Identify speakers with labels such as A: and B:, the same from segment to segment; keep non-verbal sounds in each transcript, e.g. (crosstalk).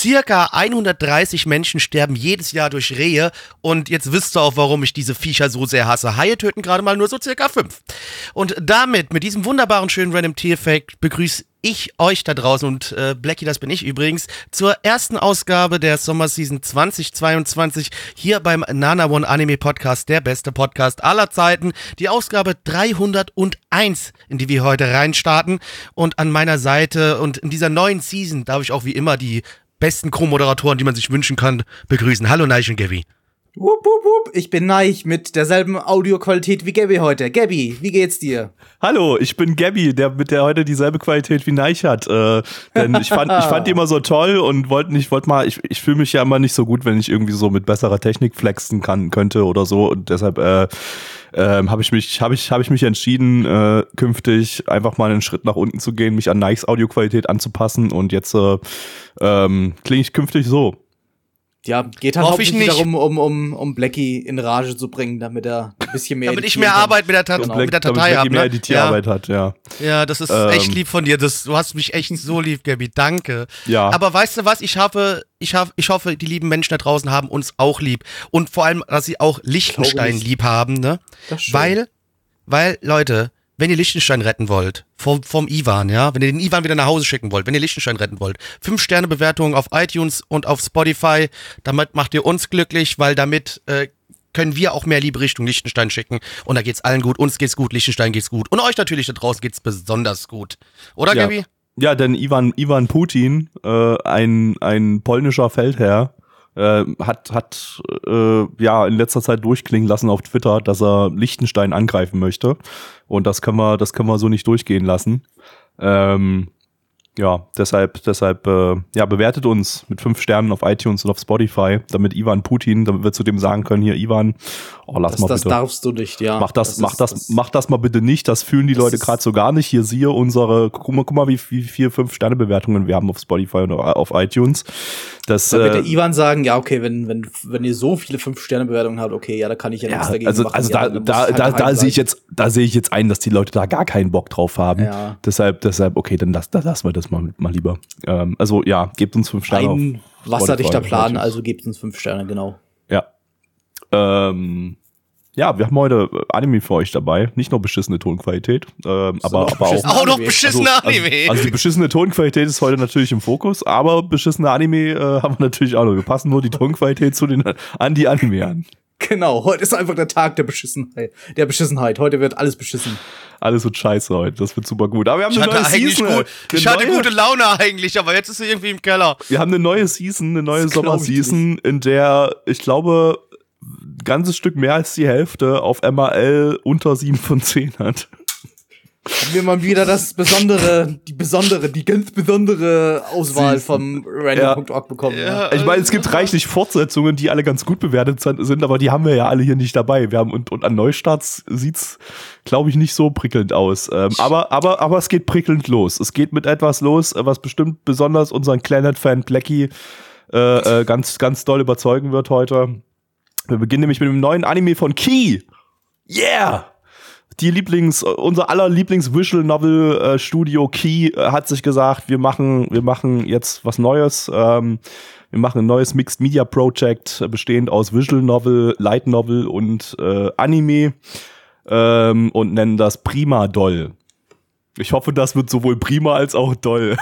A: Circa 130 Menschen sterben jedes Jahr durch Rehe und jetzt wisst ihr auch, warum ich diese Viecher so sehr hasse. Haie töten gerade mal nur so circa fünf. Und damit, mit diesem wunderbaren, schönen Random Tier-Fact, begrüße ich euch da draußen und äh, Blackie, das bin ich übrigens, zur ersten Ausgabe der Sommerseason 2022 hier beim Nana One Anime Podcast, der beste Podcast aller Zeiten. Die Ausgabe 301, in die wir heute reinstarten. Und an meiner Seite und in dieser neuen Season darf ich auch wie immer die besten Co-Moderatoren, die man sich wünschen kann, begrüßen. Hallo Neich und Gabby.
B: Wupp, wupp, wupp. Ich bin Neich mit derselben Audioqualität wie Gabby heute. Gabby, wie geht's dir?
C: Hallo, ich bin Gabby, der mit der heute dieselbe Qualität wie Neich hat. Äh, denn ich fand, ich fand die immer so toll und wollte nicht, wollte mal, ich, ich fühle mich ja immer nicht so gut, wenn ich irgendwie so mit besserer Technik flexen kann, könnte oder so. Und deshalb äh, äh, habe ich mich, habe ich, habe ich mich entschieden, äh, künftig einfach mal einen Schritt nach unten zu gehen, mich an Nikes Audioqualität anzupassen und jetzt äh, ähm, klinge ich künftig so.
B: Ja, geht halt hauptsächlich
A: nicht.
B: darum, um, um, um Blackie in Rage zu bringen, damit er ein bisschen mehr (laughs)
A: Damit ich mehr
B: kann.
A: Arbeit mit der, Tat
B: Genau.
A: mit der Datei habe.
C: mehr
A: Ne?
C: Editierarbeit hat, ja.
A: Ja, das ist
C: Ähm.
A: echt lieb von dir. Das, du hast mich echt so lieb, Gabby. Danke.
C: Ja.
A: Aber weißt du was? Ich hoffe, ich, hab, ich hoffe, die lieben Menschen da draußen haben uns auch lieb. Und vor allem, dass sie auch Liechtenstein
B: nicht.
A: lieb haben, ne?
B: Das ist schön.
A: Weil, weil, Leute, wenn ihr Liechtenstein retten wollt, vom, vom Ivan, ja, wenn ihr den Ivan wieder nach Hause schicken wollt, wenn ihr Liechtenstein retten wollt, fünf Sterne Bewertungen auf iTunes und auf Spotify, damit macht ihr uns glücklich, weil damit äh, können wir auch mehr Liebe Richtung Liechtenstein schicken und da geht's allen gut, uns geht's gut, Liechtenstein geht's gut und euch natürlich da draußen geht's besonders gut. Oder,
C: Ja.
A: Gabi?
C: Ja, denn Ivan, Ivan Putin, äh, ein, ein polnischer Feldherr, äh, hat, hat äh, ja in letzter Zeit durchklingen lassen auf Twitter, dass er Liechtenstein angreifen möchte. Und das können wir, das können wir so nicht durchgehen lassen. Ähm, ja, deshalb, deshalb, äh, ja, bewertet uns mit fünf Sternen auf iTunes und auf Spotify, damit Ivan Putin, damit wir zu dem sagen können, hier Ivan, oh, lass
B: Das,
C: mal
B: das
C: bitte.
B: darfst du nicht, ja.
C: Mach das, mach
B: ist-
C: das, mach das mal bitte nicht. Das fühlen die
B: Das
C: Leute gerade so gar nicht. Hier siehe unsere, guck mal, guck mal, wie, wie vier, fünf Sterne Bewertungen wir haben auf Spotify und auf iTunes. Das,
B: Da wird der
C: äh,
B: Ivan sagen, ja, okay, wenn, wenn, wenn ihr so viele 5-Sterne-Bewertungen habt, okay, ja, da kann ich ja,
C: ja,
B: nichts dagegen
C: also,
B: machen.
C: also
B: ja,
C: da, da,
B: halt
C: da, da sehe ich jetzt, da sehe ich jetzt ein, dass die Leute da gar keinen Bock drauf haben.
B: Ja.
C: Deshalb, deshalb, okay, dann lass, dann lassen wir das mal, mal lieber. Ähm, also ja, gebt uns fünf Sterne.
B: Ein wasserdichter Plan, also gebt uns 5 Sterne, genau.
C: Ja. Ähm, ja, wir haben heute Anime für euch dabei. Nicht nur beschissene Tonqualität, ähm, aber,
B: noch
C: aber auch
B: beschissene
A: Auch noch
B: Anime.
A: beschissene
C: also,
A: Anime.
C: Also, also die beschissene Tonqualität ist heute natürlich im Fokus, aber beschissene Anime äh, haben wir natürlich auch noch. Wir passen nur die Tonqualität zu den an die Anime an.
B: Genau, heute ist einfach der Tag der Beschissenheit. Der Beschissenheit. Heute wird alles beschissen.
C: Alles wird scheiße heute. Das wird super gut. Aber wir haben
A: ich
C: eine
A: hatte
C: neue Season.
A: gut,
C: eine
A: ich hatte
C: neue,
A: gute Laune eigentlich, aber jetzt ist sie irgendwie im Keller.
C: Wir haben eine neue Season, eine neue Sommerseason, in der ich glaube ganzes Stück mehr als die Hälfte auf MAL unter 7 von 10 hat.
B: Haben wir mal wieder das besondere, die besondere, die ganz besondere Auswahl vom random.org bekommen. ne?
A: Ja.
C: Ich meine, es gibt reichlich Fortsetzungen, die alle ganz gut bewertet sind, aber die haben wir ja alle hier nicht dabei. Wir haben und, und an Neustarts sieht's, glaube ich, nicht so prickelnd aus. Ähm, aber, aber, aber es geht prickelnd los. Es geht mit etwas los, äh, was bestimmt besonders unseren Planet-Fan Blackie äh, äh, ganz, ganz doll überzeugen wird heute. Wir beginnen nämlich mit dem neuen Anime von Key. Yeah! Die Lieblings, unser aller Lieblings-Visual Novel äh, Studio Key äh, hat sich gesagt, wir machen, wir machen jetzt was Neues. Ähm, wir machen ein neues Mixed Media Project, äh, bestehend aus Visual Novel, Light Novel und äh, Anime ähm, und nennen das Prima Doll. Ich hoffe, das wird sowohl prima als auch doll.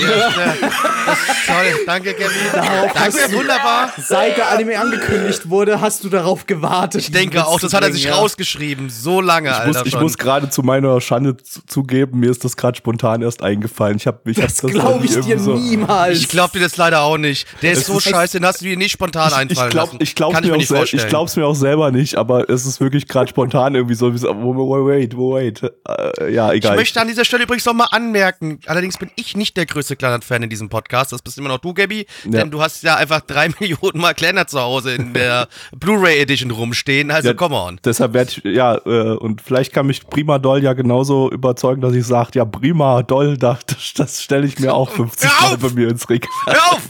A: Ja, ja, (laughs) das toll. Danke, Gabby. (laughs) Danke, wunderbar.
B: Seit der Anime angekündigt wurde, hast du darauf gewartet.
A: Ich denke auch, das hat er sich rausgeschrieben. So lange,
C: Ich muss,
A: Alter.
C: ich
A: schon.
C: muss gerade zu meiner Schande zu- zugeben, mir ist das gerade spontan erst eingefallen. Ich habe ich hab
B: Das glaube ich dir
C: so-
B: niemals.
A: Ich glaub dir das leider auch nicht. Der ist
C: Es
A: so
C: ist-
A: scheiße, den hast du dir nicht spontan
C: ich,
A: einfallen
C: ich glaub,
A: lassen.
C: ich glaub's
A: Kann
C: mir,
A: mir
C: auch ich glaub's mir auch selber nicht, aber es ist wirklich gerade spontan irgendwie so, wie so, wait, wait, wait. Äh, ja,
A: Ich
C: egal.
A: möchte an dieser Stelle übrigens noch mal anmerken, allerdings bin ich nicht der größte Clannad-Fan in diesem Podcast, das bist immer noch du, Gabby,
C: Ja.
A: denn du hast ja einfach drei (laughs) Millionen Mal Clannad zu Hause in der Blu-ray Edition rumstehen, also
C: Ja,
A: come on.
C: Deshalb werde ich, ja, äh, und vielleicht kann mich Prima Doll ja genauso überzeugen, dass ich sage, ja, Prima Doll, das, das stelle ich mir auch 50
A: Hör
C: Mal bei mir ins Regal.
A: Hör auf!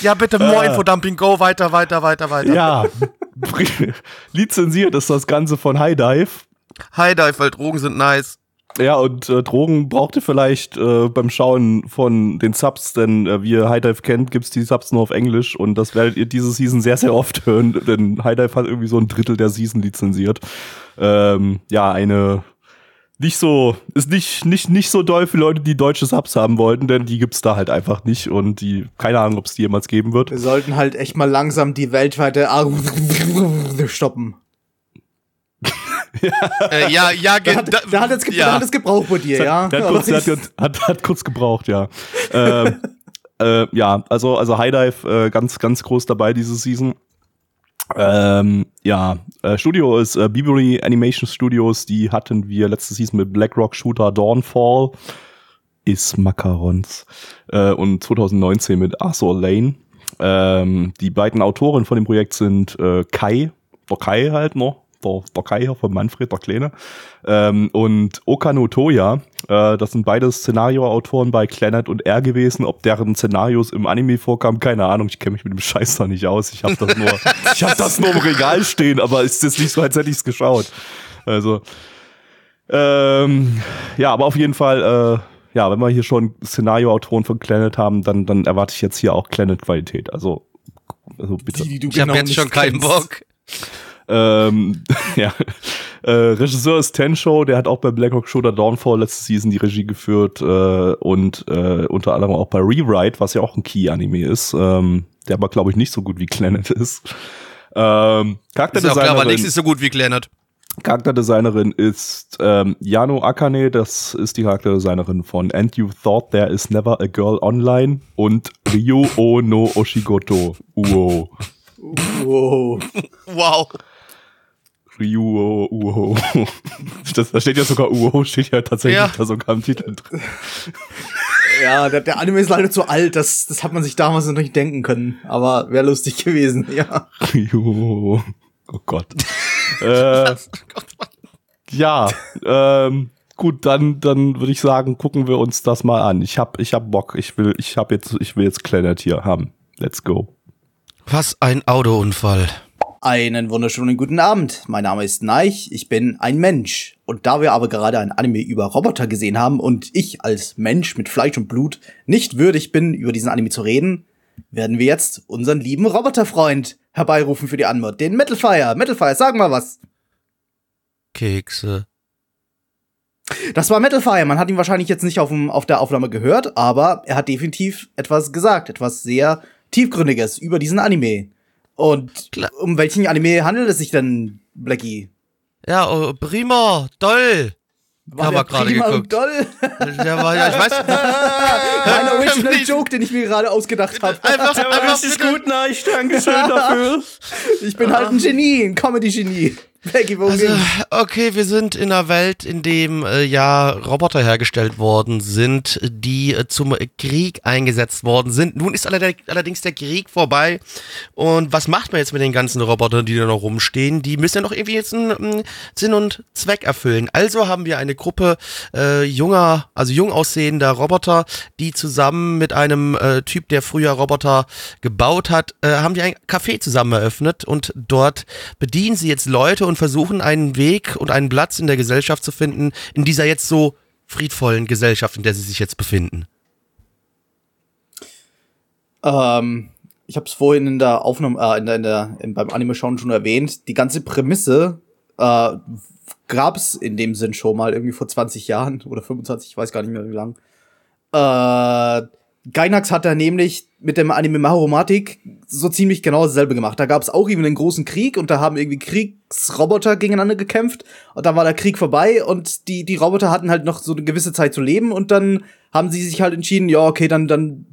A: ja, bitte, more Infodumping, go, weiter, weiter, weiter, weiter.
C: Ja, (laughs) lizenziert ist das Ganze von High Dive.
A: High Dive, weil Drogen sind nice.
C: Ja, und äh, Drogen braucht ihr vielleicht äh, beim Schauen von den Subs, denn äh, wie ihr High Dive kennt, gibt's die Subs nur auf Englisch und das werdet ihr diese Season sehr, sehr oft hören, denn High Dive hat irgendwie so ein Drittel der Season lizenziert. Ähm, ja, eine nicht so, ist nicht, nicht, nicht so doll für Leute, die deutsche Subs haben wollten, denn die gibt's da halt einfach nicht und die, keine Ahnung, ob es die jemals geben wird.
B: Wir sollten halt echt mal langsam die weltweite (laughs) stoppen.
A: Äh, ja, ja,
B: Der
A: ge-
B: hat,
A: da-
B: hat jetzt ge
A: ja.
B: hat es gebraucht bei dir, ja.
C: Der hat, kurz, der hat, hat, hat kurz gebraucht, ja. (laughs) ähm, äh, ja, also, also High Dive äh, ganz, ganz groß dabei diese Season. Ähm, ja, äh, Studio ist äh, Bibury Animation Studios, die hatten wir letzte Season mit Blackrock Shooter Dawnfall, ist Macarons äh, und 2019 mit Arthur Lane. Ähm, die beiden Autoren von dem Projekt sind äh, Kai, der Kai halt noch, der, der Kai hier von Manfred, der Kleine, ähm, und Okano Toya. Äh, das sind beide Szenarioautoren bei Clannad und R gewesen. Ob deren Szenarios im Anime vorkamen, keine Ahnung. Ich kenne mich mit dem Scheiß da nicht aus. Ich habe das nur, ich habe das nur im Regal stehen, aber ist jetzt nicht so, als hätte ich es geschaut. Also ähm, ja, aber auf jeden Fall, äh, ja, wenn wir hier schon Szenarioautoren von Clannad haben, dann, dann erwarte ich jetzt hier auch Clannad-Qualität. Also, also bitte.
B: die, die du
A: Ich habe
B: genau
A: jetzt schon
B: nicht
A: keinen
B: kennst.
A: Bock.
C: Ähm, (laughs) ja. Äh, Regisseur ist Tenshow, der hat auch bei Black Hawk Shooter Dawnfall letzte Season die Regie geführt äh, und äh, unter anderem auch bei Rewrite, was ja auch ein Key-Anime ist, ähm, der aber glaube ich nicht so gut wie Clannad ist. Ähm,
A: Ist ja auch klar, aber nichts
C: Charakterdesignerin,
A: ist so gut wie Clannad.
C: Charakterdesignerin ist ähm, Yano Akane, das ist die Charakterdesignerin von And You Thought There Is Never a Girl Online und Ryu O no Oshigoto Uo. (laughs)
B: Wow.
A: Wow.
C: Ryuo Uo. (laughs) Das, da steht ja sogar Uo, steht ja tatsächlich
A: Ja.
C: da sogar im Titel drin.
B: Ja, der, der Anime ist leider zu alt, das, das hat man sich damals noch nicht denken können. Aber wäre lustig gewesen, (laughs) ja.
C: Ryuo. Oh Gott. (laughs) äh, ja, ähm, gut, dann, dann würde ich sagen, gucken wir uns das mal an. Ich hab, ich hab Bock. Ich will, ich hab jetzt, ich will jetzt Clannad hier haben. Let's go.
A: Was ein Autounfall.
B: Einen wunderschönen guten Abend. Mein Name ist Neich, ich bin ein Mensch. Und da wir aber gerade ein Anime über Roboter gesehen haben und ich als Mensch mit Fleisch und Blut nicht würdig bin, über diesen Anime zu reden, werden wir jetzt unseren lieben Roboterfreund herbeirufen für die Antwort. Den Metalfire. Metalfire, sag mal was.
A: Kekse.
B: Das war Metalfire. Man hat ihn wahrscheinlich jetzt nicht auf, dem, auf der Aufnahme gehört, aber er hat definitiv etwas gesagt, etwas sehr tiefgründiges über diesen Anime. Und
A: Klar.
B: um welchen Anime handelt es sich denn, Blackie?
A: Ja, oh, prima, toll.
B: War
A: Hab
B: der
A: er gerade
B: prima
A: geguckt.
B: und doll?
A: Der war ja, ich weiß. (laughs) (laughs)
B: Mein Original. Joke, den ich mir gerade ausgedacht habe.
A: Einfach, einfach bitte-
C: Neich. Dankeschön (laughs) dafür.
B: Ich bin halt ein Genie, ein Comedy-Genie. Blackie, worum
A: Also, okay, wir sind in einer Welt, in dem äh, ja Roboter hergestellt worden sind, die äh, zum Krieg eingesetzt worden sind. Nun ist allerdings, der Krieg vorbei. Und was macht man jetzt mit den ganzen Robotern, die da noch rumstehen? Die müssen ja noch irgendwie jetzt einen, ähm, Sinn und Zweck erfüllen. Also haben wir eine Gruppe äh, junger, also jung aussehender Roboter, die zusammen mit einem äh, Typ, der früher Roboter gebaut hat, äh, haben die ein Café zusammen eröffnet und dort bedienen sie jetzt Leute und versuchen einen Weg und einen Platz in der Gesellschaft zu finden, in dieser jetzt so friedvollen Gesellschaft, in der sie sich jetzt befinden.
B: Ähm, ich habe es vorhin in der Aufnahme, äh, in der, in der, in, beim Anime-Schauen schon erwähnt. Die ganze Prämisse äh, gab es in dem Sinn schon mal irgendwie vor 20 Jahren oder 25, ich weiß gar nicht mehr wie lang. Äh, Gainax hat da nämlich mit dem Anime Mahomatic so ziemlich genau dasselbe gemacht. Da gab es auch irgendwie einen großen Krieg und da haben irgendwie Kriegsroboter gegeneinander gekämpft und dann war der Krieg vorbei und die, die Roboter hatten halt noch so eine gewisse Zeit zu leben und dann haben sie sich halt entschieden, ja, okay, dann, dann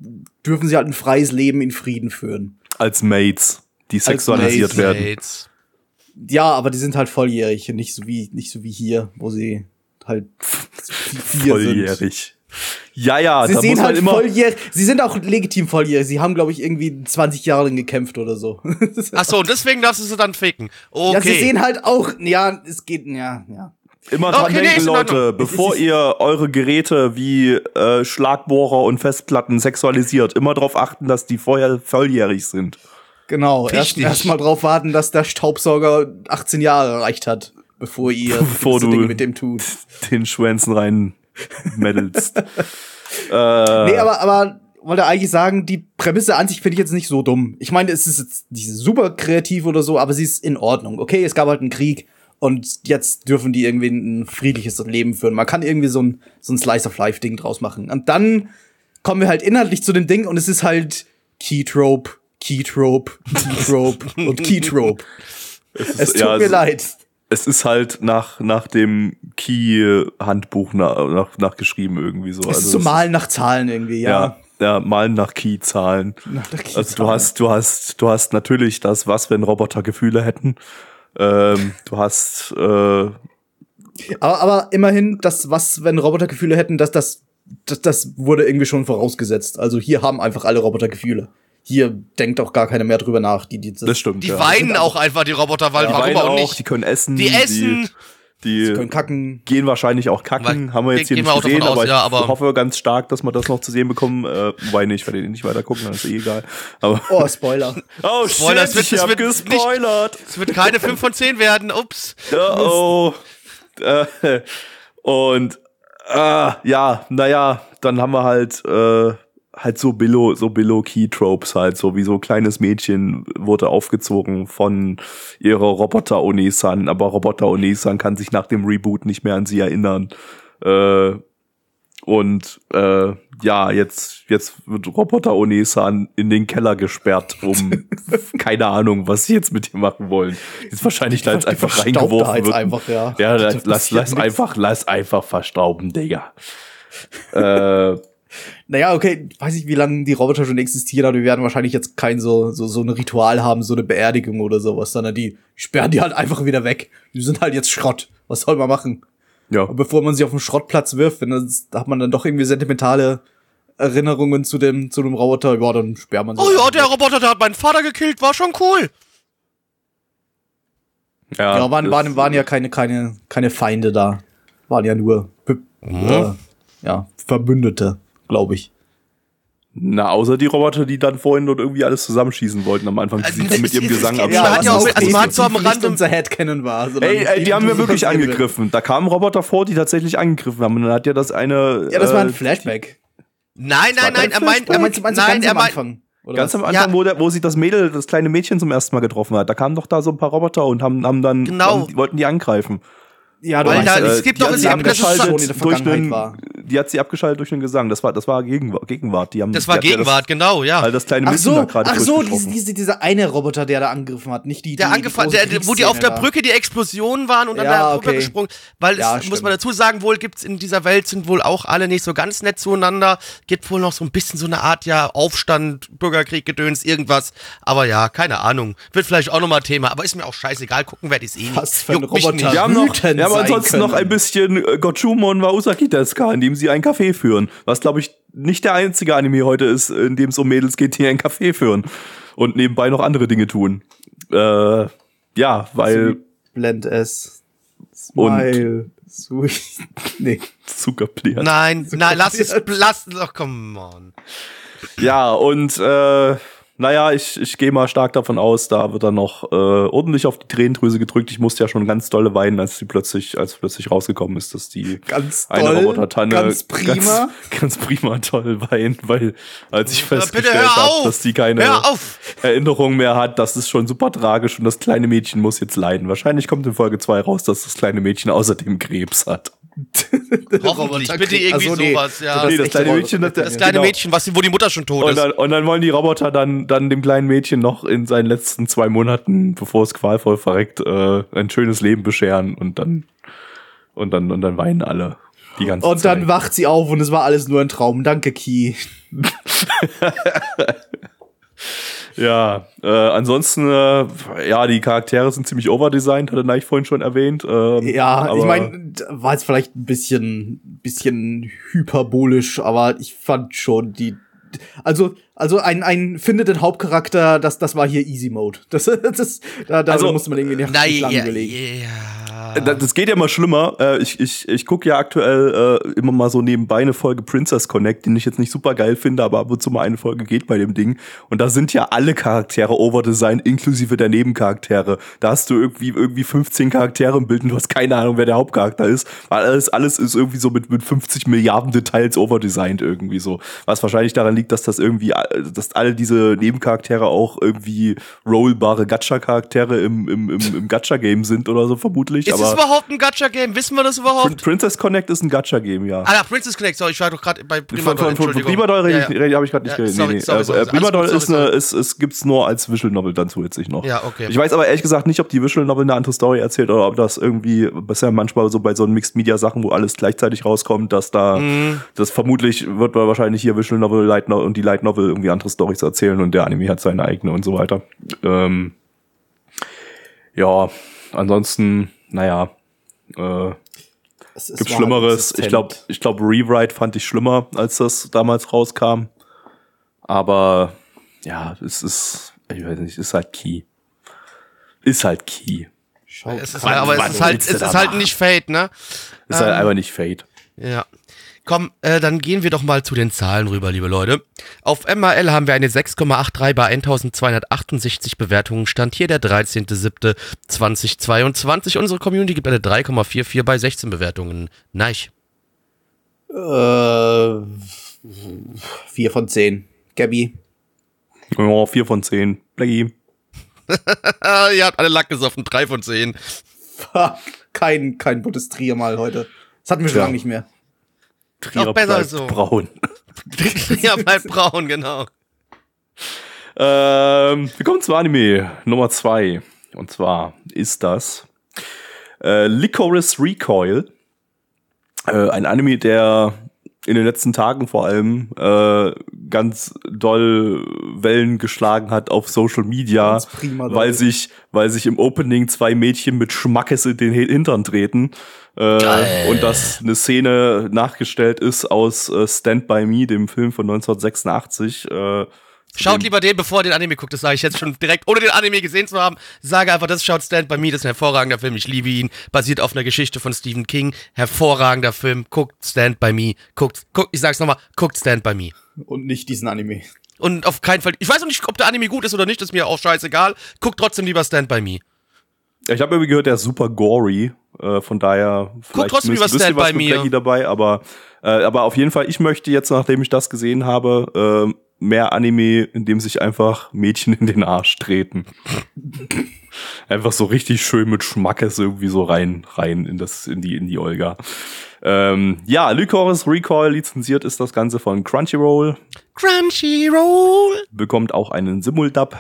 B: dürfen sie halt ein freies Leben in Frieden führen.
C: Als Mates, die sexualisiert
B: Mates.
C: werden.
A: Jetzt.
B: Ja, aber die sind halt volljährig und nicht so wie, nicht so wie hier, wo sie halt vier sind.
C: Ja, ja,
B: Sie
C: da
B: sehen
C: muss man
B: halt
C: immer.
B: volljährig. Sie sind auch legitim volljährig. Sie haben, glaube ich, irgendwie 20 Jahre lang gekämpft oder so. (laughs)
A: Ach so, und deswegen darfst du sie dann ficken. Okay.
B: Ja, sie sehen halt auch, ja, es geht, ja, ja.
C: Immer dran
A: Okay, nee,
C: denken,
A: Ordnung.
C: Leute, bevor ihr eure Geräte wie äh, Schlagbohrer und Festplatten sexualisiert, immer darauf achten, dass die vorher volljährig sind.
B: Genau. Erst,
A: Richtig.
B: erst mal drauf warten, dass der Staubsauger 18 Jahre erreicht hat, bevor ihr (laughs)
C: Bevor du-
B: Dinge mit dem tut.
C: Den Schwänzen rein meddelst. (laughs) äh,
B: Nee, aber, aber wollte eigentlich sagen, die Prämisse an sich finde ich jetzt nicht so dumm. Ich meine, es ist jetzt nicht super kreativ oder so, aber sie ist in Ordnung. Okay, es gab halt einen Krieg und jetzt dürfen die irgendwie ein friedliches Leben führen. Man kann irgendwie so ein, so ein Slice-of-Life-Ding draus machen. Und dann kommen wir halt inhaltlich zu dem Ding und es ist halt Keytrope, Keytrope, Keytrope und Keytrope. (laughs) Es tut
C: ja,
B: mir
C: es-
B: leid.
C: Es ist halt nach, nach dem Key-Handbuch nach, nach, nachgeschrieben irgendwie so.
B: Es
C: Also
B: ist so Malen nach Zahlen irgendwie, ja.
C: Ja, ja, malen nach Key-Zahlen.
B: Nach der
C: Also du hast, du hast, du hast natürlich das, was wenn Roboter Gefühle hätten. Ähm, du hast, äh,
B: Aber, aber immerhin, das, was, wenn Roboter Gefühle hätten, dass das, das, das wurde irgendwie schon vorausgesetzt. Also hier haben einfach alle Roboter Gefühle. Hier denkt auch gar keiner mehr drüber nach. Die, die,
C: das stimmt.
A: Die
C: ja.
A: weinen auch einfach, die Roboter, weil
C: die
A: warum
C: weinen
A: auch
C: auch,
A: nicht?
C: die können essen.
A: Die essen.
C: Die, die
B: können kacken.
C: gehen wahrscheinlich auch kacken.
A: Weil-
C: Haben wir jetzt hier nicht gesehen,
A: aus,
C: aber ich
A: ja, aber-
C: hoffe ganz stark, dass wir das noch zu sehen bekommen. Äh, wobei nicht, ich werde nicht weiter gucken, das ist eh egal. Aber
B: Oh, Spoiler. (laughs)
C: oh
A: Spoiler, es
C: shit,
A: wird-
C: ich
A: es
C: hab
A: wird nicht-
C: gespoilert.
A: Es wird keine 5 von 10 werden, ups.
C: Oh. Äh, (laughs) und äh, ja, naja, dann haben wir halt äh, halt so Billo, so Billo Key Tropes halt, so wie so kleines Mädchen wurde aufgezogen von ihrer Roboter Onisan, aber Roboter Onisan kann sich nach dem Reboot nicht mehr an sie erinnern. Äh, und äh, ja, jetzt, jetzt wird Roboter Onisan in den Keller gesperrt, um (laughs) keine Ahnung, was sie jetzt mit ihr machen wollen. Ist wahrscheinlich da jetzt einfach reingeworfen wird.
B: einfach, ja.
C: Ja, lass, lass, lass einfach, lass einfach verstauben, Digga. äh,
B: Naja, okay, weiß ich, wie lange die Roboter schon existieren, aber die werden wahrscheinlich jetzt kein so, so, so ein Ritual haben, so eine Beerdigung oder sowas, sondern die sperren die halt einfach wieder weg. Die sind halt jetzt Schrott. Was soll man machen?
C: ja.
B: Und bevor man sie auf den Schrottplatz wirft, wenn das, da hat man dann doch irgendwie sentimentale Erinnerungen zu dem, zu dem Roboter, ja, dann sperrt man sie.
A: Oh ja, der
B: weg.
A: Roboter, der hat meinen Vater gekillt, war schon cool.
B: Ja, waren,
C: das-
B: waren, waren ja keine, keine, keine Feinde da. Waren ja nur, Be- äh, ja, Verbündete, glaube ich.
C: Na, außer die Roboter, die dann vorhin dort irgendwie alles zusammenschießen wollten am Anfang, die
A: Also,
C: sich dann mit ihrem
A: es-
C: Gesang
A: hat ja auch-
B: was
A: also man hat so am
B: nicht unser Headcanon war. sondern
C: Ey, ey, die haben wir
B: die
C: wirklich angegriffen. Da kamen Roboter vor, die tatsächlich angegriffen haben. Und dann hat ja das eine.
B: Ja, das war ein
C: äh,
B: Flashback.
A: Nein, nein, nein, er meint,
B: Ja,
A: er
B: meinst, meinst
A: nein,
B: ganz
A: er
B: am
A: meint,
B: Anfang? Oder
C: Ganz
B: was?
C: am Anfang,
A: Ja.
C: wo, der, wo sie das Mädel, das kleine Mädchen zum ersten Mal getroffen hat, da kamen doch da so ein paar Roboter und haben, haben dann
A: Genau.
C: haben, die wollten die angreifen.
B: Ja,
A: Weil
B: meinst,
A: da-
B: äh,
A: es gibt
B: die
A: doch-
B: hat
A: es
B: sie
A: gibt- das schon
B: in der
C: durch
B: Vergangenheit
C: einen,
B: war.
C: die hat sie abgeschaltet durch einen Gesang. Das war, das war Gegenwart. Gegenwart. Die haben,
A: das war
C: die
A: Gegenwart, genau, ja.
C: Das, weil das kleine
B: Ach
C: Mädchen
B: so,
C: da gerade
B: ach so, diese, diese, dieser eine Roboter, der da angegriffen hat, nicht die,
A: der
B: die,
A: angefangen,
B: die
A: der,
B: große
A: wo die auf der Brücke die Explosionen waren und dann
B: Ja,
A: da
B: okay.
A: rübergesprungen. Weil
B: Ja,
A: es, muss man dazu sagen, wohl gibt's in dieser Welt sind wohl auch alle nicht so ganz nett zueinander. Gibt wohl noch so ein bisschen so eine Art, ja, Aufstand, Bürgerkrieg, Gedöns, irgendwas. Aber ja, keine Ahnung. Wird vielleicht auch nochmal Thema, aber ist mir auch scheißegal. Gucken werde ich eh nicht.
B: Was für ein Roboter.
C: Wir haben, noch,
B: sein
C: ansonsten noch
B: können.
C: ein bisschen äh, Gochumon wa Usaki Deska, in dem sie ein Café führen. Was, glaube ich, nicht der einzige Anime heute ist, in dem es um Mädels geht, die ein Café führen. Und nebenbei noch andere Dinge tun. Äh, ja, weil
B: Blend S.
C: Und-
B: Smile. Sweet. (laughs) Nee.
C: Zuckerpliert.
A: Nein, nein, lass es, lass, ach, come on.
C: Ja, und äh, naja, ich, ich gehe mal stark davon aus, da wird dann noch äh, ordentlich auf die Tränendrüse gedrückt. Ich musste ja schon ganz dolle weinen, als sie plötzlich, als plötzlich rausgekommen ist, dass die
B: Ganz
C: eine
B: toll,
C: Robotertanne
B: ganz prima.
C: ganz, (laughs) ganz prima toll weint, weil als ich festgestellt habe, dass die keine! Erinnerung mehr hat, das ist schon super tragisch und das kleine Mädchen muss jetzt leiden. Wahrscheinlich kommt in Folge 2 raus, dass das kleine Mädchen außerdem Krebs hat. (laughs)
A: Hoffentlich, bitte irgendwie
B: so, nee.
A: sowas, ja.
C: Nee, das
B: echte
C: kleine Mädchen, das-
A: Das kleine
C: genau.
A: Mädchen, was, wo die Mutter schon tot
C: Und
A: ist.
C: dann, und dann wollen die Roboter dann, dann dem kleinen Mädchen noch in seinen letzten zwei Monaten, bevor es qualvoll verreckt, äh, ein schönes Leben bescheren und dann, und dann, und dann weinen alle die ganze
B: Und
C: Zeit.
B: dann wacht sie auf und es war alles nur ein Traum. Danke, Ki. (laughs)
C: Ja, äh, ansonsten, äh, ja, die Charaktere sind ziemlich overdesigned, hatte Neich vorhin schon erwähnt. Ähm,
B: Ja, ich meine, war jetzt vielleicht ein bisschen, bisschen hyperbolisch, aber ich fand schon die, also, also ein, ein findet den Hauptcharakter, das, das war hier Easy Mode. Das, (laughs) das, da, da
C: Also,
B: musste man irgendwie nicht
A: Nein,
B: lang
A: ja,
B: überlegen.
A: ja.
C: Das, das geht ja mal schlimmer. Äh, ich ich, ich gucke ja aktuell äh, immer mal so nebenbei eine Folge Princess Connect, die ich jetzt nicht super geil finde, aber ab und zu mal eine Folge geht bei dem Ding. Und da sind ja alle Charaktere overdesigned, inklusive der Nebencharaktere. Da hast du irgendwie irgendwie 15 Charaktere im Bild und du hast keine Ahnung, wer der Hauptcharakter ist. Weil alles, alles ist irgendwie so mit, mit 50 Milliarden Details overdesigned irgendwie so. Was wahrscheinlich daran liegt, dass das irgendwie, dass alle diese Nebencharaktere auch irgendwie rollbare Gacha-Charaktere im, im, im, im Gacha-Game sind oder so vermutlich.
A: Ist es überhaupt ein Gacha-Game? Wissen wir das überhaupt?
C: Princess Connect ist ein Gacha-Game, ja.
A: Ah, ja, Princess Connect, sorry, ich war doch gerade bei Prima
C: Von, von, von, von Prima Doll
A: ja, ja.
C: habe ich gerade nicht
A: Ja,
C: geredet.
A: sorry,
C: nee, nee.
A: sorry,
C: also,
A: sorry,
C: äh, Prima
A: alles
C: Doll
A: gut,
C: ist eine, ist, ist, gibt's nur als Visual Novel dann zusätzlich noch.
A: Ja, okay.
C: Ich weiß aber ehrlich gesagt nicht, ob die Visual Novel eine andere Story erzählt oder ob das irgendwie, was ja manchmal so bei so Mixed Media Sachen, wo alles gleichzeitig rauskommt, dass da,
A: Mhm.
C: das vermutlich wird man wahrscheinlich hier Visual Novel Light Novel und die Light Novel irgendwie andere Stories erzählen und der Anime hat seine eigene und so weiter. Ähm, ja, ansonsten, naja, äh,
B: Es, es
C: gibt Schlimmeres. Ich glaube, ich glaube, Rewrite fand ich schlimmer, als das damals rauskam. Aber ja, es ist, ich weiß nicht, ist halt Key. Ist halt Key.
B: Schau,
A: Es ist, aber es ist halt,
C: du
A: es ist halt nicht Fate, ne?
C: Ist halt einfach nicht Fate.
A: Ja. Komm, äh, dann gehen wir doch mal zu den Zahlen rüber, liebe Leute. Auf MAL haben wir eine 6,83 bei 1268 Bewertungen. Stand hier der 13.07.2022. Unsere Community gibt eine 3,44 bei 16 Bewertungen. Neich.
B: äh, vier von zehn. Gabby.
C: Ja, vier von zehn. Blackie.
A: Ah, (laughs) ihr habt alle Lack gesoffen. 3 von 10.
B: Ha, kein, kein Budestrier mal heute. Das hatten wir schon lange nicht mehr.
C: Trier
A: besser
C: bleibt
A: so.
C: braun. (laughs)
A: ja, bleibt braun, genau.
C: Ähm, wir kommen zu Anime Nummer zwei. Und zwar ist das äh, Licorice Recoil. Äh, ein Anime, der in den letzten Tagen vor allem äh, ganz doll Wellen geschlagen hat auf Social Media,
B: prima
C: weil sich, weil sich im Opening zwei Mädchen mit Schmackes in den Hintern treten. Äh,
A: Geil.
C: und dass eine Szene nachgestellt ist aus äh, Stand By Me, dem Film von 1986. Äh,
A: Schaut lieber den, bevor ihr den Anime guckt. Das sage ich jetzt schon direkt, ohne den Anime gesehen zu haben. Sage einfach, das schaut Stand By Me. Das ist ein hervorragender Film. Ich liebe ihn. Basiert auf einer Geschichte von Stephen King. Hervorragender Film. Guckt Stand By Me. Guckt, guckt, ich sag's nochmal, guckt Stand By Me.
B: Und nicht diesen Anime.
A: Und auf keinen Fall, ich weiß noch nicht, ob der Anime gut ist oder nicht, ist mir auch scheißegal. Guckt trotzdem lieber Stand By Me.
C: Ja, Ich habe irgendwie gehört, der ist super gory. Äh, von daher vielleicht
A: trotzdem
C: ein
A: lieber
C: bisschen
A: Stand
C: was
A: By Me.
C: Dabei, aber äh, aber auf jeden Fall, ich möchte jetzt, nachdem ich das gesehen habe, äh, mehr Anime, in dem sich einfach Mädchen in den Arsch treten. einfach so richtig schön mit Schmackes irgendwie so rein rein in das in die in die Olga. Ähm, ja, Lycoris Recoil lizenziert ist das Ganze von Crunchyroll
A: Crunchyroll.
C: bekommt auch einen Simuldub.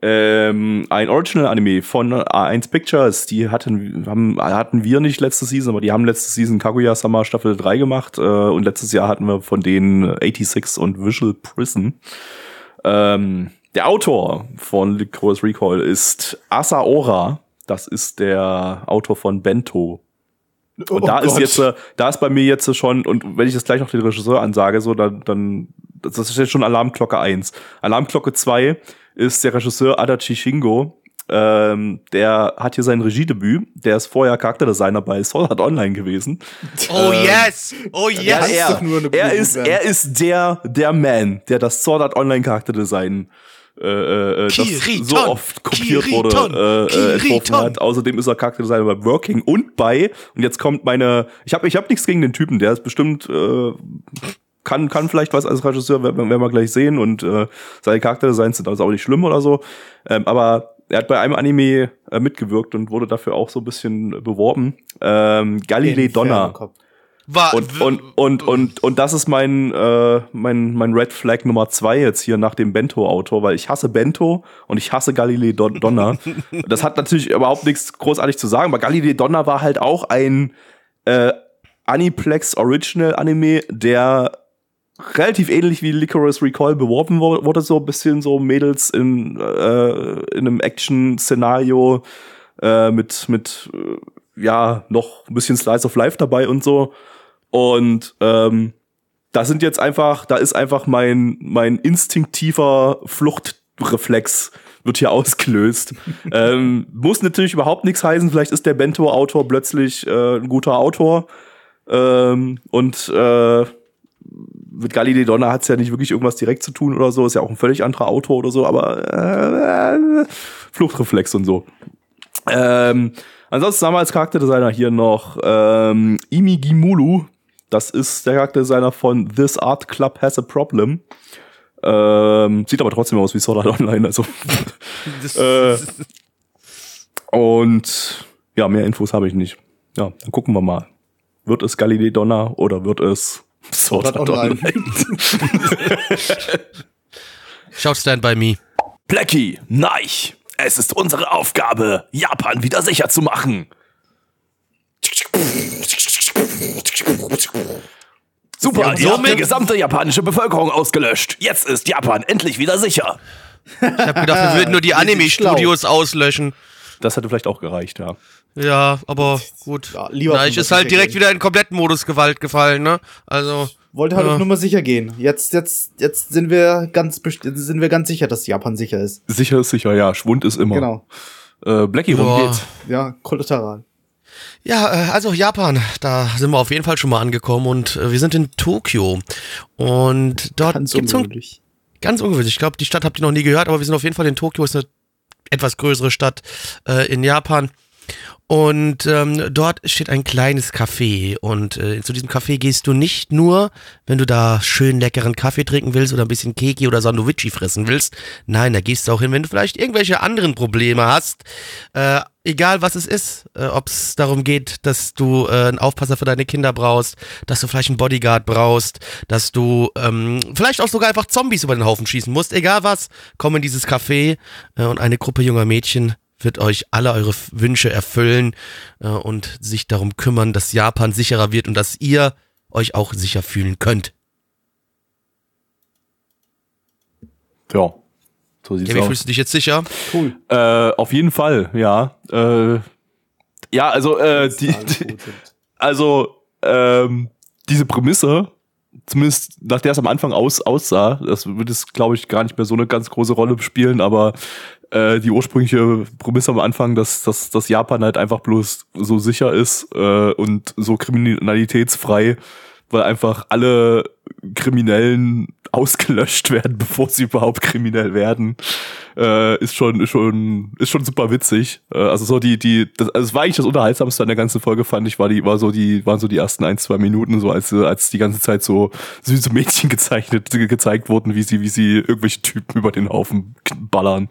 C: Ähm, ein Original-Anime von A1 Pictures, die hatten, haben, hatten wir nicht letzte Season, aber die haben letzte Season Kaguya-sama Staffel 3 gemacht äh, und letztes Jahr hatten wir von denen 86 und Visual Prison. Ähm, der Autor von Licorice Recall ist Asaora, das ist der Autor von Bento. Und da ist jetzt, äh, da ist bei mir jetzt schon, und wenn ich jetzt gleich noch den Regisseur ansage, so, dann, dann, das ist jetzt schon Alarmglocke 1. Alarmglocke 2 ist der Regisseur Adachi Shingo. Ähm, der hat hier sein Regiedebüt. Der ist vorher Charakterdesigner bei Sword Art Online gewesen.
A: Oh
C: Ähm,
A: yes. Oh yes.
B: Eine
C: er
B: Berufung
C: ist, er ist der, der Man, der das Sword Art Online Charakterdesign äh, äh, das
A: Kiriton,
C: so oft kopiert
A: Kiriton,
C: wurde, äh, äh, entworfen hat. Außerdem ist er Charakterdesigner bei Working und bei, und jetzt kommt meine, ich habe ich hab nichts gegen den Typen, der ist bestimmt, äh, kann, kann vielleicht was als Regisseur, werden, werden wir gleich sehen, und äh, seine Charakterdesigns sind also auch nicht schlimm oder so. Ähm, aber er hat bei einem Anime äh, mitgewirkt und wurde dafür auch so ein bisschen beworben. Ähm, Galilei Donner.
A: War,
C: Und, und, und, und, und das ist mein, äh, mein, mein Red Flag Nummer zwei jetzt hier nach dem Bento-Autor, weil ich hasse Bento und ich hasse Galilei Don Donner. (laughs) das hat natürlich überhaupt nichts großartig zu sagen, aber Galilei Donner war halt auch ein äh, Aniplex Original Anime, der relativ ähnlich wie Licorice Recall beworben wo- wurde, so ein bisschen so Mädels in, äh, in einem Action-Szenario äh, mit, mit äh, ja, noch ein bisschen Slice of Life dabei und so. Und ähm, da sind jetzt einfach, da ist einfach mein, mein instinktiver Fluchtreflex wird hier (laughs) ausgelöst. ähm, muss natürlich überhaupt nichts heißen. Vielleicht ist der Bento-Autor plötzlich äh, ein guter Autor. Ähm, und äh, mit Galilei Donner hat es ja nicht wirklich irgendwas direkt zu tun oder so. Ist ja auch ein völlig anderer Autor oder so, aber äh, Fluchtreflex und so. Ähm, ansonsten haben wir als Charakterdesigner hier noch ähm, Imi Gimulu. Das ist der Charakterdesigner von This Art Club Has a Problem. Ähm, sieht aber trotzdem aus wie Sword Art Online, also. (laughs) äh, und ja, mehr Infos habe ich nicht. Ja, dann gucken wir mal. Wird es Galilei Donner oder wird es Sword
B: Sword
C: Art Online?
B: Online. (laughs)
A: Schaut Stand by Me.
C: Blackie, nein! Es ist unsere Aufgabe, Japan wieder sicher zu machen. Super, ihr habt die gesamte japanische Bevölkerung ausgelöscht. Jetzt ist Japan endlich wieder sicher.
A: Ich habe gedacht, wir würden nur die Anime-Studios auslöschen.
C: Das hätte vielleicht auch gereicht, ja.
A: Ja, aber gut.
B: Ja, lieber
A: Na, ich ist halt direkt
B: gehen.
A: wieder in Komplettmodus Gewalt gefallen, ne? Also,
B: Wollte halt
A: Ja.
B: auf Nummer sicher gehen. Jetzt, jetzt, jetzt sind wir ganz, sind wir ganz sicher, dass Japan sicher ist.
C: Sicher ist sicher, ja. Schwund ist immer.
B: Genau.
C: Äh, Blackie, worum
A: Ja.
C: geht's?
B: Ja, kollateral.
A: Ja, äh, also Japan, da sind wir auf jeden Fall schon mal angekommen und äh, wir sind in Tokio. Und dort
B: Ganz
A: gibt's
B: ungewöhnlich.
A: ganz ungewöhnlich. Ich glaube, die Stadt habt ihr noch nie gehört, aber wir sind auf jeden Fall in Tokio, ist eine etwas größere Stadt äh, in Japan. Und ähm, dort steht ein kleines Café und äh, zu diesem Café gehst du nicht nur, wenn du da schön leckeren Kaffee trinken willst oder ein bisschen Keki oder Sandwichi fressen willst. Nein, da gehst du auch hin, wenn du vielleicht irgendwelche anderen Probleme hast. Äh, egal was es ist, äh, ob es darum geht, dass du äh, einen Aufpasser für deine Kinder brauchst, dass du vielleicht einen Bodyguard brauchst, dass du ähm, vielleicht auch sogar einfach Zombies über den Haufen schießen musst. Egal was, komm in dieses Café äh, und eine Gruppe junger Mädchen wird euch alle eure Wünsche erfüllen äh, und sich darum kümmern, dass Japan sicherer wird und dass ihr euch auch sicher fühlen könnt.
C: Ja. So sieht's
A: Ja, wie
C: aus.
A: fühlst du dich jetzt sicher?
B: Cool.
C: Äh, auf jeden Fall, ja. Äh, ja, also, äh, die, die, also, ähm, diese Prämisse, zumindest nach der es am Anfang aus, aussah, das wird es, glaube ich, gar nicht mehr so eine ganz große Rolle spielen, aber äh, die ursprüngliche Prämisse am Anfang, dass, dass, dass Japan halt einfach bloß so sicher ist äh, und so kriminalitätsfrei, weil einfach alle Kriminellen ausgelöscht (laughs) werden, bevor sie überhaupt kriminell werden, äh, ist schon ist schon ist schon super witzig. Äh, also so die die das, also es war eigentlich das unterhaltsamste an der ganzen Folge fand ich war die war so die waren so die ersten ein zwei Minuten so als als die ganze Zeit so süße Mädchen (laughs) gezeichnet ge gezeigt wurden, wie sie wie sie irgendwelche Typen über den Haufen ballern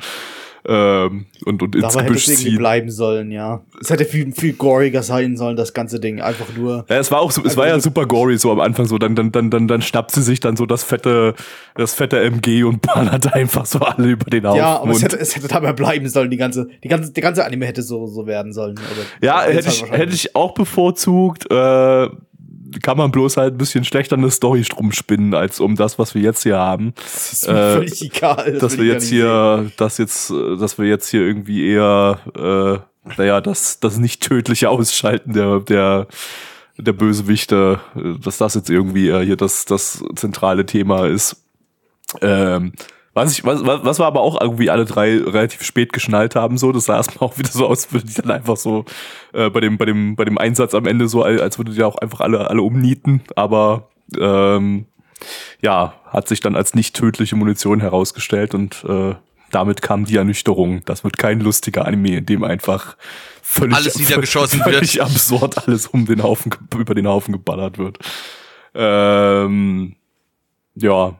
C: ähm, und und ins
B: Dabei hätte
C: Gebüsch
B: es irgendwie
C: ziehen.
B: bleiben sollen, ja. Es hätte viel, viel goriger sein sollen, das ganze Ding. Einfach nur.
C: Ja, es war auch so, es war ja super gory so am Anfang so, dann, dann, dann, dann, dann schnappt sie sich dann so das fette, das fette MG und ballert (laughs) einfach so alle über den Haufen.
B: Ja, aber es hätte, es hätte dabei bleiben sollen, die ganze, die ganze, der ganze Anime hätte so, so werden sollen.
C: Ja, hätte ich, hätte ich auch bevorzugt, äh, kann man bloß halt ein bisschen schlechter eine Story drum spinnen, als um das, was wir jetzt hier haben.
B: Das ist mir
C: äh,
B: völlig egal. das
C: dass wir jetzt hier, dass jetzt, äh, dass wir jetzt hier irgendwie eher, äh, naja, das, das nicht tödliche Ausschalten der, der, der Bösewichte, äh, dass das jetzt irgendwie äh, hier das, das zentrale Thema ist. Ähm, was, ich, was, was wir aber auch irgendwie alle drei relativ spät geschnallt haben, so, das sah erstmal auch wieder so aus, (laughs) als würde die dann einfach so äh, bei, dem, bei, dem, bei dem Einsatz am Ende so, als würde die auch einfach alle, alle umnieten, aber ähm, ja, hat sich dann als nicht tödliche Munition herausgestellt und äh, damit kam die Ernüchterung. Das wird kein lustiger Anime, in dem einfach völlig,
A: Alles niedergeschossen
C: völlig
A: wird.
C: absurd alles um den Haufen, über den Haufen geballert wird. Ähm, ja.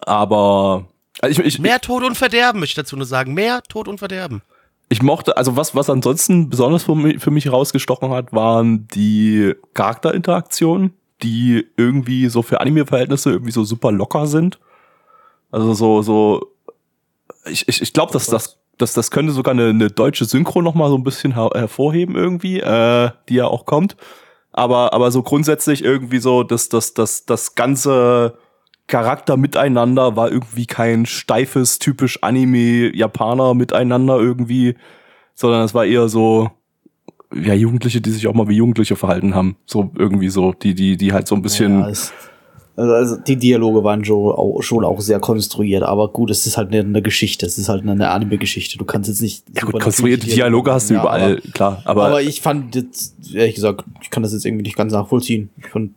C: Aber also ich, ich,
A: Mehr Tod und Verderben, möchte ich dazu nur sagen. Mehr Tod und Verderben.
C: ich mochte, also was, was ansonsten besonders für mich, für mich herausgestochen hat, waren die Charakterinteraktionen, die irgendwie so für Anime-Verhältnisse irgendwie so super locker sind. Also so, so, ich, ich, ich glaube, dass das, dass das könnte sogar eine, eine deutsche Synchro noch mal so ein bisschen her hervorheben irgendwie, äh, die ja auch kommt. Aber, aber so grundsätzlich irgendwie so, dass das, das, das ganze Charakter miteinander war irgendwie kein steifes, typisch Anime-Japaner miteinander irgendwie, sondern es war eher so, ja, Jugendliche, die sich auch mal wie Jugendliche verhalten haben. So irgendwie so, die, die, die halt so ein bisschen.
B: Ja, es, also, also die Dialoge waren schon auch, schon auch sehr konstruiert, aber gut, es ist halt eine, eine Geschichte, es ist halt eine Anime-Geschichte. Du kannst jetzt nicht.
C: ja gut, konstruierte Dialoge hast du
B: ja,
C: überall,
B: aber,
C: klar. Aber,
B: aber ich fand jetzt, ehrlich gesagt, ich kann das jetzt irgendwie nicht ganz nachvollziehen. Ich fand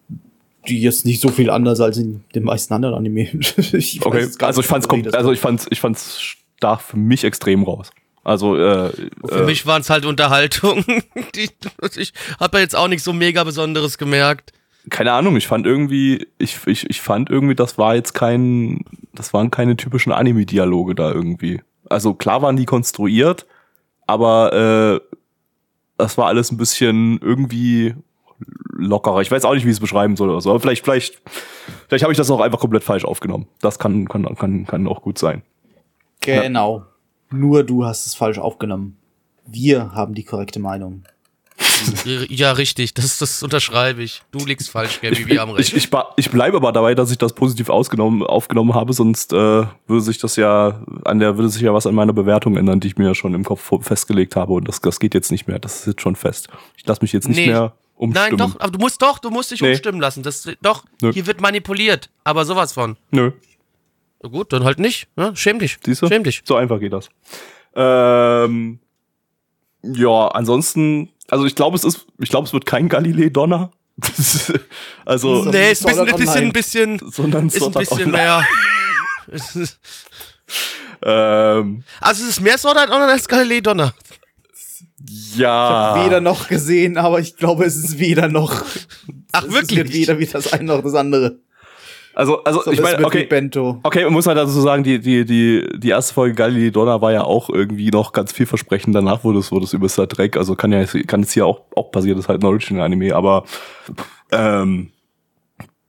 B: die jetzt nicht so viel anders als in den meisten anderen Anime. (laughs)
C: ich okay, also ich fand's, also ich fand's, ich fand's stach für mich extrem raus. Also äh,
A: Für
C: äh,
A: mich waren es halt Unterhaltung. (laughs) Die, ich habe jetzt auch nicht so mega Besonderes gemerkt.
C: keine Ahnung, ich fand irgendwie, ich, ich, ich fand irgendwie, das war jetzt kein, das waren keine typischen Anime-Dialoge da irgendwie. Also klar waren die konstruiert, aber äh, das war alles ein bisschen irgendwie lockerer. Ich weiß auch nicht, wie ich es beschreiben soll oder so. Aber vielleicht, vielleicht, vielleicht habe ich das auch einfach komplett falsch aufgenommen. Das kann, kann, kann, kann auch gut sein.
B: Genau. Nur du hast es falsch aufgenommen. Wir haben die korrekte Meinung.
A: Ja, richtig, das, das unterschreibe ich. Du liegst falsch, Gabby,
C: Ich,
A: wir haben
C: ich,
A: recht.
C: ich, ba- ich bleibe aber dabei, dass ich das positiv ausgenommen, aufgenommen habe, sonst äh, würde sich das ja an der würde sich ja was an meiner Bewertung ändern, die ich mir ja schon im Kopf festgelegt habe und das, das geht jetzt nicht mehr. Das ist jetzt schon fest. Ich lasse mich jetzt nicht
A: Nee.
C: mehr umstimmen.
A: Nein, doch, aber du musst doch, du musst dich
C: Nee.
A: umstimmen lassen. Das, doch,
C: Nö.
A: hier wird manipuliert, aber sowas von.
C: Nö,
A: Na gut, dann halt nicht. Ne? Schäm dich.
C: siehst du?
A: Schäm dich.
C: So einfach geht das. Ähm, ja, ansonsten, also ich glaube, es ist, ich glaube, es wird kein Galilei Donner. (laughs) also,
B: So.
A: Nee, ist ein bisschen, ein bisschen, ein
B: Online.
A: bisschen,
C: sondern
A: ist ein bisschen
C: Online.
A: mehr. (laughs) Es ist-
C: Ähm,
A: also es ist mehr Sword Art Online als Galilei Donner.
C: Ja.
B: Weder noch gesehen, aber ich glaube, es ist weder noch.
A: Ach,
B: es
A: wirklich?
B: Ist weder wie das eine noch das andere.
C: Also, also
B: So,
C: ich
B: es
C: meine, okay,
B: Bento.
C: Okay, man muss halt also sagen, die, die, die, die erste Folge Galilei Donner war ja auch irgendwie noch ganz vielversprechend. Danach wurde es, wurde es über Star Trek. Also kann ja, kann jetzt hier auch, auch passieren, das ist halt ein Original-Anime, aber, ähm,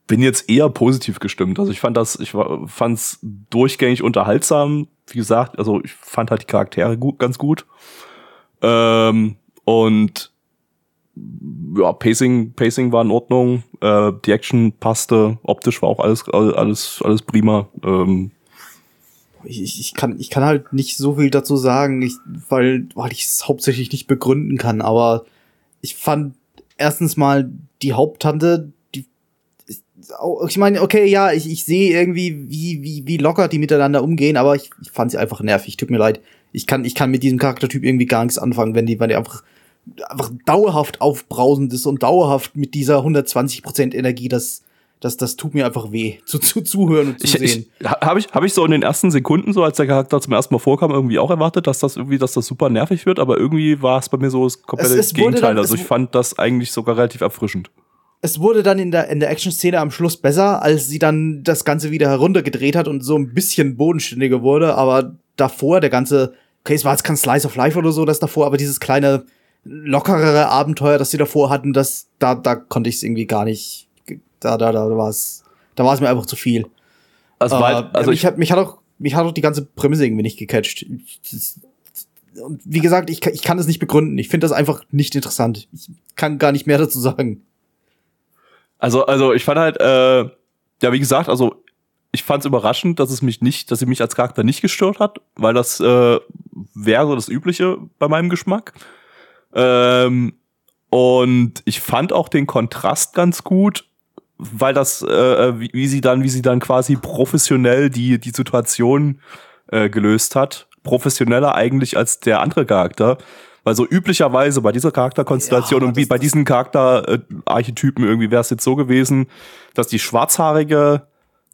C: bin jetzt eher positiv gestimmt. Also ich fand das, ich war- fand's durchgängig unterhaltsam. Wie gesagt, also ich fand halt die Charaktere gut, ganz gut. Ähm, und ja, Pacing, Pacing war in Ordnung, äh, die Action passte, optisch war auch alles, alles, alles prima. Ähm,
B: Ich, ich, kann, ich kann halt nicht so viel dazu sagen, ich, weil, weil ich es hauptsächlich nicht begründen kann, aber ich fand erstens mal die Haupttante, die ich meine, okay, ja, ich, ich sehe irgendwie, wie, wie, wie locker die miteinander umgehen, aber ich, ich fand sie einfach nervig. Tut mir leid. Ich kann, ich kann mit diesem Charaktertyp irgendwie gar nichts anfangen, wenn die, wenn die einfach, einfach dauerhaft aufbrausend ist und dauerhaft mit dieser 120% Energie, das, das, das tut mir einfach weh. Zu, zu zuhören und zu
C: ich,
B: sehen.
C: habe ich, hab ich so in den ersten Sekunden, so als der Charakter zum ersten Mal vorkam, irgendwie auch erwartet, dass das irgendwie, dass das super nervig wird, aber irgendwie war es bei mir so das komplette
B: Es- es
C: Gegenteil.
B: dann-
C: also ich fand das eigentlich sogar relativ erfrischend.
B: es wurde dann in der, in der Action-Szene am Schluss besser, als sie dann das Ganze wieder heruntergedreht hat und so ein bisschen bodenständiger wurde. Aber davor, der ganze, okay, es war jetzt kein Slice of Life oder so, das davor, aber dieses kleine, lockerere Abenteuer, das sie davor hatten, das, da, da konnte ich es irgendwie gar nicht, da, da, da war es, da war es mir einfach zu viel.
C: Also,
B: Äh,
C: also
B: mich,
C: ich,
B: hat, mich hat auch, mich hat auch die ganze Prämisse irgendwie nicht gecatcht. Das- Und wie gesagt, ich, kann- ich kann es nicht begründen. Ich finde das einfach nicht interessant. Ich kann gar nicht mehr dazu sagen.
C: Also, also ich fand halt, äh, ja, wie gesagt, also ich fand es überraschend, dass es mich nicht, dass sie mich als Charakter nicht gestört hat, weil das äh, wäre so das Übliche bei meinem Geschmack. Ähm, und ich fand auch den Kontrast ganz gut, weil das, äh, wie, wie sie dann, wie sie dann quasi professionell die die Situation äh, gelöst hat, professioneller eigentlich als der andere Charakter. Weil so üblicherweise bei dieser Charakterkonstellation
B: Ja,
C: und wie bei diesen Charakterarchetypen irgendwie wäre es jetzt so gewesen, dass die schwarzhaarige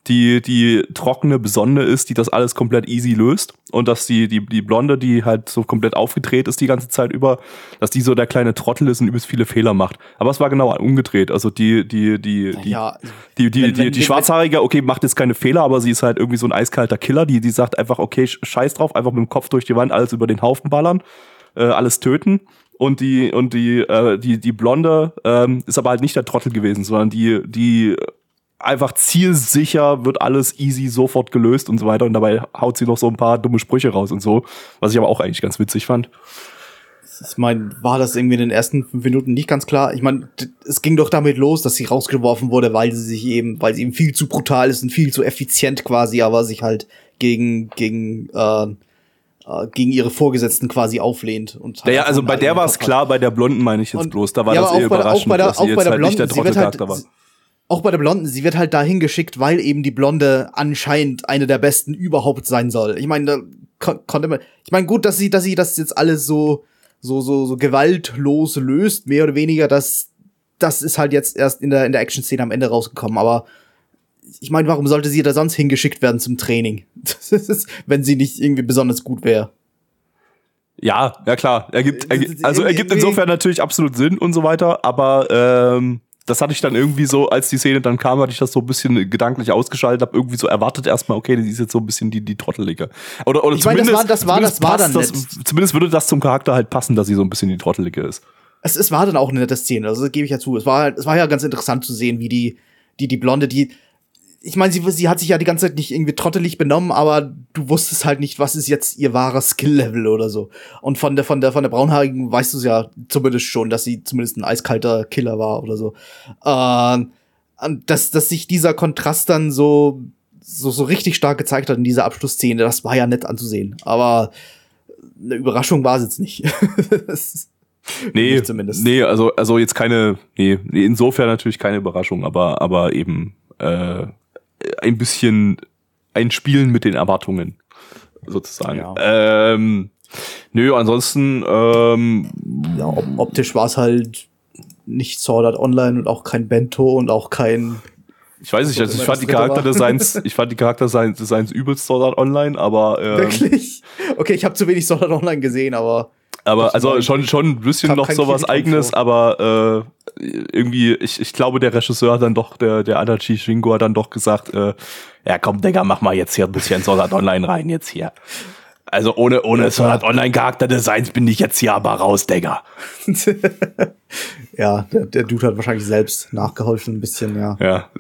C: die die trockene Besonne ist, die das alles komplett easy löst und dass die die die blonde, die halt so komplett aufgedreht ist die ganze Zeit über, dass die so der kleine Trottel ist und übelst viele Fehler macht. Aber es war genau umgedreht. Also die die die die
B: Ja,
C: die, die,
B: Wenn-
C: die,
B: wenn-
C: die
B: wenn-
C: Schwarzhaarige, okay, macht jetzt keine Fehler, aber sie ist halt irgendwie so ein eiskalter Killer, die, die sagt einfach, okay, sch- scheiß drauf, einfach mit dem Kopf durch die Wand alles über den Haufen ballern, äh, alles töten. Und die, und die, äh, die, die Blonde ähm, ist aber halt nicht der Trottel gewesen, sondern die, die einfach zielsicher wird alles easy sofort gelöst und so weiter. Und dabei haut sie noch so ein paar dumme Sprüche raus und so, was ich aber auch eigentlich ganz witzig fand.
B: Ich meine, war das irgendwie in den ersten fünf Minuten nicht ganz klar? Ich meine, es ging doch damit los, dass sie rausgeworfen wurde, weil sie sich eben, weil sie eben viel zu brutal ist und viel zu effizient quasi, aber sich halt gegen gegen äh, äh, gegen ihre Vorgesetzten quasi auflehnt. Und
C: Naja, also bei der war es klar, bei der Blonden meine ich jetzt
B: Und-
C: bloß. Da war
B: ja,
C: das eher überraschend,
B: bei der-
C: dass sie jetzt halt nicht der
B: Blonden, wird halt-
C: Trottelcharakter war.
B: Auch bei der Blonden, sie wird halt dahin geschickt, weil eben die Blonde anscheinend eine der besten überhaupt sein soll. Ich meine, da kon konnte man. Ich meine, gut, dass sie, dass sie das jetzt alles so, so, so, so gewaltlos löst, mehr oder weniger, das, das ist halt jetzt erst in der, in der Action-Szene am Ende rausgekommen. Aber ich meine, warum sollte sie da sonst hingeschickt werden zum Training? (laughs) Das ist, wenn sie nicht irgendwie besonders gut wäre.
C: Ja, ja klar. Ergibt,
B: Äh,
C: ergibt, also ergibt insofern natürlich absolut Sinn und so weiter, aber ähm, das hatte ich dann irgendwie so, als die Szene dann kam, hatte ich das so ein bisschen gedanklich ausgeschaltet, habe irgendwie so erwartet erstmal, okay, die ist jetzt so ein bisschen die, die Trottelige. Oder, oder
B: Ich meine, das
C: zumindest,
B: war- das war-
C: zumindest
B: das war dann
C: das, Zumindest würde das zum Charakter halt passen, dass sie so ein bisschen die Trottelige ist.
B: es, es war dann auch eine nette Szene, also das gebe ich ja zu. Es war halt, es war ja ganz interessant zu sehen, wie die, die, die Blonde, die, ich meine, sie, sie hat sich ja die ganze Zeit nicht irgendwie trottelig benommen, aber du wusstest halt nicht, was ist jetzt ihr wahrer Skill-Level oder so. Und von der, von der, von der Braunhaarigen weißt du es ja zumindest schon, dass sie zumindest ein eiskalter Killer war oder so. Ähm, dass, dass sich dieser Kontrast dann so, so, so richtig stark gezeigt hat in dieser Abschlussszene, das war ja nett anzusehen. Aber eine Überraschung war es jetzt nicht. (laughs)
C: Nee,
B: zumindest.
C: nee, also, also jetzt keine, nee, nee, insofern natürlich keine Überraschung, aber, aber eben äh, ein bisschen ein Spielen mit den Erwartungen, sozusagen.
B: Ja.
C: Ähm, nö, ansonsten, ähm,
B: ja, op optisch war es halt nicht Sword Art Online und auch kein Bento und auch kein.
C: ich weiß nicht,
B: So,
C: also ich fand die. Charakterdesigns, ich fand die Charakterdesigns übelst Sword Art Online, aber, ähm,
B: Wirklich? Okay, ich habe zu wenig Sword Art Online gesehen, aber
C: aber also schon, schon ein bisschen noch sowas eigenes,
B: vor.
C: aber äh, irgendwie, ich, ich glaube, der Regisseur hat dann doch, der, der Adachi Shingo hat dann doch gesagt, äh, ja komm, Digga, mach mal jetzt hier ein bisschen Sword Art Online rein jetzt hier. Also ohne, ohne Sword Art Online Charakterdesigns bin ich jetzt hier aber raus, Digga. (laughs)
B: ja, der, der Dude hat wahrscheinlich selbst nachgeholfen ein bisschen, ja.
C: Ja.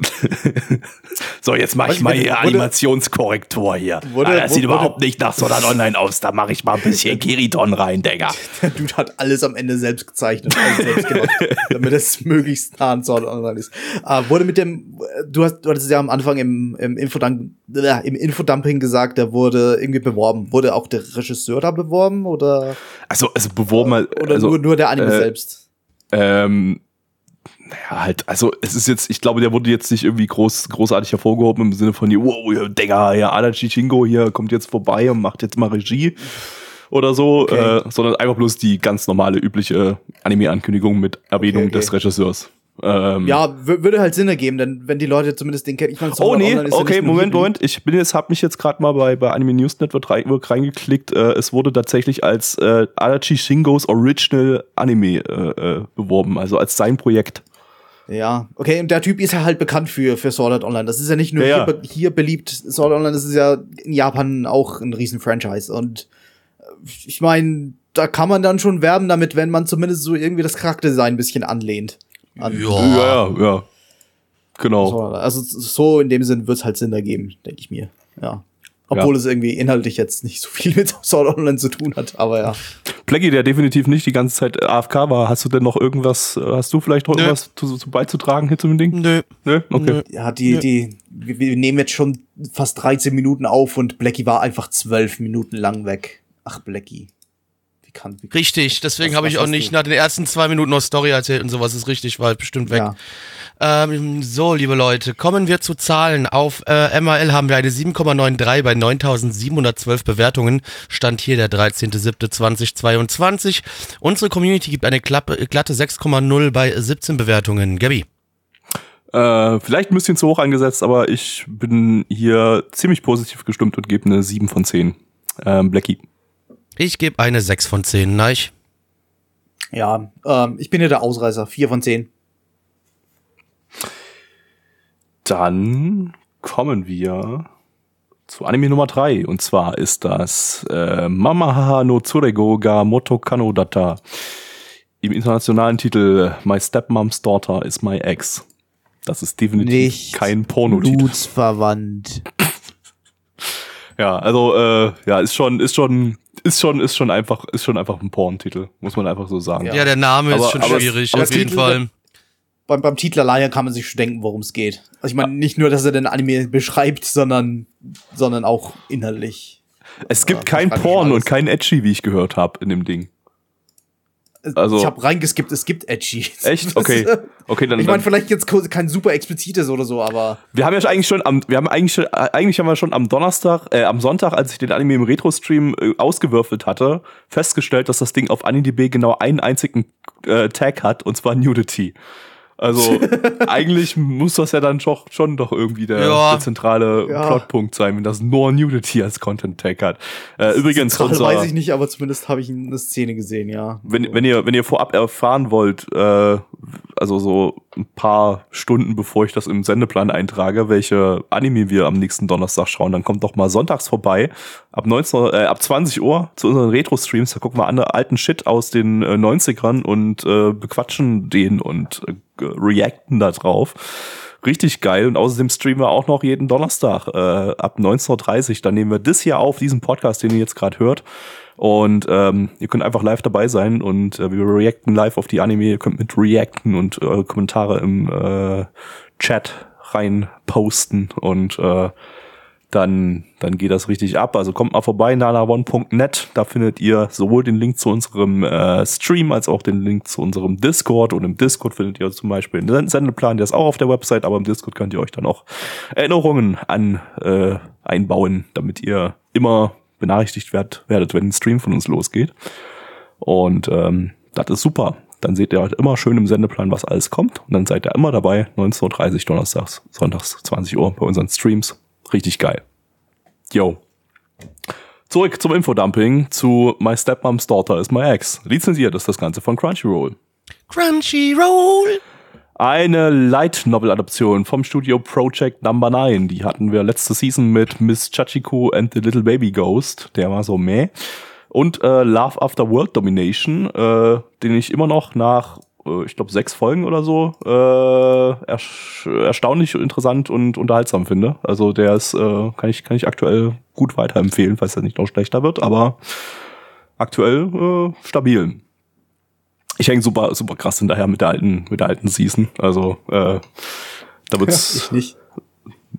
C: (laughs) so, jetzt mach
B: Was
C: ich mal
B: wurde-
C: hier
B: wurde-
C: Animationskorrektur hier.
B: Wurde-
C: ah, das sieht
B: wurde-
C: überhaupt nicht nach Sword Art Online aus. Da mache ich mal ein bisschen (laughs) Kiriton rein, Digga.
B: Der Dude hat alles am Ende selbst gezeichnet, alles selbst gemacht, (laughs) damit es möglichst nah an Sword Art Online ist. Äh, wurde mit dem, du hast, du hattest es ja am Anfang im, im, Infodump, äh, im Infodumping gesagt, der wurde irgendwie beworben. Wurde auch der Regisseur da beworben oder,
C: Also, also beworben,
B: oder
C: also,
B: nur, nur der Anime
C: äh,
B: selbst?
C: Ähm, naja, halt, also es ist jetzt, ich glaube, der wurde jetzt nicht irgendwie groß, großartig hervorgehoben im Sinne von, wow, ja, Digga, ja, Adachi Shingo hier kommt jetzt vorbei und macht jetzt mal Regie oder so,
B: Okay.
C: äh, sondern einfach bloß die ganz normale, übliche Anime-Ankündigung mit Erwähnung
B: Okay, okay.
C: des Regisseurs. Ähm,
B: Ja, wür- würde halt Sinn ergeben, denn wenn die Leute zumindest den kennen. Ich Sword
C: Oh nee,
B: ja
C: okay,
B: nur
C: Moment. Moment. Ich bin jetzt, hab mich jetzt gerade mal bei, bei Anime News Network rein, reingeklickt. Äh, es wurde tatsächlich als äh, Adachi Shingos Original Anime äh, äh, beworben, also als sein Projekt.
B: Ja, okay, und der Typ ist ja halt bekannt für, für Sword Art Online. Das ist ja nicht nur
C: Ja, ja.
B: Hier, be- hier beliebt. Sword Art Online, das ist ja in Japan auch ein riesen Franchise. Und äh, ich meine, da kann man dann schon werben damit, wenn man zumindest so irgendwie das Charakterdesign ein bisschen anlehnt. An
A: Ja.
C: Ja, ja, ja. Genau.
B: Art. Also so in dem Sinn wird's halt Sinn ergeben, denke ich mir. Ja. Obwohl
C: Ja.
B: es irgendwie inhaltlich jetzt nicht so viel mit Sword Online zu tun hat, aber ja.
C: Blackie, der definitiv nicht die ganze Zeit AFK war, hast du denn noch irgendwas, äh, hast du vielleicht noch
A: Nö.
C: irgendwas zu, zu beizutragen hier zu dem Ding?
A: Nö.
C: Nö? Okay.
A: Nö.
B: Ja, die,
A: Ja.
B: die, wir, wir nehmen jetzt schon fast 13 Minuten auf und Blackie war einfach 12 Minuten lang weg. Ach, Blackie. Kann, wie
A: Richtig, deswegen habe ich auch nicht nach den ersten zwei Minuten noch Story erzählt und sowas ist richtig, war halt bestimmt weg.
B: Ja.
A: Ähm, so, liebe Leute, kommen wir zu Zahlen. Auf äh, MAL haben wir eine 7,93 bei 9712 Bewertungen. Stand hier der 13.07.2022. Unsere Community gibt eine klappe, glatte 6,0 bei 17 Bewertungen. Gabi.
C: Äh, vielleicht ein bisschen zu hoch angesetzt, aber ich bin hier ziemlich positiv gestimmt und gebe eine 7 von 10. Ähm, Blackie.
A: Ich gebe eine 6 von 10. Neich.
B: Ja, ähm, ich bin ja der Ausreißer. 4 von 10.
C: Dann kommen wir zu Anime Nummer 3. Und zwar ist das äh, Mamahaha no Tsurego ga Moto Kano Data. Im internationalen Titel My Stepmom's Daughter is My Ex. Das ist definitiv kein Pornotitel.
B: Blutsverwandt.
C: Ja, also äh, ja, ist schon, ist schon ist schon, ist schon einfach, ist schon einfach ein Porn-Titel, muss man einfach so sagen.
A: Ja, der Name
C: Aber-
A: ist schon
C: aber-
A: schwierig,
B: aber
A: auf jeden
B: Titel-
A: Fall.
B: Beim, beim Titel alleine kann man sich schon denken, worum es geht. Also ich meine, nicht nur, dass er den Anime beschreibt, sondern, sondern auch inhaltlich.
C: Es gibt kein Porn
B: alles.
C: und kein Edgy, wie ich gehört habe in dem Ding. Also-
B: ich habe reingeskippt, es gibt Edgy.
C: Echt? (laughs) Okay. Okay, dann,
B: Ich meine, vielleicht jetzt kein super explizites oder so, aber
C: wir haben ja schon eigentlich schon am, wir haben eigentlich schon, äh, eigentlich haben wir schon am Donnerstag, äh, am Sonntag, als ich den Anime im Retro-Stream äh, ausgewürfelt hatte, festgestellt, dass das Ding auf AniDB genau einen einzigen äh, Tag hat, und zwar Nudity. Also (laughs) eigentlich muss das ja dann doch, schon doch irgendwie der,
A: Ja.
C: der zentrale
B: Ja.
C: Plotpunkt sein, wenn das nur Nudity als Content-Tag hat. Äh, übrigens, unser,
B: weiß ich nicht, aber zumindest habe ich eine Szene gesehen, ja.
C: wenn, wenn ihr, wenn ihr vorab erfahren wollt, äh, also so ein paar Stunden bevor ich das im Sendeplan eintrage, welche Anime wir am nächsten Donnerstag schauen, dann kommt doch mal sonntags vorbei, ab 19, äh, ab 20 Uhr zu unseren Retro-Streams, da gucken wir an alten Shit aus den äh, 90ern und äh, bequatschen den und äh, reacten da drauf. Richtig geil. Und außerdem streamen wir auch noch jeden Donnerstag äh, ab 19.30 Uhr. Dann nehmen wir das hier auf, diesen Podcast, den ihr jetzt gerade hört. Und ähm, ihr könnt einfach live dabei sein und äh, wir reacten live auf die Anime. Ihr könnt mit reacten und eure Kommentare im äh, Chat rein posten und äh, dann, dann geht das richtig ab. Also kommt mal vorbei, nanaone.net. Da findet ihr sowohl den Link zu unserem äh, Stream als auch den Link zu unserem Discord. Und im Discord findet ihr zum Beispiel einen Sendeplan, der ist auch auf der Website, aber im Discord könnt ihr euch dann auch Erinnerungen an äh, einbauen, damit ihr immer benachrichtigt werd, werdet, wenn ein Stream von uns losgeht. Und ähm, das ist super. Dann seht ihr halt immer schön im Sendeplan, was alles kommt. Und dann seid ihr immer dabei, 19.30 Uhr donnerstags, sonntags, 20 Uhr bei unseren Streams. Richtig geil. Yo. Zurück zum Infodumping zu My Stepmom's Daughter is My Ex. Lizenziert ist das Ganze von Crunchyroll.
A: Crunchyroll.
C: Eine Light Novel Adaption vom Studio Project Number 9. Die hatten wir letzte Season mit Miss Chachiko and the Little Baby Ghost. Der war so meh. Und äh, Love After World Domination, äh, den ich immer noch nach, äh, ich glaube, sechs Folgen oder so äh, erstaunlich interessant und unterhaltsam finde. Also der ist, äh, kann ich, kann ich aktuell gut weiterempfehlen, falls er nicht noch schlechter wird, aber aktuell äh, stabil. Ich hänge super, super krass hinterher mit der alten, mit der alten Season. Also äh, da wird's. (laughs)
B: Ich nicht.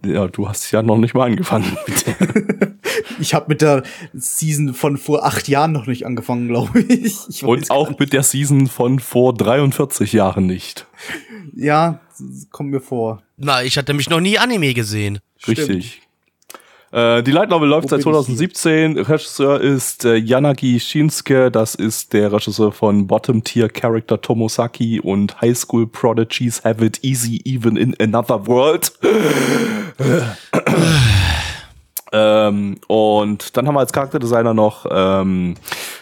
C: Ja, du hast ja noch nicht mal angefangen. Bitte. (laughs)
B: Ich habe mit der Season von vor acht Jahren noch nicht angefangen, glaube ich. ich
C: Und auch mit der Season von vor 43 Jahren nicht.
B: Ja, das kommt mir vor.
A: Na, ich hatte mich noch nie Anime gesehen.
C: Richtig. Äh, die Light Novel läuft
B: Wo
C: seit
B: bin ich
C: 2017. Regisseur ist äh, Yanagi Shinsuke. Das ist der Regisseur von Bottom Tier Character Tomosaki und High School Prodigies Have It Easy Even in Another World. (clears throat) ähm, und dann haben wir als Charakterdesigner noch ähm,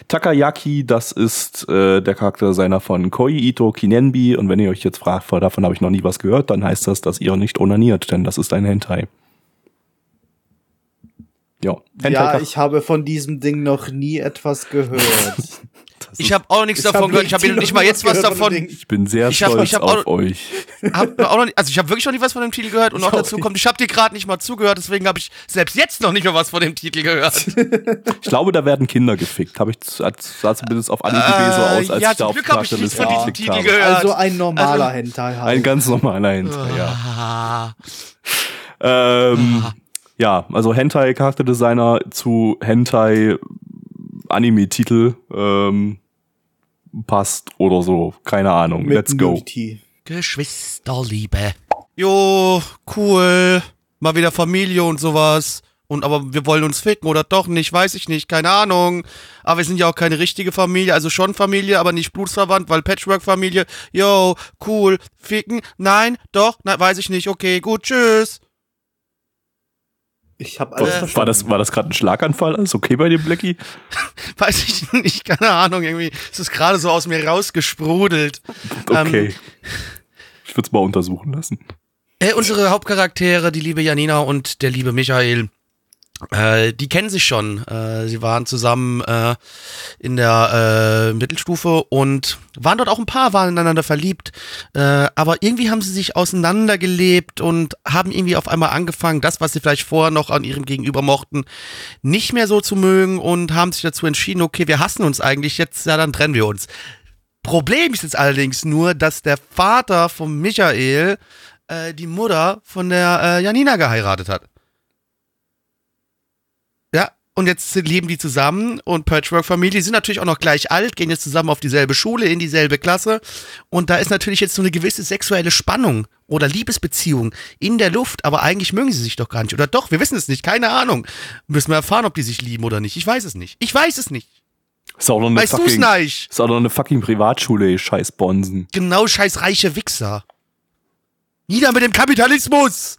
C: Takayaki, das ist äh, der Charakterdesigner von Koi Ito Kinenbi. Und wenn ihr euch jetzt fragt, davon habe ich noch nie was gehört, dann heißt das, dass ihr nicht onaniert, denn das ist ein Hentai. Ja,
B: Ja, ich habe von diesem Ding noch nie etwas gehört. (laughs)
A: Ich habe auch nichts
B: Ich
A: davon gehört. Ich habe
B: richtig
A: nicht mal
B: noch
A: jetzt was davon.
C: Ich bin sehr
A: Ich hab-
C: stolz
A: ich hab
C: auf
A: auch-
C: euch.
A: Hab auch noch nicht, also ich habe wirklich noch nie was von dem Titel gehört und noch
B: auch
A: dazu
B: nicht.
A: kommt, ich habe dir gerade nicht mal zugehört, deswegen habe ich selbst jetzt noch nicht mal was von dem Titel gehört. (laughs)
C: Ich glaube, da werden Kinder gefickt. Habe ich sah zumindest auf so
A: Äh,
C: aus, als
A: ja,
C: ich da auf
A: Glück hab ich nichts
C: Charakterliste
A: von diesem Titel
C: habe.
A: gehört.
B: Also ein normaler
A: Also-
B: Hentai halt.
C: Ein ganz normaler Hentai, ja.
A: Ah,
C: Ähm, (laughs) ja, also Hentai Charakterdesigner zu Hentai Anime-Titel ähm, passt oder so. Keine Ahnung.
B: Mit
C: Let's go.
B: Nudity.
A: Geschwisterliebe. Jo, cool. Mal wieder Familie und sowas. Und aber wir wollen uns ficken oder doch nicht, weiß ich nicht, keine Ahnung. Aber wir sind ja auch keine richtige Familie, also schon Familie, aber nicht blutsverwandt, weil Patchwork-Familie. Jo, cool. Ficken? Nein, doch, nein, weiß ich nicht. Okay, gut, tschüss.
B: Ich habe alles verstanden.
C: War das, war das gerade ein Schlaganfall? Alles okay bei dir, Blackie? (laughs)
A: Weiß ich nicht, keine Ahnung, irgendwie ist es gerade so aus mir rausgesprudelt.
C: Okay. ich würde es mal untersuchen lassen.
A: Äh, unsere Hauptcharaktere, die liebe Janina und der liebe Michael, Äh, die kennen sich schon. Äh, sie waren zusammen äh, in der äh, Mittelstufe und waren dort auch ein Paar, waren ineinander verliebt. Äh, aber irgendwie haben sie sich auseinandergelebt und haben irgendwie auf einmal angefangen, das, was sie vielleicht vorher noch an ihrem Gegenüber mochten, nicht mehr so zu mögen und haben sich dazu entschieden, okay, wir hassen uns eigentlich jetzt, ja, dann trennen wir uns. Problem ist jetzt allerdings nur, dass der Vater von Michael äh, die Mutter von der Janina geheiratet hat. Und jetzt leben die zusammen und Patchwork-Familie sind natürlich auch noch gleich alt, gehen jetzt zusammen auf dieselbe Schule, in dieselbe Klasse. Und da ist natürlich jetzt so eine gewisse sexuelle Spannung oder Liebesbeziehung in der Luft, aber eigentlich mögen sie sich doch gar nicht. Oder doch, wir wissen es nicht, keine Ahnung. Müssen wir erfahren, ob die sich lieben oder nicht. Ich weiß es nicht. Ich weiß es nicht.
C: Ist auch noch eine
A: Weißt
C: fucking,
A: nicht?
C: ist auch noch eine fucking Privatschule, ihr scheiß Bonsen.
A: Genau scheiß reiche Wichser. Nieder mit dem Kapitalismus!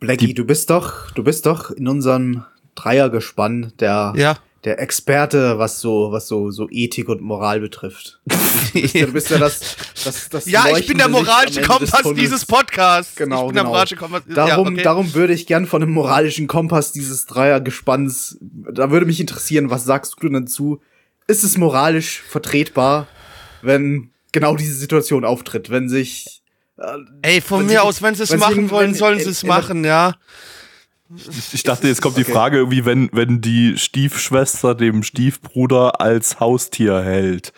B: Blackie, du bist doch, du bist doch in unserem Dreiergespann der,
A: Ja.
B: der Experte, was so, was so, so Ethik und Moral betrifft. Du bist ja, du bist ja das, das, das
A: Ja, ich bin der
B: Licht am
A: moralische Kompass dieses Podcasts.
B: Genau,
A: ich bin der
B: genau.
A: moralische Kompass.
B: Darum,
A: ja, okay.
B: darum würde ich gern von dem moralischen Kompass dieses Dreiergespanns, da würde mich interessieren, was sagst du denn dazu? Ist es moralisch vertretbar, wenn genau diese Situation auftritt, wenn sich äh,
A: Ey, von mir
B: sie-
A: aus, wenn sie es machen wollen, sollen sie es
B: der-
A: machen, ja.
C: Ich, ich dachte, jetzt kommt die
B: okay.
C: Frage irgendwie, wenn, wenn die Stiefschwester dem Stiefbruder als Haustier hält.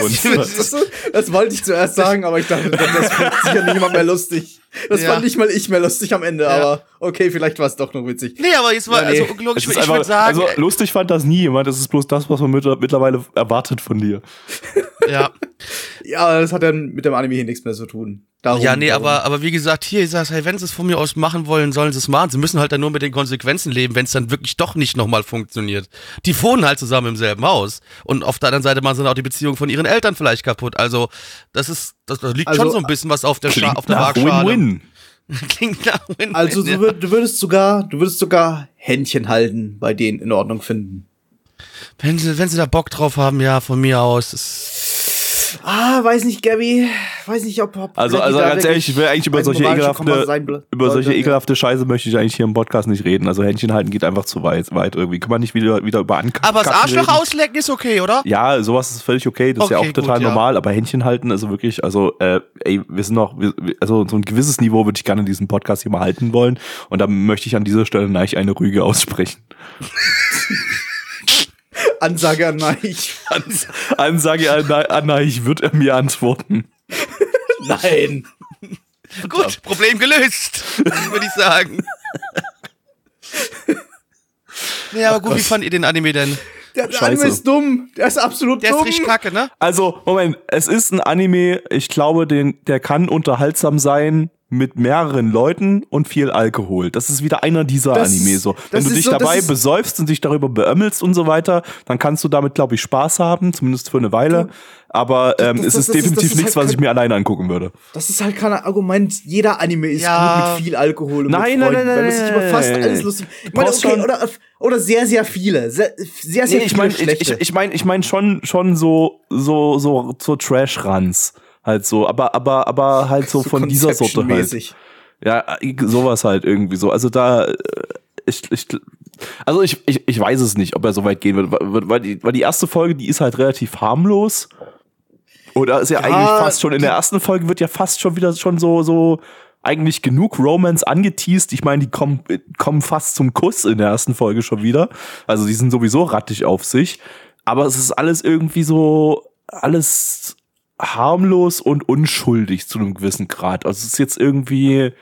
C: Und, (laughs)
B: das, das wollte ich zuerst sagen, aber ich dachte, das fand sicher niemand mehr lustig. Das
A: Ja.
B: fand nicht mal ich mehr lustig am Ende, aber okay, vielleicht war es doch noch witzig.
A: Nee, aber jetzt war,
B: Ja, nee.
A: also logisch, ich
C: einfach,
A: würde sagen,
C: also lustig fand das nie jemand, das ist bloß das, was man mit, mittlerweile erwartet von dir. (laughs)
A: ja. (laughs)
B: Ja, das hat dann mit dem Anime hier nichts mehr zu tun. Darum,
A: Ja, nee,
B: darum.
A: aber, aber wie gesagt, hier, ich sag's, hey, wenn sie es von mir aus machen wollen, sollen sie es machen. Sie müssen halt dann nur mit den Konsequenzen leben, wenn es dann wirklich doch nicht nochmal funktioniert. Die wohnen halt zusammen im selben Haus. Und auf der anderen Seite machen sie dann auch die Beziehung von ihren Eltern vielleicht kaputt. Also, das ist, das, da liegt
B: Also,
A: schon so ein bisschen was auf der, Scha
C: Klingt
A: auf der Waagschale.
C: Win-Win. (laughs)
A: Klingt nach Win-Win.
B: Also du,
A: ja.
B: würd, du würdest sogar, du würdest sogar Händchen halten bei denen in Ordnung finden.
A: wenn sie, wenn sie da Bock drauf haben, ja, von mir aus.
B: Ah, weiß nicht, Gabby. Weiß nicht, ob. ob
C: Also, also ganz ehrlich, ich will eigentlich über solche ekelhafte, über solche
B: sollte.
C: ekelhafte Scheiße möchte ich eigentlich hier im Podcast nicht reden. Also Händchen halten geht einfach zu weit, weit irgendwie. Kann man nicht wieder, wieder über Ankacken
A: aber das Arschloch
C: reden?
A: auslecken ist okay, oder?
C: Ja, sowas ist völlig okay, das ist ja auch
A: Okay,
C: total
A: gut, ja.
C: normal, aber Händchen halten, also wirklich, also, äh, ey, wir sind noch, wir- also so ein gewisses Niveau würde ich gerne in diesem Podcast hier mal halten wollen und da möchte ich an dieser Stelle eigentlich eine Rüge aussprechen. (laughs)
B: Ansage an Neich.
C: Ans (laughs) Ansage an, an ich wird er mir antworten.
B: Nein.
A: Gut, Problem gelöst, würde ich sagen. Ja, aber gut, wie fand ihr den Anime denn?
B: Der, der. Anime ist dumm. Der ist absolut
A: Der
B: dumm.
A: ist richtig kacke, ne?
C: Also, Moment, es ist ein Anime, ich glaube, den, der kann unterhaltsam sein mit mehreren Leuten und viel Alkohol. Das ist wieder einer dieser
B: Das-
C: Anime so. Wenn du dich
B: so-
C: dabei besäufst und dich darüber beömmelst und so weiter, dann kannst du damit, glaube ich, Spaß haben, zumindest für eine Weile. Aber ähm,
B: das-
C: es
B: das-
C: ist
B: das ist-
C: definitiv
B: das ist
C: nichts,
B: halt
C: was ich mir alleine angucken würde.
B: Das ist halt kein Argument. Jeder Anime ist
A: Ja.
B: gut mit viel Alkohol und
C: Nein,
B: mit
C: nein,
B: Freunden,
C: nein,
B: weil
C: nein,
B: sich
C: nein,
B: über fast
C: nein,
B: alles
C: nein.
B: lustig. Ich meine, okay, oder, oder sehr, sehr viele. Sehr, sehr, sehr
C: Nee, ich
B: viele
C: meine, ich,
B: schlechte.
C: ich, ich meine, ich meine schon, schon so, so, so, so Trash-Runs. Halt so, aber, aber, aber halt so, von dieser Sorte halt. Ja, sowas halt irgendwie so. Also da, äh, ich, ich, also ich, ich, ich weiß es nicht, ob er so weit gehen wird, weil, die, weil die erste Folge, die ist halt relativ harmlos. Oder ist ja, eigentlich fast schon, in der ersten Folge wird ja fast schon wieder schon so, so, eigentlich genug Romance angeteased. Ich meine, die kommen, kommen fast zum Kuss in der ersten Folge schon wieder. Also die sind sowieso rattig auf sich. Aber es ist alles irgendwie so, alles harmlos und unschuldig zu einem gewissen Grad. Also es ist jetzt irgendwie,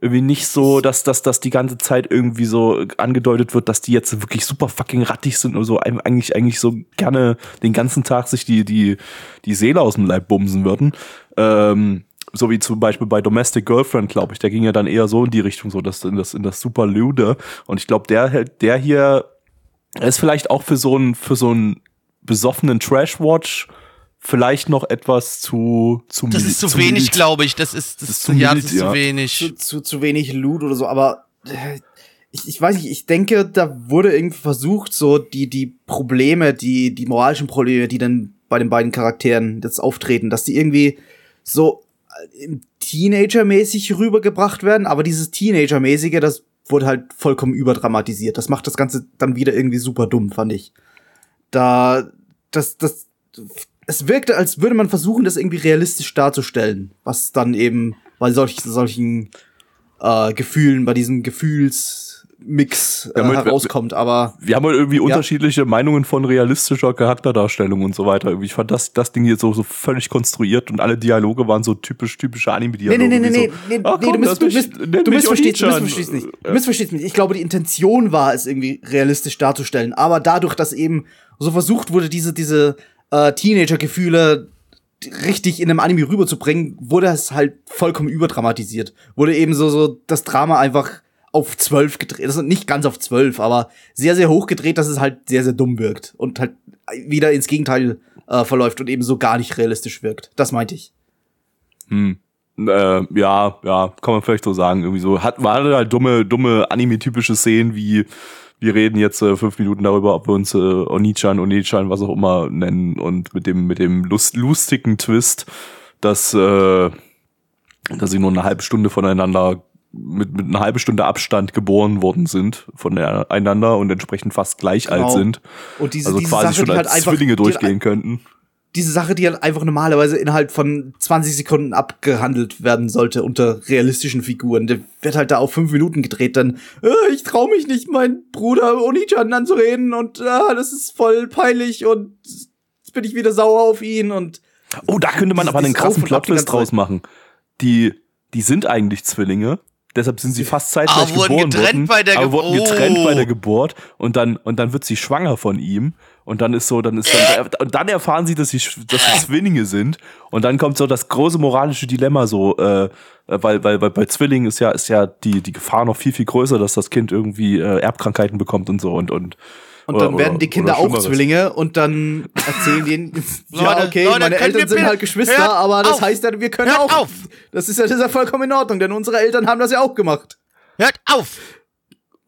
C: irgendwie nicht so, dass, dass, dass die ganze Zeit irgendwie so angedeutet wird, dass die jetzt wirklich super fucking rattig sind oder so eigentlich, eigentlich so gerne den ganzen Tag sich die, die, die Seele aus dem Leib bumsen würden. Ähm, so wie zum Beispiel bei Domestic Girlfriend, glaube ich, der ging ja dann eher so in die Richtung, so dass in das, in das super Lude. Und ich glaube, der, der hier ist vielleicht auch für so einen, für so einen besoffenen Trash-Watch vielleicht noch etwas zu, zu
A: Das ist zu
C: zu
A: wenig, glaube ich. Das ist, das
C: ist
A: ist
C: zu
A: ja, das ist
C: ja.
A: zu wenig.
B: zu, zu, zu wenig Loot oder so, aber äh, ich, ich weiß nicht, ich denke, da wurde irgendwie versucht, so die, die Probleme, die, die moralischen Probleme, die dann bei den beiden Charakteren jetzt auftreten, dass die irgendwie so äh, Teenager-mäßig rübergebracht werden, aber dieses Teenager-mäßige, das wurde halt vollkommen überdramatisiert. Das macht das Ganze dann wieder irgendwie super dumm, fand ich. Da, das, das, es wirkte, als würde man versuchen, das irgendwie realistisch darzustellen, was dann eben bei solch, solchen äh, Gefühlen, bei diesem Gefühlsmix äh,
C: Ja, mit-
B: herauskommt. Aber
C: Wir haben halt irgendwie unterschiedliche Meinungen von realistischer Charakterdarstellung und so weiter. Ich fand das, das Ding hier so, so völlig konstruiert und alle Dialoge waren so typisch, typische
B: Nee,
C: Anime-Dialoge.
B: nee, nee, nee, nee,
C: so,
B: nee,
C: "Ach
B: nee,
C: komm,
B: du,
C: lass
B: miss, du,
C: mich-
B: miss,
C: nenn
B: du
C: mich
B: missverstehst, du
C: Oni-chan."
B: missverstehst nicht. Du missverstehst mich. Ich glaube, die Intention war es irgendwie realistisch darzustellen, aber dadurch, dass eben so versucht wurde, diese, diese äh, Teenager-Gefühle richtig in einem Anime rüberzubringen, wurde es halt vollkommen überdramatisiert. Wurde eben so, so das Drama einfach auf zwölf gedreht. Also nicht ganz auf zwölf, aber sehr, sehr hoch gedreht, dass es halt sehr, sehr dumm wirkt und halt wieder ins Gegenteil äh, verläuft und eben so gar nicht realistisch wirkt. Das meinte ich.
C: Hm. Äh, ja, ja, kann man vielleicht so sagen. Irgendwie so. Hat, waren halt dumme, dumme anime-typische Szenen wie, wir reden jetzt äh, fünf Minuten darüber, ob wir uns äh, Onichan, Onichan, was auch immer nennen und mit dem, mit dem lust, lustigen Twist, dass, äh, dass sie nur eine halbe Stunde voneinander mit, mit einer halben Stunde Abstand geboren worden sind voneinander und entsprechend fast gleich
B: Genau.
C: alt sind.
B: Und diese,
C: Also
B: diese
C: quasi
B: Sache,
C: schon
B: halt
C: als
B: einfach,
C: Zwillinge
B: halt
C: durchgehen könnten.
B: Diese Sache, die halt einfach normalerweise innerhalb von 20 Sekunden abgehandelt werden sollte unter realistischen Figuren. Der wird halt da auf fünf Minuten gedreht, dann, äh, ich trau mich nicht, meinen Bruder Onichan anzureden und äh, das ist voll peinlich und jetzt bin ich wieder sauer auf ihn und
C: Oh, da könnte man aber einen krassen
B: ganze
C: draus machen. Die, die sind eigentlich Zwillinge. Deshalb sind sie fast zeitgleich
A: Ah, wurden
C: geboren
A: getrennt
C: worden,
A: bei der
C: aber
A: Ge-
C: wurden getrennt
A: Oh.
C: bei der Geburt und dann und dann wird sie schwanger von ihm und dann ist so dann ist dann, (laughs) und dann erfahren sie, dass sie dass sie Zwillinge sind und dann kommt so das große moralische Dilemma so äh, weil, weil, weil bei Zwillingen ist ja ist ja die die Gefahr noch viel viel größer, dass das Kind irgendwie äh, Erbkrankheiten bekommt und so und und
B: und
C: oder-
B: dann werden
C: oder-
B: die Kinder auch. Zwillinge und dann erzählen denen, (laughs) ja,
A: Leute,
B: okay,
A: Leute,
B: meine Eltern
A: ihr
B: sind halt Geschwister, aber das
A: auf!
B: heißt ja, wir können
A: Hört
B: auch.
A: auf!
B: Das ist ja, das ist ja vollkommen in Ordnung, denn unsere Eltern haben das ja auch gemacht.
A: Hört auf!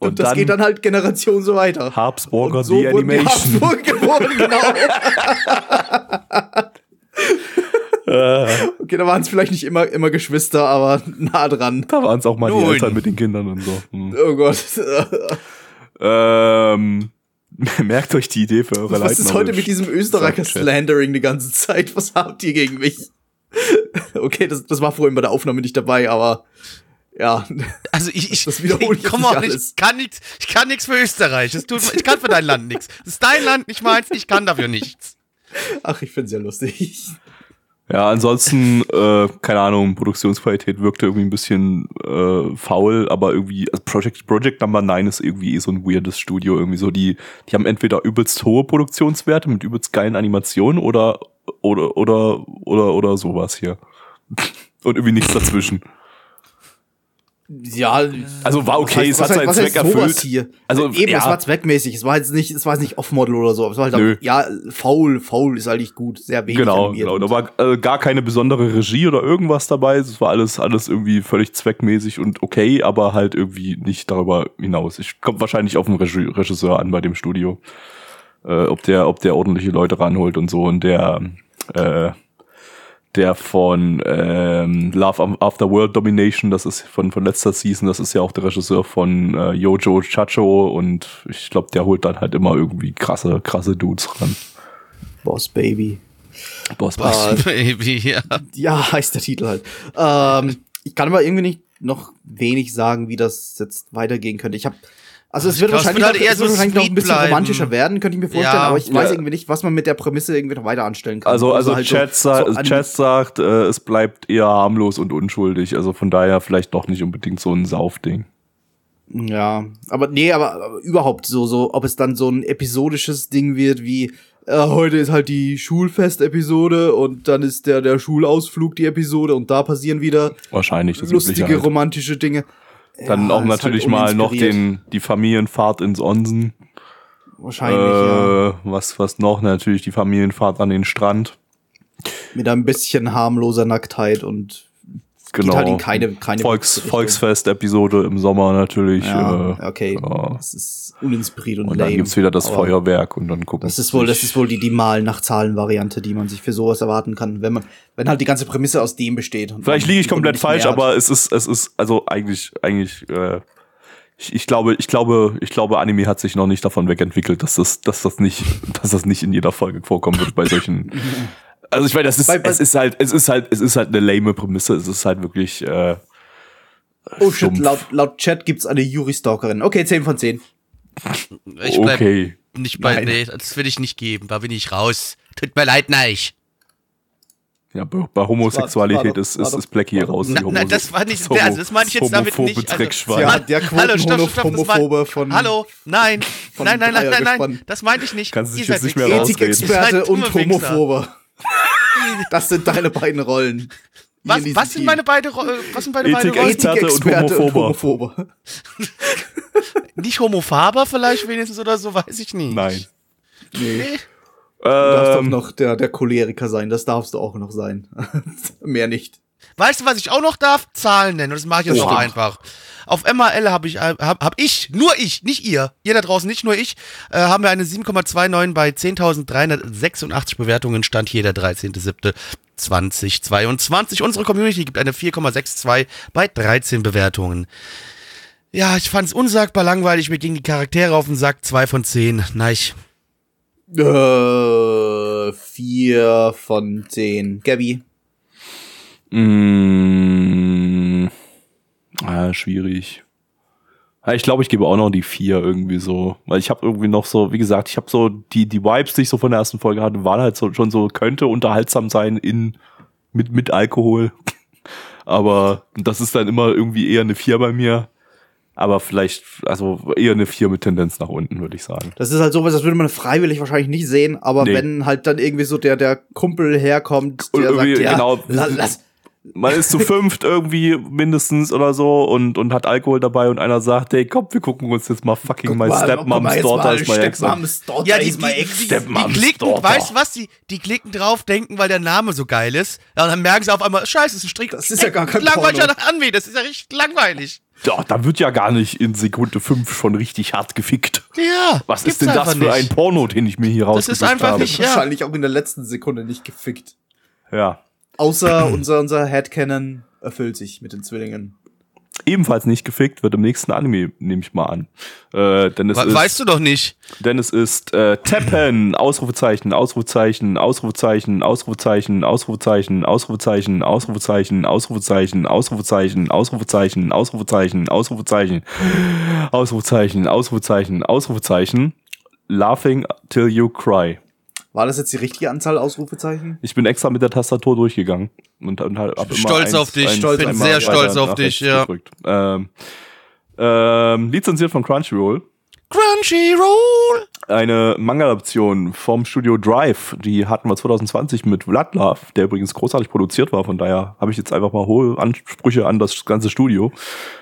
B: Und,
C: Und
B: das
C: dann-
B: geht dann halt Generation so weiter.
C: Habsburger
B: Und so
C: The
B: wurden die
C: Animation.
B: Habsburg geboren, genau. (laughs) (laughs) Okay, da waren es vielleicht nicht immer, immer Geschwister, aber nah dran.
C: da waren es auch mal die
A: Nun.
C: Eltern mit den Kindern und so. Hm.
B: Oh Gott.
C: Ähm, (laughs) merkt euch die Idee für eure
B: Was ist heute mit diesem. Österreicher-Slandering die ganze Zeit? Was habt ihr gegen mich? Okay, das, das war vorhin bei der Aufnahme nicht dabei, aber ja.
A: Also ich, ich,
B: Das wiederhole ich
A: ich komm
B: jetzt
A: auch
B: nicht
A: ich kann nichts, ich kann nichts für Österreich. Das tut, ich kann für dein Land nichts. Das ist dein Land, nicht meins, ich kann dafür nichts.
B: Ach, ich find's ja lustig.
C: Ja, ansonsten, äh, keine Ahnung, Produktionsqualität wirkte irgendwie ein bisschen äh, faul, aber irgendwie, also Project, Project Number 9 ist irgendwie eh so ein weirdes Studio. Irgendwie so, die, die haben entweder übelst hohe Produktionswerte mit übelst geilen Animationen oder, oder, oder, oder, oder sowas hier. Und irgendwie nichts dazwischen.
B: Ja,
C: Also war okay, es hat seinen Zweck
B: heißt
C: erfüllt.
B: Hier?
C: Also,
B: eben,
C: ja.
B: es war zweckmäßig. Es war jetzt nicht, es war jetzt nicht Off-Model oder so. Es war halt
C: Nö.
B: auch, ja, faul, faul ist eigentlich gut, sehr wenig
C: Genau, genau. Da war äh, gar keine besondere Regie oder irgendwas dabei. Es war alles, alles irgendwie völlig zweckmäßig und okay, aber halt irgendwie nicht darüber hinaus. Ich kommt wahrscheinlich auf den Regi Regisseur an bei dem Studio. Äh, ob der, ob der ordentliche Leute ranholt und so und der, äh, der von ähm, Love After World Domination, das ist von, von letzter Season, das ist ja auch der Regisseur von äh, Yojo Chacho und ich glaube, der holt dann halt immer irgendwie krasse, krasse Dudes ran.
B: Boss Baby.
C: Boss,
B: Ah, (laughs)
A: Baby, ja.
B: Ja, (laughs) heißt der Titel halt. Ähm, ich kann aber irgendwie nicht noch wenig sagen, wie das jetzt weitergehen könnte. Ich habe also es
A: Ich
B: wird
A: glaub, es
B: wahrscheinlich,
A: wird halt
B: noch,
A: eher so
B: wahrscheinlich noch ein bisschen
A: bleiben.
B: romantischer werden, könnte ich mir vorstellen,
A: Ja.
B: aber ich weiß
C: Ja.
B: irgendwie nicht, was man mit der Prämisse irgendwie noch weiter anstellen kann.
C: Also, also
B: Außer halt
C: Chat,
B: so,
C: sa
B: so
C: Chat sagt, äh, es bleibt eher harmlos und unschuldig. Also von daher vielleicht doch nicht unbedingt so ein Saufding.
B: Ja, aber nee, aber, aber überhaupt so, so, ob es dann so ein episodisches Ding wird wie, äh, heute ist halt die Schulfest-Episode und dann ist der, der Schulausflug die Episode und da passieren wieder
C: Wahrscheinlich das
B: lustige,
C: halt.
B: romantische Dinge.
C: Dann
B: Ja,
C: auch
B: ist
C: natürlich
B: halt
C: mal noch den, die Familienfahrt ins Onsen.
B: Wahrscheinlich, ja.
C: Äh, was, was noch? Natürlich die Familienfahrt an den Strand.
B: Mit ein bisschen harmloser Nacktheit und
C: Genau.
B: halt in keine, keine
C: Volks. Volksfest-Episode im Sommer natürlich.
B: Ja,
C: äh,
B: okay.
C: ja.
B: Das ist uninspiriert und,
C: Und
B: lame.
C: dann gibt's wieder das
B: aber
C: Feuerwerk und dann gucken.
B: Das ist wohl, das ist wohl die, die Malen nach Zahlen Variante, die man sich für sowas erwarten kann, wenn man, wenn halt die ganze Prämisse aus dem besteht.
C: Vielleicht liege ich komplett falsch, aber es ist, es ist, also eigentlich, eigentlich, äh, Ich, ich glaube, ich glaube, ich glaube, Anime hat sich noch nicht davon wegentwickelt, dass das, dass das nicht, (laughs) dass das nicht in jeder Folge vorkommen wird bei solchen. (laughs) Also ich meine, das ist,
B: Bei- bei-
C: es ist halt, es ist halt, es ist halt eine lame Prämisse. Es ist halt wirklich. Äh,
B: Oh shit, laut, laut Chat gibt's eine Yuri-Stalkerin. Okay, 10 von 10.
A: Ich bleib
C: okay.
A: nicht bei,
B: Nein.
A: nee, das will ich nicht geben, da bin ich raus. Tut mir leid, nein.
C: Ja, bei, bei Homosexualität
B: war-
C: ist,
B: war
C: ist,
B: doch-
C: ist Black hier raus. die
A: Nein, nein, das war nicht,
C: Homo-
A: also das meine ich jetzt damit
C: homophobe
A: nicht. Also.
B: Ja, der
A: hallo, stopp, stopp, stopp, das war-
B: Quotenhomophobe von-
A: Hallo, nein,
B: von
A: nein, nein, nein, nein, nein,
B: Dreiergespann.
A: das meinte ich nicht.
C: Kannst du dich jetzt nicht mehr rausreden.
B: Ethikexperte und. Homophobe. Das sind deine beiden Rollen.
A: Was,
B: diesem
A: was sind
B: Team.
A: meine beide, Ro- äh, was sind meine beiden
C: Ethik-
A: Rollen?
C: Experte und
B: Ethikexperte und
C: Homophober.
B: Homophobe. (laughs)
A: Nicht homophaber vielleicht wenigstens oder so, weiß ich nicht.
C: Nein.
B: Nee. Du darfst doch
C: Ähm,
B: noch der, der Choleriker sein. Das darfst du auch noch sein. (laughs) Mehr nicht.
A: Weißt du, was ich auch noch darf? Zahlen nennen. Und das mache ich jetzt
B: Oh.
A: auch einfach. Auf MAL habe ich, äh, hab, hab ich, nur ich, nicht ihr, ihr da draußen, nicht nur ich, äh, haben wir eine 7,29 bei 10.386 Bewertungen, stand hier der 13.07.2022. Unsere Community gibt eine 4,62 bei 13 Bewertungen. Ja, ich fand es unsagbar langweilig, mir gingen die Charaktere auf den Sack, 2 von 10. Nein,
B: Äh, vier von zehn. Gabby.
C: mh, ah, schwierig. Ich glaube, ich gebe auch noch die vier irgendwie so, weil ich habe irgendwie noch so, wie gesagt, ich habe so die die Vibes, die ich so von der ersten Folge hatte, waren halt so, schon so könnte unterhaltsam sein in mit mit Alkohol, (laughs) aber das ist dann immer irgendwie eher eine vier bei mir. Aber vielleicht, also eher eine vier mit Tendenz nach unten, würde ich sagen.
B: Das ist halt sowas, das würde man freiwillig wahrscheinlich nicht sehen, aber
C: Nee.
B: wenn halt dann irgendwie so der, der Kumpel herkommt, der sagt, ja,
C: genau.
B: la- lass,
C: Man ist zu fünft irgendwie mindestens oder so und, und hat Alkohol dabei und einer sagt, hey, komm, wir gucken uns jetzt mal fucking
B: guck
C: my
B: mal, mal jetzt
C: Daughter
B: mal,
C: is my ex an.
B: Stepmom's Daughter
A: Ja, die, die, die, die, klicken,
C: Daughter.
A: weißt du was, die, die klicken drauf, denken, weil der Name so geil ist. Ja, und dann merken sie auf einmal, scheiße, das ist ein Strick.
B: Das ist ja gar kein
A: Langweiliger
B: Porno.
A: Anweh, das ist ja richtig langweilig.
C: Ja, da wird ja gar nicht in Sekunde fünf schon richtig hart gefickt.
A: Ja,
C: Was ist denn das für ein
A: nicht.
C: Porno, den ich mir hier
A: Das ist einfach
C: habe?
A: nicht- Ja.
B: Wahrscheinlich auch in der letzten Sekunde nicht gefickt.
C: Ja.
B: Außer unser, unser Headcanon erfüllt sich mit den Zwillingen.
C: Ebenfalls nicht gefickt wird im nächsten Anime, nehme ich mal an. Äh, denn es
A: We
C: ist,
A: weißt du doch nicht.
C: Denn es ist äh, Teppen, Ausrufezeichen, Ausrufezeichen, Ausrufezeichen, Ausrufezeichen, Ausrufezeichen, Ausrufezeichen, Ausrufezeichen, Ausrufezeichen, Ausrufezeichen, Ausrufezeichen, Ausrufezeichen, Ausrufezeichen, Ausrufezeichen, Ausrufezeichen, Ausrufezeichen, Laughing till you cry.
B: War das jetzt die richtige Anzahl Ausrufezeichen?
C: Ich bin extra mit der Tastatur durchgegangen und, und hab immer
A: Stolz auf dich,
B: stolz- bin
C: einmal
A: sehr
C: weiter
A: stolz auf
C: nach
A: dich,
C: rechts
A: ja.
C: gedrückt. Ähm, ähm, lizenziert von Crunchyroll.
A: Crunchyroll.
C: eine Manga-Adaption vom Studio Drive. Die hatten wir 2020 mit Vladlove, der übrigens großartig produziert war. Von daher habe ich jetzt einfach mal hohe Ansprüche an das ganze Studio.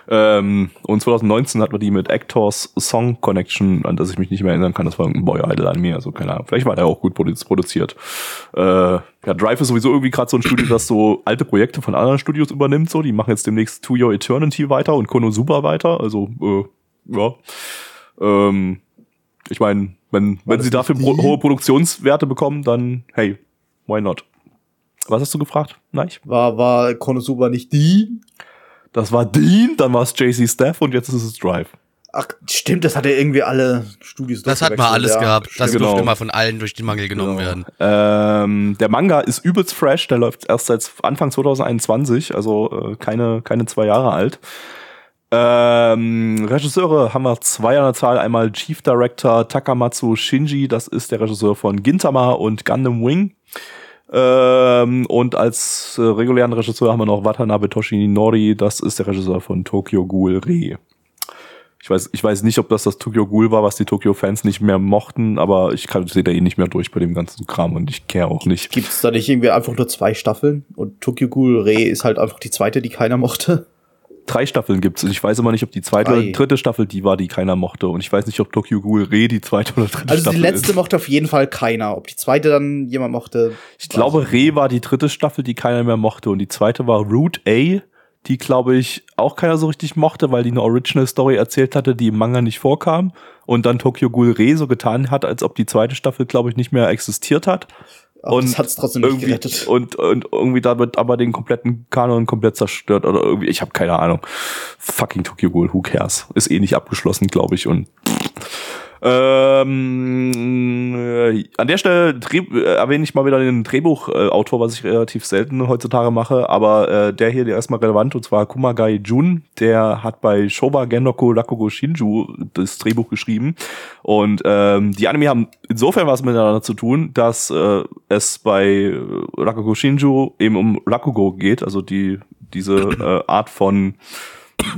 C: Ähm, und 2019 hatten wir die mit Actors Song Connection, an das ich mich nicht mehr erinnern kann. Das war irgendein Boy Idol an mir. Also keine Ahnung. Vielleicht war der auch gut produ- produziert. Äh, ja, Drive ist sowieso irgendwie gerade so ein Studio, das so alte Projekte von anderen Studios übernimmt. So, die machen jetzt demnächst To Your Eternity weiter und Konosuba weiter. Also äh, ja. Ähm, ich meine, wenn, wenn sie dafür pro, hohe Produktionswerte bekommen, dann hey, why not? Was hast du gefragt? Nein.
B: War, war Konosuba nicht die?
C: Das war Dean, dann war es JC Staff und jetzt ist es Drive.
B: Ach, stimmt, das hat ja irgendwie alle Studios
A: Das hat mal alles
B: ja.
A: gehabt. Das
C: Genau.
A: durfte mal von allen durch den Mangel genommen
B: Genau.
A: werden.
C: Ähm, der Manga ist übelst fresh, der läuft erst seit Anfang 2021, also äh, keine, keine zwei Jahre alt. Ähm, Regisseure haben wir zwei an der Zahl. Einmal Chief Director Takamatsu Shinji, das ist der Regisseur von Gintama und Gundam Wing. Ähm, und als äh, regulären Regisseur haben wir noch Watanabe Toshinori, das ist der Regisseur von Tokyo Ghoul Re. Ich weiß, ich weiß nicht, ob das das Tokyo Ghoul war, was die Tokyo-Fans nicht mehr mochten, aber ich kann, sehe da eh nicht mehr durch bei dem ganzen Kram und ich care auch nicht.
B: Gibt's da nicht irgendwie einfach nur zwei Staffeln? Und Tokyo Ghoul Re ist halt einfach die zweite, die keiner mochte.
C: Drei Staffeln gibt's und ich weiß immer nicht, ob die zweite
B: Drei.
C: oder dritte Staffel die war, die keiner mochte und ich weiß nicht, ob Tokyo Ghoul Re die zweite oder dritte
B: Also
C: Staffel
B: die letzte
C: ist.
B: mochte auf jeden Fall keiner. Ob die zweite dann jemand mochte.
C: Ich glaube, Re war die dritte Staffel, die keiner mehr mochte und die zweite war Route A, die glaube ich auch keiner so richtig mochte, weil die eine Original Story erzählt hatte, die im Manga nicht vorkam und dann Tokyo Ghoul Re so getan hat, als ob die zweite Staffel glaube ich nicht mehr existiert hat.
B: Aber
C: und
B: hat's trotzdem nicht
C: irgendwie
B: gerettet.
C: und, und irgendwie damit aber den kompletten Kanon komplett zerstört oder irgendwie, ich habe keine Ahnung. Fucking Tokyo Ghoul, who cares? Ist eh nicht abgeschlossen, glaube ich und ähm, äh, an der Stelle Dreh, äh, erwähne ich mal wieder den Drehbuchautor, was ich relativ selten heutzutage mache, aber äh, der hier, der erstmal relevant, und zwar Kumagai Jun, der hat bei Shoba Genroku Rakugo Shinju das Drehbuch geschrieben. Und ähm, die Anime haben insofern was miteinander zu tun, dass äh, es bei Rakugo Shinju eben um Rakugo geht, also die diese äh, Art von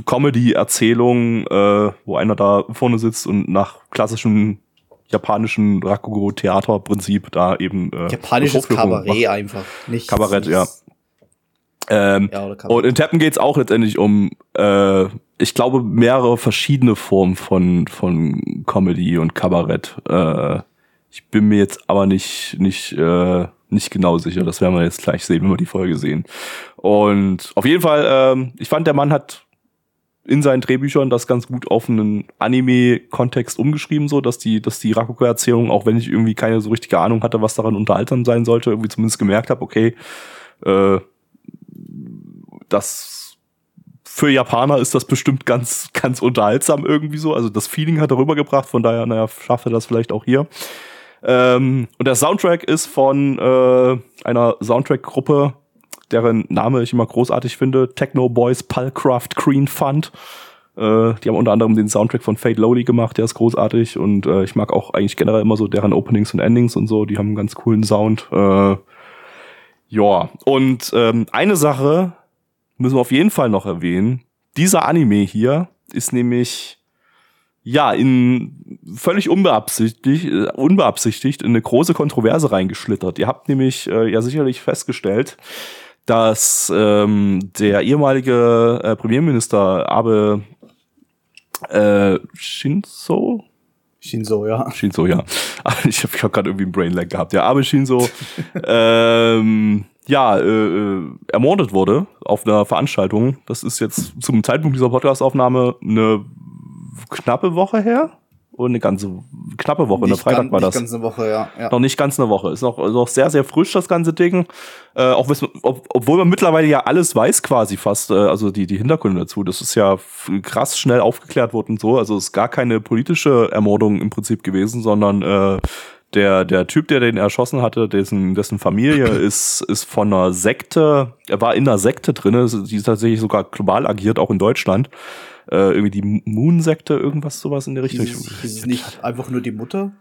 C: Comedy-Erzählung, äh, wo einer da vorne sitzt und nach klassischem japanischen Rakugo-Theaterprinzip da eben äh,
B: Japanisches Kabarett
C: macht.
B: einfach. Nicht
C: Kabarett, ja. Ähm,
B: Ja,
C: und in Teppen geht's auch letztendlich um, äh, ich glaube, mehrere verschiedene Formen von, von Comedy und Kabarett. Äh, ich bin mir jetzt aber nicht, nicht, äh, nicht genau sicher. Das werden wir jetzt gleich sehen, wenn wir die Folge sehen. Und auf jeden Fall, ähm, ich fand, der Mann hat in seinen Drehbüchern das ganz gut auf einen Anime-Kontext umgeschrieben, so dass die, dass die Rakugo-Erzählung, auch wenn ich irgendwie keine so richtige Ahnung hatte, was daran unterhaltsam sein sollte, irgendwie zumindest gemerkt habe, okay, äh, das für Japaner ist das bestimmt ganz, ganz unterhaltsam irgendwie so. Also das Feeling hat er rübergebracht, von daher, naja, schafft er das vielleicht auch hier. Ähm, und der Soundtrack ist von äh, einer Soundtrack-Gruppe, deren Name ich immer großartig finde, Techno Boys Pulcraft Green Fund. Äh, die haben unter anderem den Soundtrack von Fate Lowly gemacht, der ist großartig und äh, ich mag auch eigentlich generell immer so deren Openings und Endings und so, die haben einen ganz coolen Sound. Äh, ja, und ähm, eine Sache müssen wir auf jeden Fall noch erwähnen. Dieser Anime hier ist nämlich ja in völlig unbeabsichtigt, äh, unbeabsichtigt in eine große Kontroverse reingeschlittert. Ihr habt nämlich äh, ja sicherlich festgestellt, dass ähm, der ehemalige äh, Premierminister Abe äh, Shinzo
B: Shinzo, ja.
C: Shinzo, ja. (laughs) Ich habe hab gerade irgendwie einen Brainlag gehabt. Ja, aber Shinzo (laughs) ähm, ja, äh, äh, ermordet wurde auf einer Veranstaltung. Das ist jetzt zum Zeitpunkt dieser Podcast-Aufnahme eine knappe Woche her. Eine ganze knappe Woche, eine
B: Nicht
C: Freitag
B: ganz-
C: war
B: nicht
C: das.
B: ganz eine Woche, ja. ja.
C: Noch nicht ganz eine Woche. Ist noch, noch sehr, sehr frisch, das ganze Ding. Äh, auch ob, obwohl man mittlerweile ja alles weiß, quasi fast, äh, also die, die Hintergründe dazu. Das ist ja krass schnell aufgeklärt worden und so. Also es ist gar keine politische Ermordung im Prinzip gewesen, sondern äh, der, der Typ, der den erschossen hatte, dessen, dessen Familie (coughs) ist, ist von einer Sekte, er war in einer Sekte drin, die ist tatsächlich sogar global agiert, auch in Deutschland. Äh, irgendwie die Moon-Sekte, irgendwas sowas in der Richtung.
B: Hieß es, hieß es nicht einfach nur die Mutter?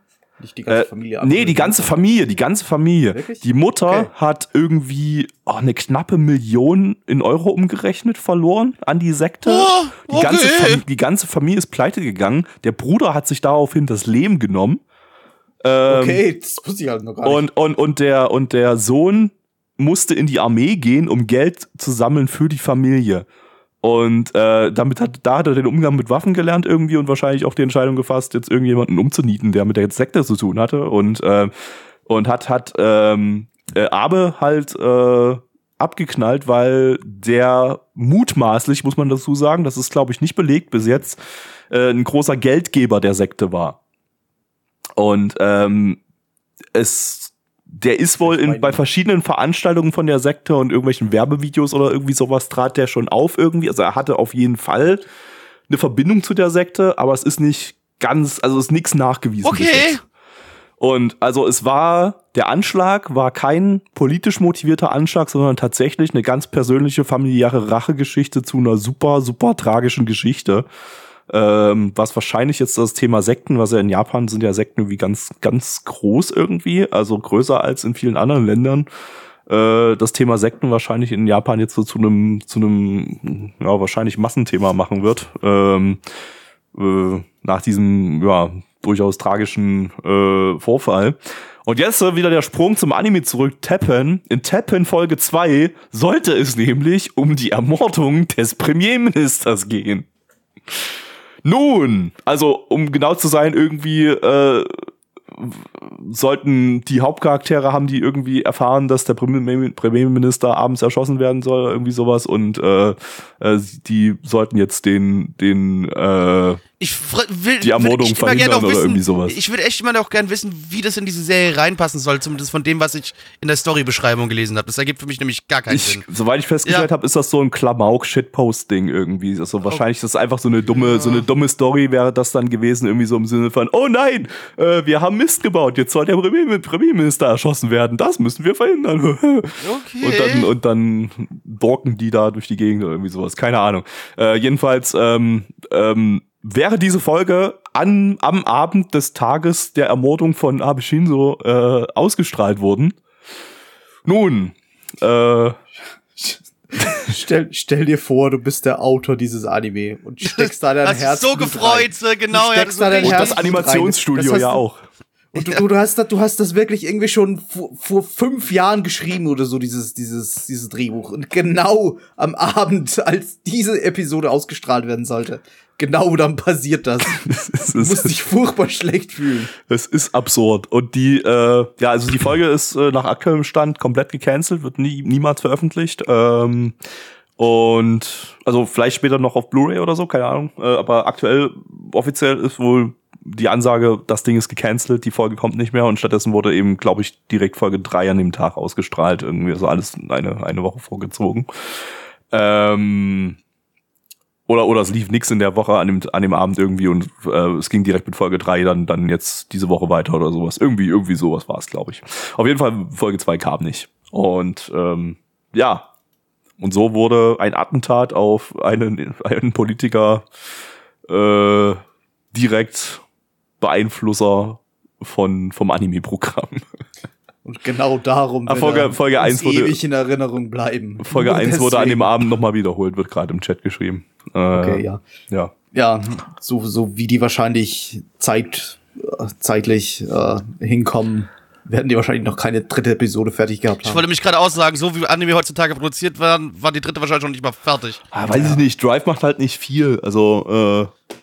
B: Nicht die ganze
C: Äh,
B: Familie?
C: nee, die ganze Familie, die ganze Familie.
B: Wirklich?
C: Die Mutter
B: Okay.
C: hat irgendwie oh, eine knappe Million in Euro umgerechnet verloren an die Sekte.
A: Oh,
C: die, ganze. Fam- die ganze Familie ist pleite gegangen. Der Bruder hat sich daraufhin das Leben genommen. Ähm,
B: Okay, das wusste ich halt noch gar nicht.
C: und, und, und, der, und der Sohn musste in die Armee gehen, um Geld zu sammeln für die Familie. Und äh, damit hat, da hat er den Umgang mit Waffen gelernt irgendwie und wahrscheinlich auch die Entscheidung gefasst, jetzt irgendjemanden umzunieten, der mit der Sekte zu tun hatte. Und, äh, und hat, hat ähm, äh, Abe halt äh, abgeknallt, weil der mutmaßlich, muss man dazu sagen, das ist, glaube ich, nicht belegt bis jetzt, äh, ein großer Geldgeber der Sekte war. Und ähm, es, der ist wohl in, bei verschiedenen Veranstaltungen von der Sekte und irgendwelchen Werbevideos oder irgendwie sowas trat der schon auf irgendwie. Also er hatte auf jeden Fall eine Verbindung zu der Sekte, aber es ist nicht ganz, also es ist nichts nachgewiesen.
A: Okay.
C: Und also es war, der Anschlag war kein politisch motivierter Anschlag, sondern tatsächlich eine ganz persönliche familiäre Rachegeschichte zu einer super, super tragischen Geschichte. Ähm, was wahrscheinlich jetzt das Thema Sekten, was ja in Japan sind ja Sekten irgendwie ganz, ganz groß irgendwie, also größer als in vielen anderen Ländern. Äh, das Thema Sekten wahrscheinlich in Japan jetzt so zu einem, zu einem, ja, wahrscheinlich Massenthema machen wird. Ähm, äh, nach diesem, ja, durchaus tragischen äh, Vorfall. Und jetzt äh, wieder der Sprung zum Anime zurück, Teppen. In Teppen Folge 2 sollte es nämlich um die Ermordung des Premierministers gehen. Nun, also um genau zu sein, irgendwie äh, sollten die Hauptcharaktere haben die irgendwie erfahren, dass der Premier- Premierminister abends erschossen werden soll, irgendwie sowas und äh, äh, die sollten jetzt den den äh,
A: Ich will
C: Die Ermordung
A: echt immer gern
C: verhindern
A: auch wissen,
C: irgendwie sowas.
A: Ich würde echt immer noch gern wissen, wie das in diese Serie reinpassen soll, zumindest von dem, was ich in der Storybeschreibung gelesen habe. Das ergibt für mich nämlich gar keinen
C: Ich,
A: Sinn.
C: soweit ich festgestellt
A: Ja.
C: habe, ist das so ein Klamauk-Shitpost-Ding irgendwie. Also wahrscheinlich ist das einfach so eine dumme, so eine dumme Story wäre das dann gewesen, irgendwie so im Sinne von, oh nein, äh, wir haben Mist gebaut, jetzt soll der Premier- Premierminister erschossen werden. Das müssen wir verhindern. (laughs)
A: Okay.
C: Und dann, und dann borken die da durch die Gegend oder irgendwie sowas. Keine Ahnung. Äh, jedenfalls ähm, ähm, wäre diese Folge an, am Abend des Tages der Ermordung von Abe Shinzo äh, ausgestrahlt worden. Nun, äh, (laughs)
B: Stell, stell dir vor, du bist der Autor dieses Anime und steckst da dein Herz.
A: dich so gefreut, so genau.
B: Du
A: ja,
B: steckst
A: so
B: da dein
A: richtig-
C: und
B: Herz-
C: das Animationsstudio
B: Das heißt,
C: ja auch.
B: Und du, du, du, hast das, du hast das wirklich irgendwie schon vor, vor fünf Jahren geschrieben oder so, dieses, dieses, dieses Drehbuch. Und genau am Abend, als diese Episode ausgestrahlt werden sollte, genau dann passiert das. (laughs)
C: Es
B: Du musst
C: ist,
B: dich furchtbar schlecht fühlen.
C: es ist absurd. Und die, äh, ja, also die Folge ist äh, nach aktuellem Stand komplett gecancelt, wird nie, niemals veröffentlicht. Ähm, und also vielleicht später noch auf Blu-ray oder so, keine Ahnung. Äh, aber aktuell offiziell ist wohl die Ansage, das Ding ist gecancelt, die Folge kommt nicht mehr und stattdessen wurde eben, glaube ich, direkt Folge drei an dem Tag ausgestrahlt. Irgendwie also alles eine, eine Woche vorgezogen. Ähm, oder, oder es lief nix in der Woche an dem, an dem Abend irgendwie und äh, es ging direkt mit Folge drei dann, dann jetzt diese Woche weiter oder sowas. Irgendwie, irgendwie sowas war es, glaube ich. Auf jeden Fall, Folge zwei kam nicht. Und ähm, ja, und so wurde ein Attentat auf einen, einen Politiker äh, direkt Beeinflusser von, vom Anime-Programm.
B: Und genau darum
C: Ah,
B: wird
C: Folge- Folge
B: uns
C: eins wurde-
B: ewig in Erinnerung bleiben.
C: Folge
B: Nur
C: 1 wurde an dem. Abend nochmal wiederholt, wird gerade im Chat geschrieben. Äh,
B: Okay, ja.
C: Ja.
B: Ja, so, so wie die wahrscheinlich zeit, zeitlich äh, hinkommen, werden die wahrscheinlich noch keine dritte Episode fertig gehabt
A: Ich
B: haben.
A: wollte mich gerade aussagen, so wie Anime heutzutage produziert werden, war die dritte wahrscheinlich schon nicht mal fertig.
C: Ah, weiß ich nicht, Drive macht halt nicht viel. Also, äh,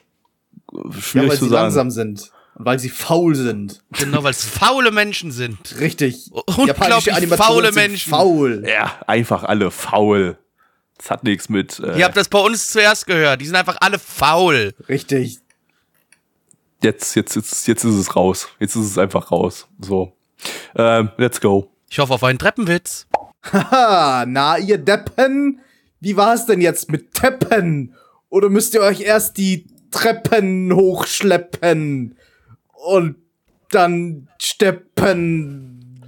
B: ja,
C: schwierig
B: weil
C: zu
B: sie
C: sagen.
B: langsam sind. Und weil sie faul sind.
A: Genau, weil es faule Menschen sind.
B: Richtig.
A: Unglaublich
B: Japanische Animationen
A: faule
B: sind
A: Menschen.
B: Faul.
C: Ja, einfach alle faul. Das hat nichts mit. Äh,
A: Ihr habt das bei uns zuerst gehört. Die sind einfach alle faul.
B: Richtig.
C: jetzt, jetzt, jetzt, jetzt ist es raus. Jetzt ist es einfach raus. So. Ähm, let's go.
A: Ich hoffe auf einen Treppenwitz.
B: Haha, na, ihr Deppen. Wie war es denn jetzt mit Teppen? Oder müsst ihr euch erst die Treppen hochschleppen? Und dann steppen.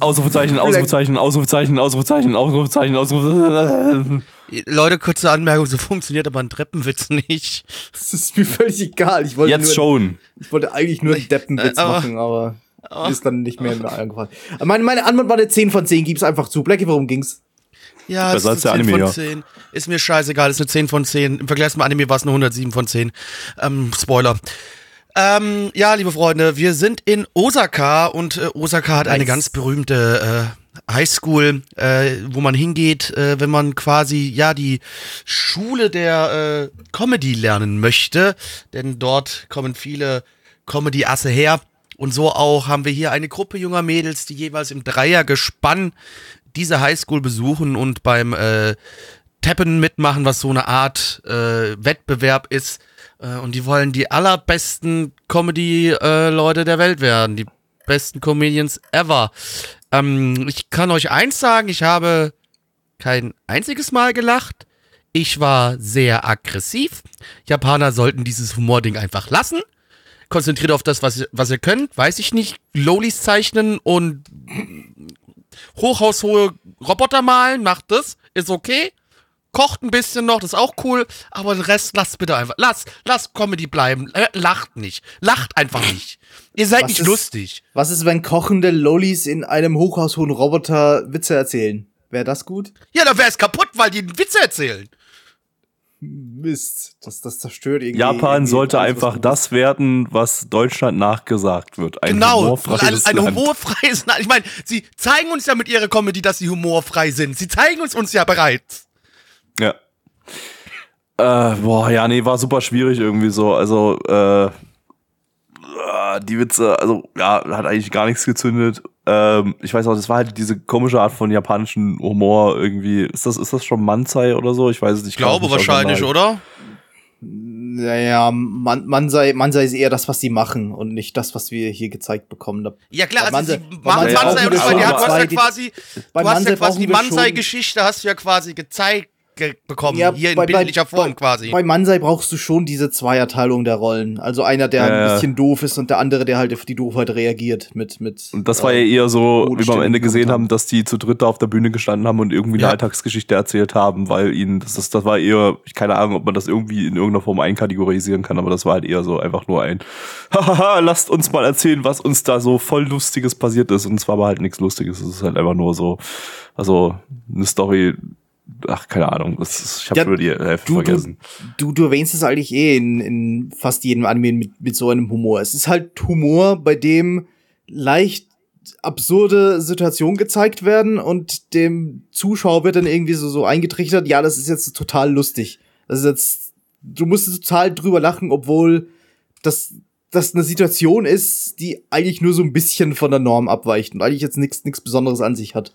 C: Ausrufezeichen, Ausrufezeichen, Ausrufezeichen, Ausrufezeichen, Ausrufezeichen, Ausrufezeichen.
A: Leute, kurze Anmerkung, so funktioniert aber ein Treppenwitz nicht.
B: Das ist mir völlig egal. Ich wollte,
C: Jetzt
B: nur,
C: schon.
B: ich wollte eigentlich nur einen Deppenwitz
A: aber-
B: machen, aber ist dann nicht mehr mir eingefallen. Meine, meine Antwort war eine 10 von 10. Gib's einfach zu. Blackie, worum ging's?
A: Ja,
C: Besser
A: es ist
C: als
A: eine
C: der
A: 10
C: Anime,
A: von
C: ja.
A: 10. Ist mir scheißegal, ist eine 10 von 10. Im Vergleich zum Anime war es eine 107 von 10. Ähm, Spoiler. Ähm, ja, liebe Freunde, wir sind in Osaka und äh, Osaka hat eine
B: Nice.
A: ganz berühmte äh, Highschool, äh, wo man hingeht, äh, wenn man quasi ja die Schule der äh, Comedy lernen möchte, denn dort kommen viele Comedy-Asse her. Und so auch haben wir hier eine Gruppe junger Mädels, die jeweils im Dreiergespann diese Highschool besuchen und beim äh, Tappen mitmachen, was so eine Art äh, Wettbewerb ist. Äh, und die wollen die allerbesten Comedy-Leute der Welt werden. Die besten Comedians ever. Ähm, ich kann euch eins sagen, ich habe kein einziges Mal gelacht. Ich war sehr aggressiv. Japaner sollten dieses Humording einfach lassen. Konzentriert auf das, was, was ihr könnt. Weiß ich nicht. Lolis zeichnen und hochhaushohe Roboter malen, macht das. Ist okay. Kocht ein bisschen noch, das ist auch cool. Aber den Rest lasst bitte einfach. Lasst, lasst Comedy bleiben. Äh, lacht nicht. Lacht einfach nicht. Ihr seid
B: Was
A: nicht
B: ist-
A: lustig.
B: Was ist, wenn kochende Lolis in einem hochhaushohen Roboter Witze erzählen? Wäre das gut?
A: Ja, dann wär's kaputt, weil die Witze erzählen.
B: Mist. Das, das zerstört irgendwie.
C: Japan
B: irgendwie
C: sollte
B: alles,
C: einfach das werden, was Deutschland nachgesagt wird. Ein
A: Genau,
C: humorfreies
A: ein, ein humorfreies Land. Ich meine, sie zeigen uns ja mit ihrer Comedy, dass sie humorfrei sind. Sie zeigen uns uns ja bereits.
C: Ja. Äh, boah, ja, nee, war super schwierig irgendwie so. Also, äh, die Witze, also, ja, hat eigentlich gar nichts gezündet. Ähm, ich weiß auch, das war halt diese komische Art von japanischen Humor irgendwie. Ist das, ist das schon Manzai oder so? Ich weiß es nicht.
A: Ich glaube
C: glaub nicht
A: wahrscheinlich, oder?
B: Naja, man, man, sei, man sei eher das, was sie machen und nicht das, was wir hier gezeigt bekommen. Da-
A: Ja klar, also
B: Manse-
A: sie machen
B: Manse
A: Mansei
B: brauchen
A: und du hast ja quasi, du hast ja quasi die Mansei-Geschichte hast du ja quasi gezeigt ge bekommen,
B: Ja,
A: hier in
B: bei- bei-
A: bildlicher Form
B: bei,
A: quasi.
B: Bei Mansei brauchst du schon diese Zweierteilung der Rollen. Also einer, der
C: Ja,
B: ein
C: ja.
B: bisschen doof ist und der andere, der halt auf die Doofheit reagiert mit, mit.
C: Und das war ja
B: äh,
C: eher so, wie wir am Ende gesehen haben, dass die zu dritt da auf der Bühne gestanden haben und irgendwie eine
A: Ja.
C: Alltagsgeschichte erzählt haben, weil ihnen, das, ist, das war eher, ich keine Ahnung, ob man das irgendwie in irgendeiner Form einkategorisieren kann, aber das war halt eher so einfach nur ein, (laughs) hahaha, lasst uns mal erzählen, was uns da so voll Lustiges passiert ist. Und es war aber halt nichts Lustiges, es ist halt einfach nur so, also eine Story, ach, keine Ahnung, das ist, ich habe
B: Ja,
C: schon die Hälfte
B: du, du,
C: vergessen.
B: du, du erwähnst es eigentlich eh in, in fast jedem Anime mit, mit so einem Humor. Es ist halt Humor, bei dem leicht absurde Situationen gezeigt werden und dem Zuschauer wird dann irgendwie so, so eingetrichtert, ja, das ist jetzt total lustig. Das ist jetzt, du musst total drüber lachen, obwohl das, das eine Situation ist, die eigentlich nur so ein bisschen von der Norm abweicht und eigentlich jetzt nichts nichts Besonderes an sich hat.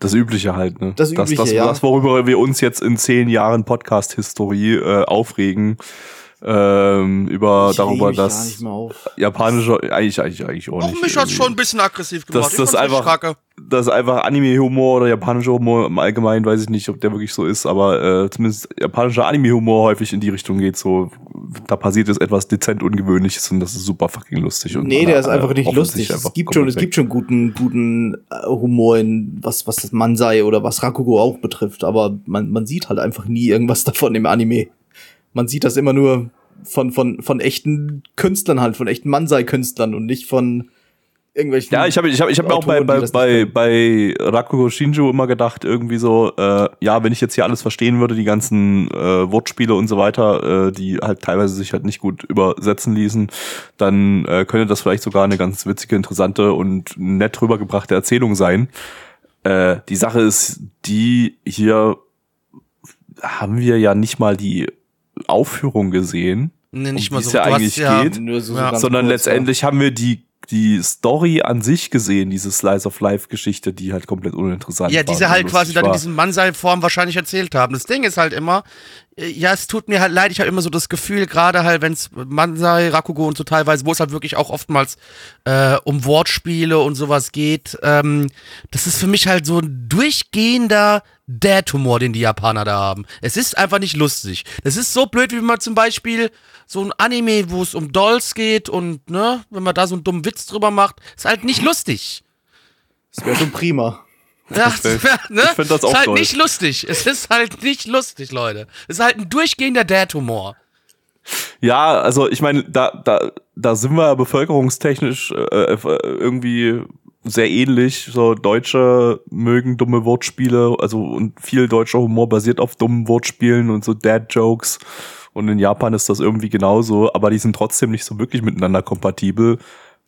C: Das Übliche halt, ne?
B: Das Übliche,
C: das, das,
B: ja.
C: das, worüber wir uns jetzt in zehn Jahren Podcast-Historie äh, aufregen, ähm, über
B: Ich
C: darüber,
B: mich gar
C: dass
B: nicht mehr auf.
C: japanische, eigentlich, eigentlich, eigentlich auch
A: Auch
C: nicht.
A: mich hat's schon ein bisschen aggressiv gemacht.
C: Das-
A: Ich
C: das einfach-
A: kacke.
C: Das ist einfach Anime-Humor oder japanischer Humor im Allgemeinen, weiß ich nicht, ob der wirklich so ist, aber äh, zumindest japanischer Anime-Humor häufig in die Richtung geht, so, da passiert jetzt etwas dezent Ungewöhnliches und das ist super fucking lustig. Und
B: Nee, der ist
C: äh,
B: einfach nicht lustig.
C: sich
B: Es
C: einfach
B: gibt schon, es
C: komplett
B: gibt schon guten, guten äh, Humor in was, was das Mansei oder was Rakugo auch betrifft, aber man, man sieht halt einfach nie irgendwas davon im Anime. Man sieht das immer nur von, von, von echten Künstlern halt, von echten Mansei-Künstlern und nicht von irgendwelchen.
C: Ja, ich habe ich hab, ich hab mir auch bei, bei, bei, bei Rakugo Shinju immer gedacht, irgendwie so, äh, ja, wenn ich jetzt hier alles verstehen würde, die ganzen äh, Wortspiele und so weiter, äh, die halt teilweise sich halt nicht gut übersetzen ließen, dann äh, könnte das vielleicht sogar eine ganz witzige, interessante und nett rübergebrachte Erzählung sein. Äh, die Sache ist, die hier haben wir ja nicht mal die Aufführung gesehen,
A: Nee, nicht
C: Um
A: mal so.
C: es ja eigentlich
A: ja,
C: geht.
B: Nur so, so
A: Ja.
C: sondern letztendlich haben wir die die Story an sich gesehen, diese Slice of Life Geschichte, die halt komplett uninteressant
A: Ja,
C: war.
A: die sie
C: und
A: halt quasi dann in
C: war.
A: diesen Mansei-Form wahrscheinlich erzählt haben. Das Ding ist halt immer, ja, es tut mir halt leid, ich habe immer so das Gefühl, gerade halt, wenn es Mansei, Rakugo und so teilweise, wo es halt wirklich auch oftmals äh, um Wortspiele und sowas geht, ähm, das ist für mich halt so ein durchgehender Dad-Humor, den die Japaner da haben. Es ist einfach nicht lustig. Das ist so blöd, wie man zum Beispiel so ein Anime, wo es um Dolls geht und, ne, wenn man da so einen dummen Witz drüber macht, ist halt nicht lustig.
B: Das wäre schon prima.
A: Wär, ne?
C: ich find das auch
A: ist halt
C: toll.
A: nicht lustig. Es ist halt nicht lustig, Leute. Es ist halt ein durchgehender Dad-Humor.
C: Ja, also ich meine, da, da, da sind wir bevölkerungstechnisch äh, äh, irgendwie sehr ähnlich. So Deutsche mögen dumme Wortspiele, also und viel deutscher Humor basiert auf dummen Wortspielen und so Dad-Jokes. Und in Japan ist das irgendwie genauso, aber die sind trotzdem nicht so wirklich miteinander kompatibel,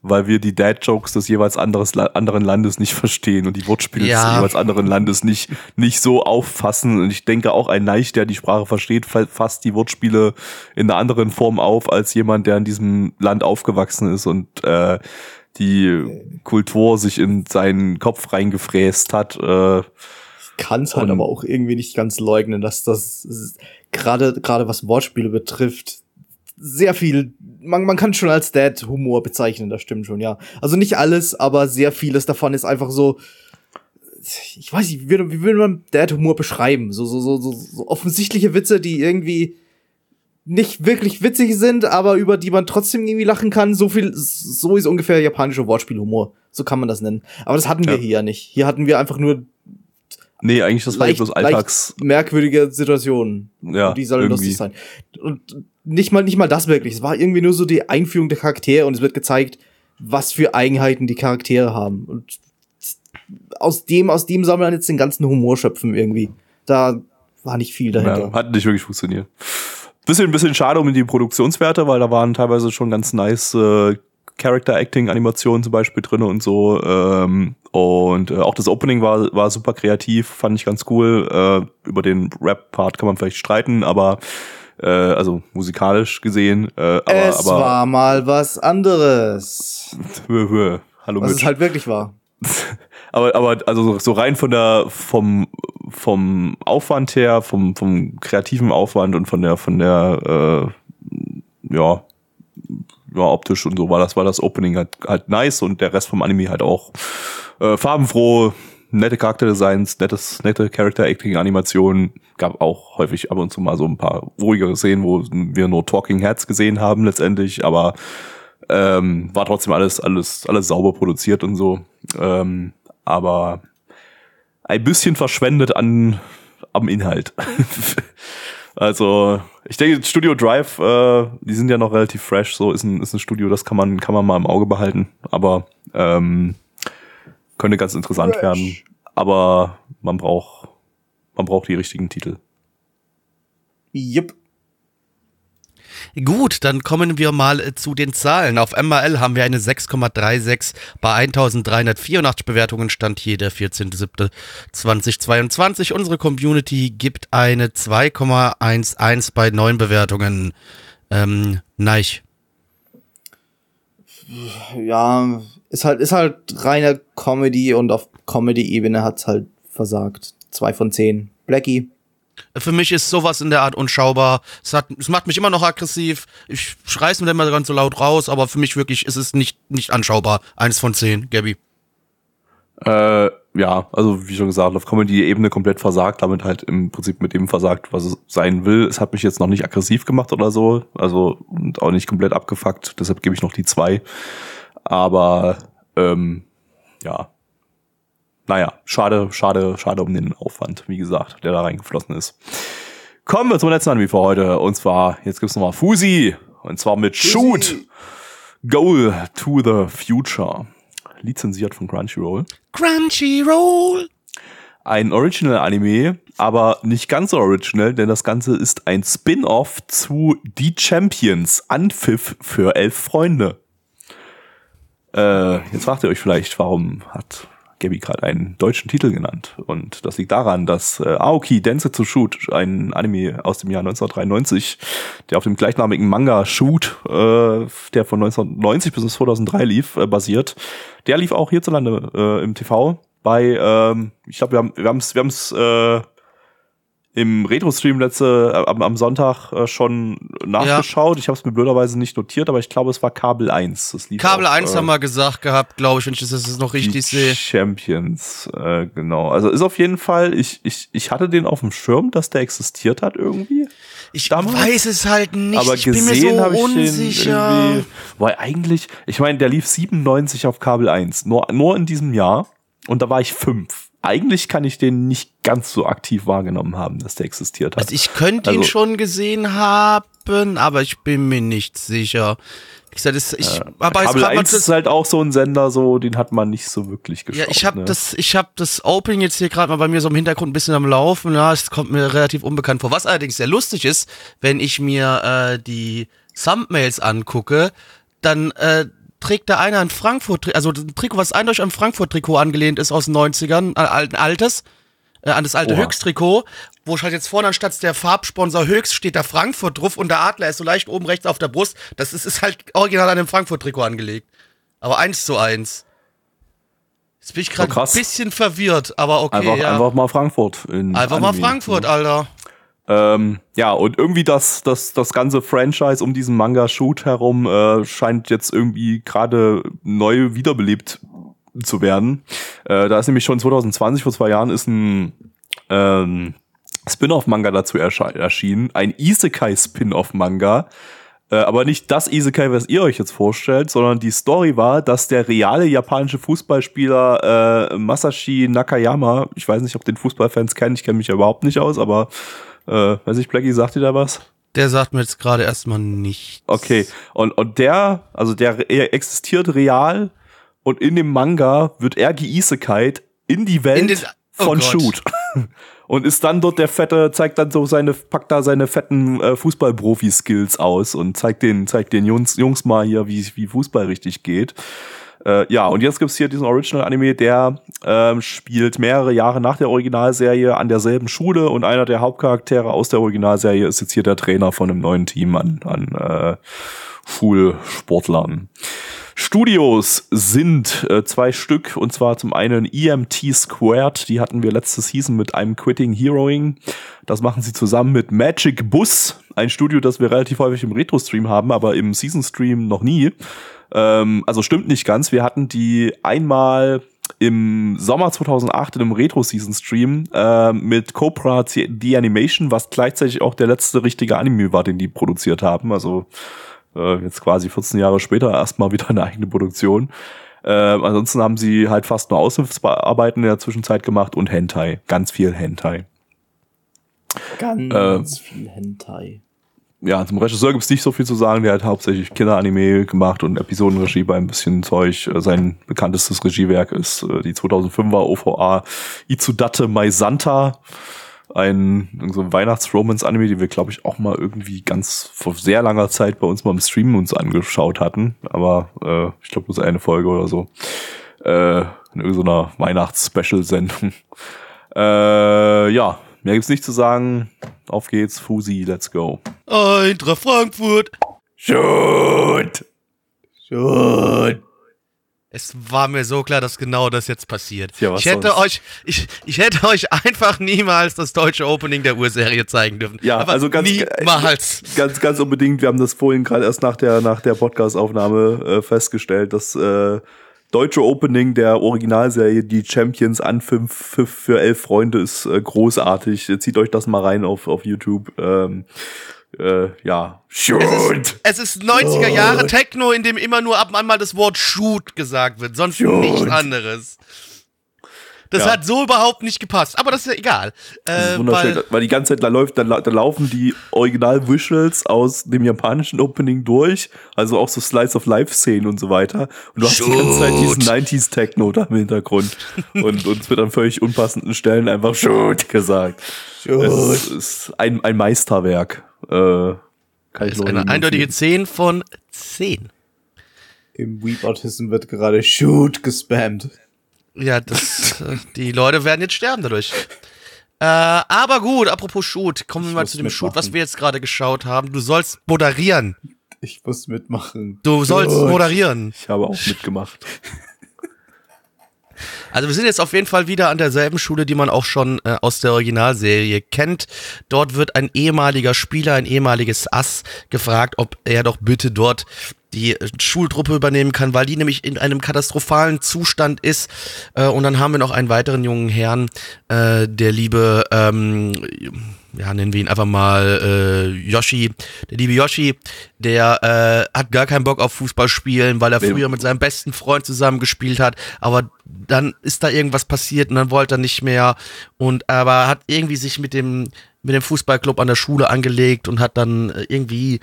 C: weil wir die Dad-Jokes des jeweils anderes, anderen Landes nicht verstehen und die Wortspiele
A: Ja.
C: des jeweils anderen Landes nicht, nicht so auffassen. Und ich denke auch ein Neich, der die Sprache versteht, fa- fasst die Wortspiele in einer anderen Form auf als jemand, der in diesem Land aufgewachsen ist und äh, die Kultur sich in seinen Kopf reingefräst hat. Äh,
B: kann es halt aber auch irgendwie nicht ganz leugnen, dass das gerade gerade was Wortspiele betrifft sehr viel man, man kann schon als Dad Humor bezeichnen, das stimmt schon, ja. Also nicht alles, aber sehr vieles davon ist einfach so ich weiß nicht, wie würde, wie würde man Dad Humor beschreiben? So so so so, so offensichtliche Witze, die irgendwie nicht wirklich witzig sind, aber über die man trotzdem irgendwie lachen kann. So viel, so ist ungefähr japanischer Wortspielhumor. So kann man das nennen. Aber das hatten wir
C: Ja.
B: hier ja nicht. Hier hatten wir einfach nur
C: nee, eigentlich das war
B: leicht,
C: bloß Alltags.
B: leicht merkwürdige Situationen.
C: Ja,
B: und die sollen
C: irgendwie.
B: lustig sein. Und nicht mal, nicht mal das wirklich. Es war irgendwie nur so die Einführung der Charaktere und es wird gezeigt, was für Eigenheiten die Charaktere haben. Und aus dem, aus dem soll man jetzt den ganzen Humor schöpfen irgendwie. Da war nicht viel dahinter.
C: Ja, hat nicht wirklich funktioniert. Bisschen, bisschen schade um die Produktionswerte, weil da waren teilweise schon ganz nice äh, Character-Acting-Animationen zum Beispiel drin und so. Ähm, und äh, auch das Opening war, war super kreativ, fand ich ganz cool. Äh, über den Rap-Part kann man vielleicht streiten, aber äh, also musikalisch gesehen. Äh, aber,
B: es
C: aber
B: war mal was anderes. (laughs)
C: Hallo
B: Was
C: Mitch.
B: es halt wirklich war. (laughs)
C: Aber, aber also so- rein von der vom vom Aufwand her, vom vom kreativen Aufwand und von der von der äh, ja, ja, optisch und so war das, war das Opening halt, halt nice und der Rest vom Anime halt auch äh, farbenfroh, nette Charakterdesigns, nettes, nette Character-Acting-Animationen. Gab auch häufig ab und zu mal so ein paar ruhigere Szenen, wo wir nur Talking Heads gesehen haben letztendlich, aber ähm, war trotzdem alles, alles, alles sauber produziert und so. Ähm, aber ein bisschen verschwendet an am Inhalt. (laughs) also ich denke, Studio Drive, äh, die sind ja noch relativ fresh. So ist ein, ist ein Studio, das kann man kann man mal im Auge behalten. Aber ähm, könnte ganz interessant fresh. werden. Aber man braucht man braucht die richtigen Titel.
B: Yep.
A: Gut, dann kommen wir mal äh, zu den Zahlen. Auf MRL haben wir eine 6,36 bei 1384 Bewertungen, stand hier der 14.07.2022. Unsere Community gibt eine 2,11 bei 9 Bewertungen. Ähm, Neich.
B: Ja, ist halt, ist halt reine Comedy und auf Comedy-Ebene hat's halt versagt. Zwei von zehn. Blackie.
A: Für mich ist sowas in der Art unschaubar. Es, hat, es macht mich immer noch aggressiv. Ich schrei's mir immer ganz so laut raus, aber für mich wirklich ist es nicht, nicht anschaubar. Eins von zehn, Gabby.
C: Äh, ja, also wie schon gesagt, auf Comedy-Ebene komplett versagt, damit halt im Prinzip mit dem versagt, was es sein will. Es hat mich jetzt noch nicht aggressiv gemacht oder so, also und auch nicht komplett abgefuckt, deshalb gebe ich noch die zwei. Aber ähm, ja, naja, schade, schade, schade um den Aufwand, wie gesagt, der da reingeflossen ist. Kommen wir zum letzten Anime für heute. Und zwar, jetzt gibt's nochmal Fusi. Und zwar mit Fusi. Shoot. Goal to the Future. Lizenziert von Crunchyroll.
A: Crunchyroll!
C: Ein Original-Anime, aber nicht ganz so original, denn das Ganze ist ein Spin-off zu Die Champions, Anpfiff für elf Freunde. Äh, jetzt fragt ihr euch vielleicht, warum hat Gabby gerade einen deutschen Titel genannt. Und das liegt daran, dass äh, Aoki Dance to Shoot, ein Anime aus dem Jahr 1993, der auf dem gleichnamigen Manga Shoot, äh, der von 1990 bis 2003 lief, äh, basiert. Der lief auch hierzulande äh, im TV bei, ähm, ich glaube, wir haben wir haben's, wir haben's, äh, im Retro-Stream letzte äh, am, am Sonntag äh, schon nachgeschaut. Ja. Ich habe es mir blöderweise nicht notiert, aber ich glaube, es war Kabel 1. Das
A: lief Kabel auch, 1 äh, haben wir gesagt gehabt, glaube ich, wenn ich das jetzt noch richtig sehe.
C: Champions, äh, genau. Also ist auf jeden Fall, ich, ich, ich hatte den auf dem Schirm, dass der existiert hat irgendwie.
A: Ich damals. weiß es halt nicht.
C: Aber ich gesehen habe so ich unsicher. den irgendwie. Weil eigentlich, ich meine, der lief 97 auf Kabel 1. Nur, nur in diesem Jahr. Und da war ich fünf eigentlich kann ich den nicht ganz so aktiv wahrgenommen haben, dass der existiert hat.
A: Also ich könnte ihn also, schon gesehen haben, aber ich bin mir nicht sicher. Ich sag, das, ich,
C: äh, aber Kabel 1 ist halt auch so ein Sender, so den hat man nicht so wirklich geschaut.
A: Ja, ich habe
C: ne?
A: das, ich habe das Opening jetzt hier gerade mal bei mir so im Hintergrund ein bisschen am Laufen. Ja, es kommt mir relativ unbekannt vor. Was allerdings sehr lustig ist, wenn ich mir äh, die Thumbnails angucke, dann äh, trägt da einer ein Frankfurt, also ein Trikot, was eindeutig an Frankfurt-Trikot angelehnt ist aus den 90ern, ein altes, äh, an das alte Oha. Höchsttrikot, wo halt jetzt vorne anstatt der Farbsponsor Höchst steht da Frankfurt drauf und der Adler ist so leicht oben rechts auf der Brust. Das ist, ist halt original an dem Frankfurt-Trikot angelegt. Aber eins zu eins. Jetzt bin ich gerade ein bisschen verwirrt, aber okay.
C: Einfach,
A: ja.
C: einfach mal Frankfurt.
A: einfach mal Frankfurt? Alter.
C: Ähm, ja, und irgendwie das, das, das ganze Franchise um diesen Manga-Shoot herum äh, scheint jetzt irgendwie gerade neu wiederbelebt zu werden. Äh, da ist nämlich schon 2020, vor zwei Jahren, ist ein ähm, Spin-off-Manga dazu erschienen. Ein Isekai-Spin-off-Manga. Äh, aber nicht das Isekai, was ihr euch jetzt vorstellt, sondern die Story war, dass der reale japanische Fußballspieler äh, Masashi Nakayama, ich weiß nicht, ob den Fußballfans kennen, ich kenne mich ja überhaupt nicht aus, aber äh, weiß ich, Blackie, sagt dir da was?
A: Der sagt mir jetzt gerade erstmal nichts.
C: Okay. Und, und der, also der er existiert real und in dem Manga wird er geisekait in die Welt in den, oh von Gott. Shoot. (laughs) und ist dann dort der fette, zeigt dann so seine, packt da seine fetten äh, Fußball-Profi-Skills aus und zeigt den, zeigt den Jungs, Jungs mal hier, wie, wie Fußball richtig geht. Äh, ja, und jetzt gibt's hier diesen Original-Anime, der ähm, spielt mehrere Jahre nach der Originalserie an derselben Schule und einer der Hauptcharaktere aus der Originalserie ist jetzt hier der Trainer von einem neuen Team an, an äh, Schulsportlern. Studios sind äh, zwei Stück und zwar zum einen EMT Squared, die hatten wir letzte Season mit einem Quitting Heroing. Das machen sie zusammen mit Magic Bus, ein Studio, das wir relativ häufig im Retro-Stream haben, aber im Season-Stream noch nie. Ähm, also stimmt nicht ganz. Wir hatten die einmal im Sommer 2008 in einem Retro-Season-Stream äh, mit Cobra The Animation, was gleichzeitig auch der letzte richtige Anime war, den die produziert haben. Also äh, jetzt quasi 14 Jahre später erstmal wieder eine eigene Produktion. Äh, ansonsten haben sie halt fast nur Aushilfsarbeiten in der Zwischenzeit gemacht und Hentai. Ganz viel Hentai.
B: Ganz äh, viel Hentai.
C: Ja, zum Regisseur gibt's nicht so viel zu sagen. Der hat hauptsächlich Kinderanime gemacht und Episodenregie bei ein bisschen Zeug. Äh, sein bekanntestes Regiewerk ist äh, die 2005er OVA Itsudate Maisanta ein so Weihnachts-Romance-Anime, den wir, glaube ich, auch mal irgendwie ganz vor sehr langer Zeit bei uns mal im Stream uns angeschaut hatten. Aber äh, ich glaube, ist eine Folge oder so. Äh, in irgendeiner Weihnachts-Special-Sendung. (laughs) Äh, ja, mehr gibt's nicht zu sagen. Auf geht's, Fusi, let's go.
A: Eintracht Frankfurt.
C: Shoot!
B: Shoot!
A: Es war mir so klar, dass genau das jetzt passiert.
C: Ja,
A: ich hätte
C: sonst?
A: euch, ich, ich hätte euch (laughs) einfach niemals das deutsche Opening der Urserie zeigen dürfen.
C: Ja,
A: Aber
C: also ganz,
A: niemals.
C: ganz, ganz unbedingt. Wir haben das vorhin gerade erst nach der, nach der Podcast-Aufnahme äh, festgestellt, dass äh, deutsche Opening der Originalserie Die Champions an fünf, fünf für elf Freunde ist äh, großartig. Zieht euch das mal rein auf, auf YouTube. Ähm, äh, ja, shoot!
A: Es ist 90er Jahre Techno, in dem immer nur ab und an mal das Wort Shoot gesagt wird, sonst
C: Shoot.
A: nichts anderes. Das
C: Ja.
A: hat so überhaupt nicht gepasst, aber das ist ja egal.
C: Das ist
A: Äh,
C: wunderschön,
A: weil,
C: weil, die ganze Zeit da läuft, da, da laufen die Original-Visuals aus dem japanischen Opening durch, also auch so Slice of Life-Szenen und so weiter. Und du hast die ganze Zeit diesen 90s-Techno da im Hintergrund. und uns wird an völlig unpassenden Stellen einfach Shoot gesagt. Es ist ein, ein Meisterwerk. Äh, kann ich
A: ist eine eindeutige
C: empfehlen.
A: 10 von 10.
B: Im Weep Autism wird gerade Shoot gespammt.
A: Ja, das, äh, die Leute werden jetzt sterben dadurch. Äh, aber gut, apropos Shoot, kommen wir
B: Ich
A: mal zu dem Shoot,
B: mitmachen.
A: was wir jetzt gerade geschaut haben. Du sollst moderieren.
B: Ich muss mitmachen.
A: Du sollst
B: Shoot.
A: moderieren.
C: Ich habe auch mitgemacht. (laughs)
A: Also wir sind jetzt auf jeden Fall wieder an derselben Schule, die man auch schon äh, aus der Originalserie kennt. Dort wird ein ehemaliger Spieler, ein ehemaliges Ass gefragt, ob er doch bitte dort die äh, Schultruppe übernehmen kann, weil die nämlich in einem katastrophalen Zustand ist. Äh, und dann haben wir noch einen weiteren jungen Herrn, äh, der liebe, ähm, ja, nennen wir ihn einfach mal äh, Yoshi. Der liebe Yoshi, der äh, hat gar keinen Bock auf Fußball spielen, weil er früher mit seinem besten Freund zusammen gespielt hat. Aber dann ist da irgendwas passiert und dann wollte er nicht mehr. Und aber hat irgendwie sich mit dem mit dem Fußballclub an der Schule angelegt und hat dann äh, irgendwie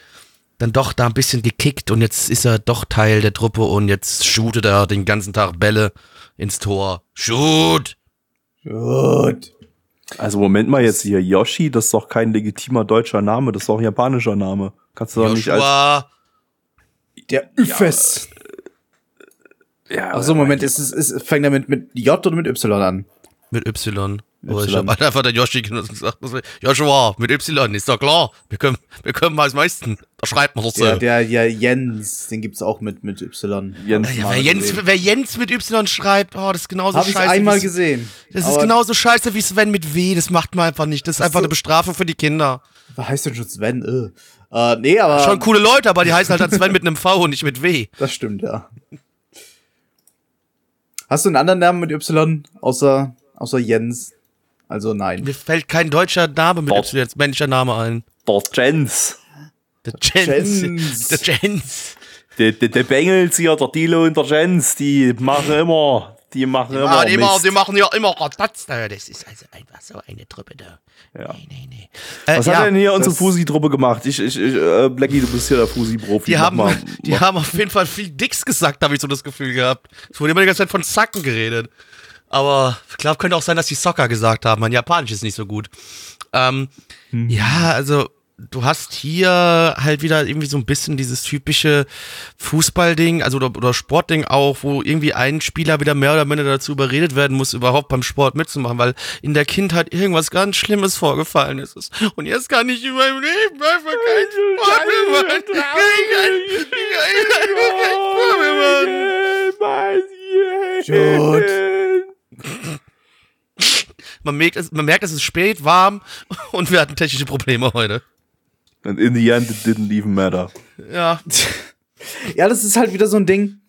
A: dann doch da ein bisschen gekickt und jetzt ist er doch Teil der Truppe und jetzt shootet er den ganzen Tag Bälle ins Tor. Shoot!
B: Shoot.
C: Also Moment mal jetzt hier, Yoshi, das ist doch kein legitimer deutscher Name, das ist doch ein japanischer Name. Kannst du doch nicht als...
B: Der Üffes.
C: Ja,
B: Achso, Moment, ist es, ist, fängt er mit, mit J oder mit Y an?
A: Mit Y. Oh, ich hab einfach der Yoshi gesagt. Joshua, mit Y, ist doch klar. Wir können, wir können mal das meisten. Da schreibt man doch so.
B: Der, der, ja, Jens, den gibt's auch mit, mit Y.
C: Jens,
A: Ja, wer, Jens, wer Jens mit Y schreibt, oh, das ist genauso
B: ich
A: scheiße.
B: einmal
A: wie-
B: gesehen.
A: Das ist genauso scheiße wie Sven mit W. Das macht man einfach nicht. Das ist einfach
B: so.
A: eine Bestrafung für die Kinder.
B: Was heißt denn schon Sven? Äh. Äh, nee, aber.
A: Schon coole Leute, aber die heißen halt dann Sven mit einem V und nicht mit W.
B: Das stimmt, ja. Hast du einen anderen Namen mit Y außer, außer Jens? Also nein.
A: Mir fällt kein deutscher Name mit. Y als männlicher Name ein.
C: der Jens.
A: Der Jens. Der Jens.
C: Der, der, der Bengels hier, der Dilo und der Jens, die machen immer, die machen immer,
A: die, machen,
C: Mist.
A: die machen ja immer Ratatz. da. Das ist also einfach so eine Truppe da.
C: Ja.
A: Nee, nee, nee. Äh,
C: Was
A: ja,
C: hat denn hier unsere Fusi-Truppe gemacht? Ich, ich, ich äh, Blackie, du bist hier der Fusi-Profi.
A: die haben,
C: mal,
A: die haben auf jeden Fall viel Dicks gesagt, habe ich so das Gefühl gehabt. Es wurde immer die ganze Zeit von Zacken geredet. Aber ich glaube, könnte auch sein, dass die Soccer gesagt haben. Mein Japanisch ist nicht so gut. Ähm, Ja, also du hast hier halt wieder irgendwie so ein bisschen dieses typische Fußballding, also oder, oder Sportding auch, wo irgendwie ein Spieler wieder mehr oder minder dazu überredet werden muss, überhaupt beim Sport mitzumachen, weil in der Kindheit irgendwas ganz Schlimmes vorgefallen ist. Und jetzt kann ich in meinem Leben einfach keinen Sport mehr machen. Ich kann- ich kann- ich kann keinen Sport mehr machen. Man merkt, es, man merkt, es ist spät, warm (laughs) und wir hatten technische Probleme heute.
C: And in the end, it didn't even matter.
A: Ja. (laughs)
B: Ja, das ist halt wieder so ein Ding.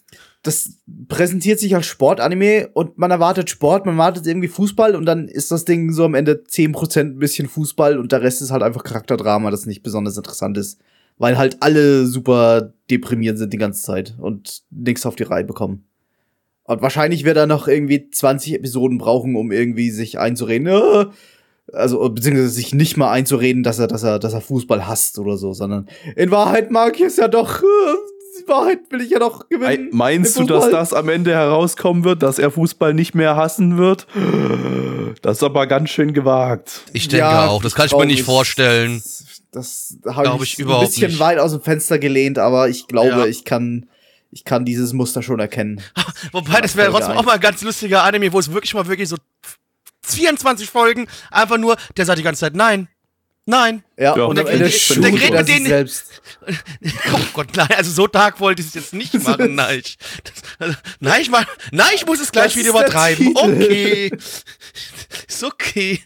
B: Das präsentiert sich als Sportanime und man erwartet Sport, man erwartet irgendwie Fußball und dann ist das Ding so am Ende 10% ein bisschen Fußball und der Rest ist halt einfach Charakterdrama, das nicht besonders interessant ist. Weil halt alle super deprimiert sind die ganze Zeit und nichts auf die Reihe bekommen. Und wahrscheinlich wird er noch irgendwie 20 Episoden brauchen, um irgendwie sich einzureden. "Ah", Also, beziehungsweise sich nicht mal einzureden, dass er, dass er, dass er Fußball hasst oder so, sondern in Wahrheit mag ich es ja doch. äh, In Wahrheit will ich ja doch gewinnen.
C: Ei- Meinst du, dass das am Ende herauskommen wird, dass er Fußball nicht mehr hassen wird? Das ist aber ganz schön gewagt.
A: Ich denke auch. Das kann ich mir nicht vorstellen.
B: Das, das habe
A: Glaub
B: ich,
A: ich
B: ein
A: überhaupt
B: bisschen
A: nicht.
B: weit aus dem Fenster gelehnt, aber ich glaube,
A: Ja.
B: ich kann, ich kann dieses Muster schon erkennen. (laughs)
A: Wobei, das wäre trotzdem auch mal ein ganz lustiger Anime, wo es wirklich mal wirklich so 24 Folgen einfach nur, der sagt die ganze Zeit nein, nein.
B: Ja, und
A: Und der-
B: schult
A: der redet
B: er
A: mit denen-
B: selbst. (laughs)
A: Oh Gott, nein, also so dark wollte ich es jetzt nicht (laughs) machen, nein. Ich, das, also, nein, ich mal, nein, ich muss es gleich
B: Das
A: wieder
B: der
A: übertreiben. Okay. Ist okay.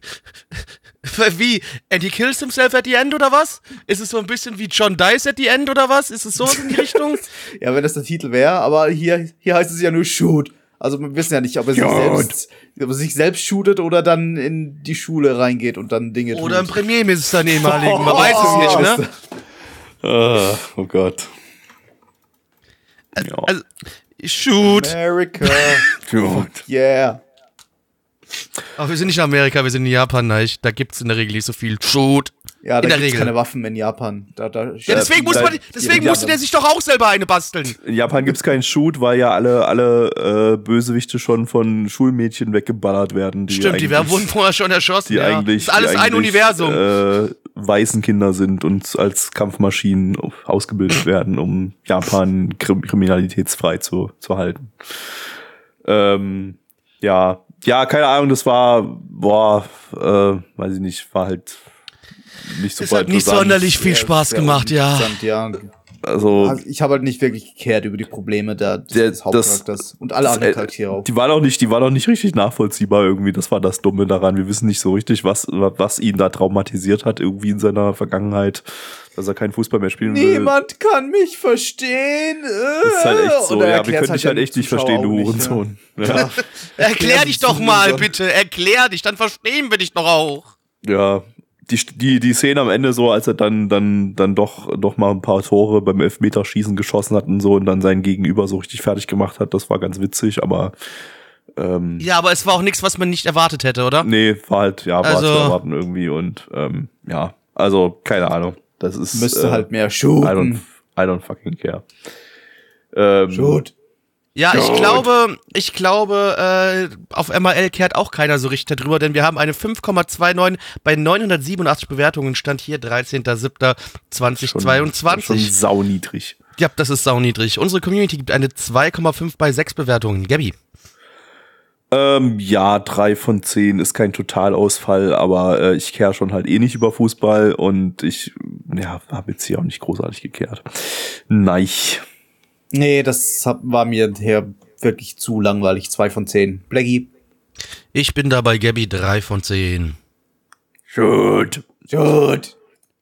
A: (laughs) Wie? And he kills himself at the end oder was? Ist es so ein bisschen wie John dies at the end oder was? Ist es so in die Richtung? (laughs)
B: Ja, wenn das der Titel wäre, aber hier, hier heißt es ja nur Shoot. Also wir wissen ja nicht, ob er sich
C: Shoot.
B: selbst, ob er sich selbst shootet oder dann in die Schule reingeht und dann Dinge
A: Oder im
B: tut.
A: Premierminister ehemaligen, man weiß es nicht, ne? (laughs)
C: Ah, oh Gott. Ja.
A: Also, shoot.
B: America,
C: Gut.
B: yeah.
A: Aber wir sind nicht in Amerika, wir sind in Japan, nein. Da gibt's in der Regel nicht so viel Shoot.
B: Ja, da
A: In der
B: gibt's
A: Regel.
B: keine Waffen in Japan. Da, da
A: Ja, deswegen, muss man, deswegen musste der sich doch auch selber eine basteln.
C: In Japan gibt's keinen Shoot, weil ja alle, alle äh, Bösewichte schon von Schulmädchen weggeballert werden. Die
A: Stimmt, die wurden vorher schon erschossen.
C: die
A: ja.
C: eigentlich,
A: ist alles
C: die
A: ein Universum.
C: Äh, weißen Kinder sind und als Kampfmaschinen ausgebildet werden, um Japan krim kriminalitätsfrei zu, zu halten. Ähm, ja, ja, keine Ahnung, das war, boah, äh, weiß ich nicht, war halt nicht so
A: es hat nicht sonderlich viel Spaß gemacht, ja.
B: ja.
C: Also,
B: Also ich habe halt nicht wirklich gekehrt über die Probleme der,
C: Der-
B: des Hauptcharakters und alle anderen
C: äh,
B: Charaktere auch.
C: Die war doch nicht, die war doch nicht richtig nachvollziehbar irgendwie. Das war das Dumme daran. Wir wissen nicht so richtig, was, was ihn da traumatisiert hat irgendwie in seiner Vergangenheit, dass er keinen Fußball mehr spielen will.
B: Niemand kann mich verstehen.
C: Das ist halt echt so. Ja, wir können dich halt echt nicht
B: Zuschauer
C: verstehen, du
B: nicht,
C: Hurensohn. Ja.
B: Ja. (laughs)
A: Erklär dich doch mal, bitte. Erklär dich, dann verstehen wir dich doch auch.
C: ja. Die, die, die Szene am Ende so, als er dann, dann, dann doch, doch mal ein paar Tore beim Elfmeterschießen geschossen hat und so und dann sein Gegenüber so richtig fertig gemacht hat, das war ganz witzig, aber ähm,
A: Ja, aber es war auch nichts, was man nicht erwartet hätte, oder?
C: Nee, war halt, ja, war
A: Also-
C: zu erwarten irgendwie und ähm, ja, also keine Ahnung. Das ist
B: Müsste
C: äh,
B: halt mehr
C: I don't,
B: shooten.
C: I don't fucking care. Ähm,
B: Shoot.
A: Ja, ich glaube, ich glaube, äh, auf MRL kehrt auch keiner so richtig darüber, denn wir haben eine 5,29 bei 987 Bewertungen, stand hier 13.07.2022.
C: Schon sauniedrig.
A: Ja, das ist sauniedrig. Unsere Community gibt eine 2,5 bei 6 Bewertungen. Gabby.
C: Ähm, ja, drei von zehn ist kein Totalausfall, aber äh, ich kehre schon halt eh nicht über Fußball und ich, ja, habe jetzt hier auch nicht großartig gekehrt. Nein.
B: Nee, das hab, war mir her wirklich zu langweilig. Zwei von zehn. Blackie.
A: Ich bin da bei Gabby 3 von 10.
C: Gut.
B: Shoot.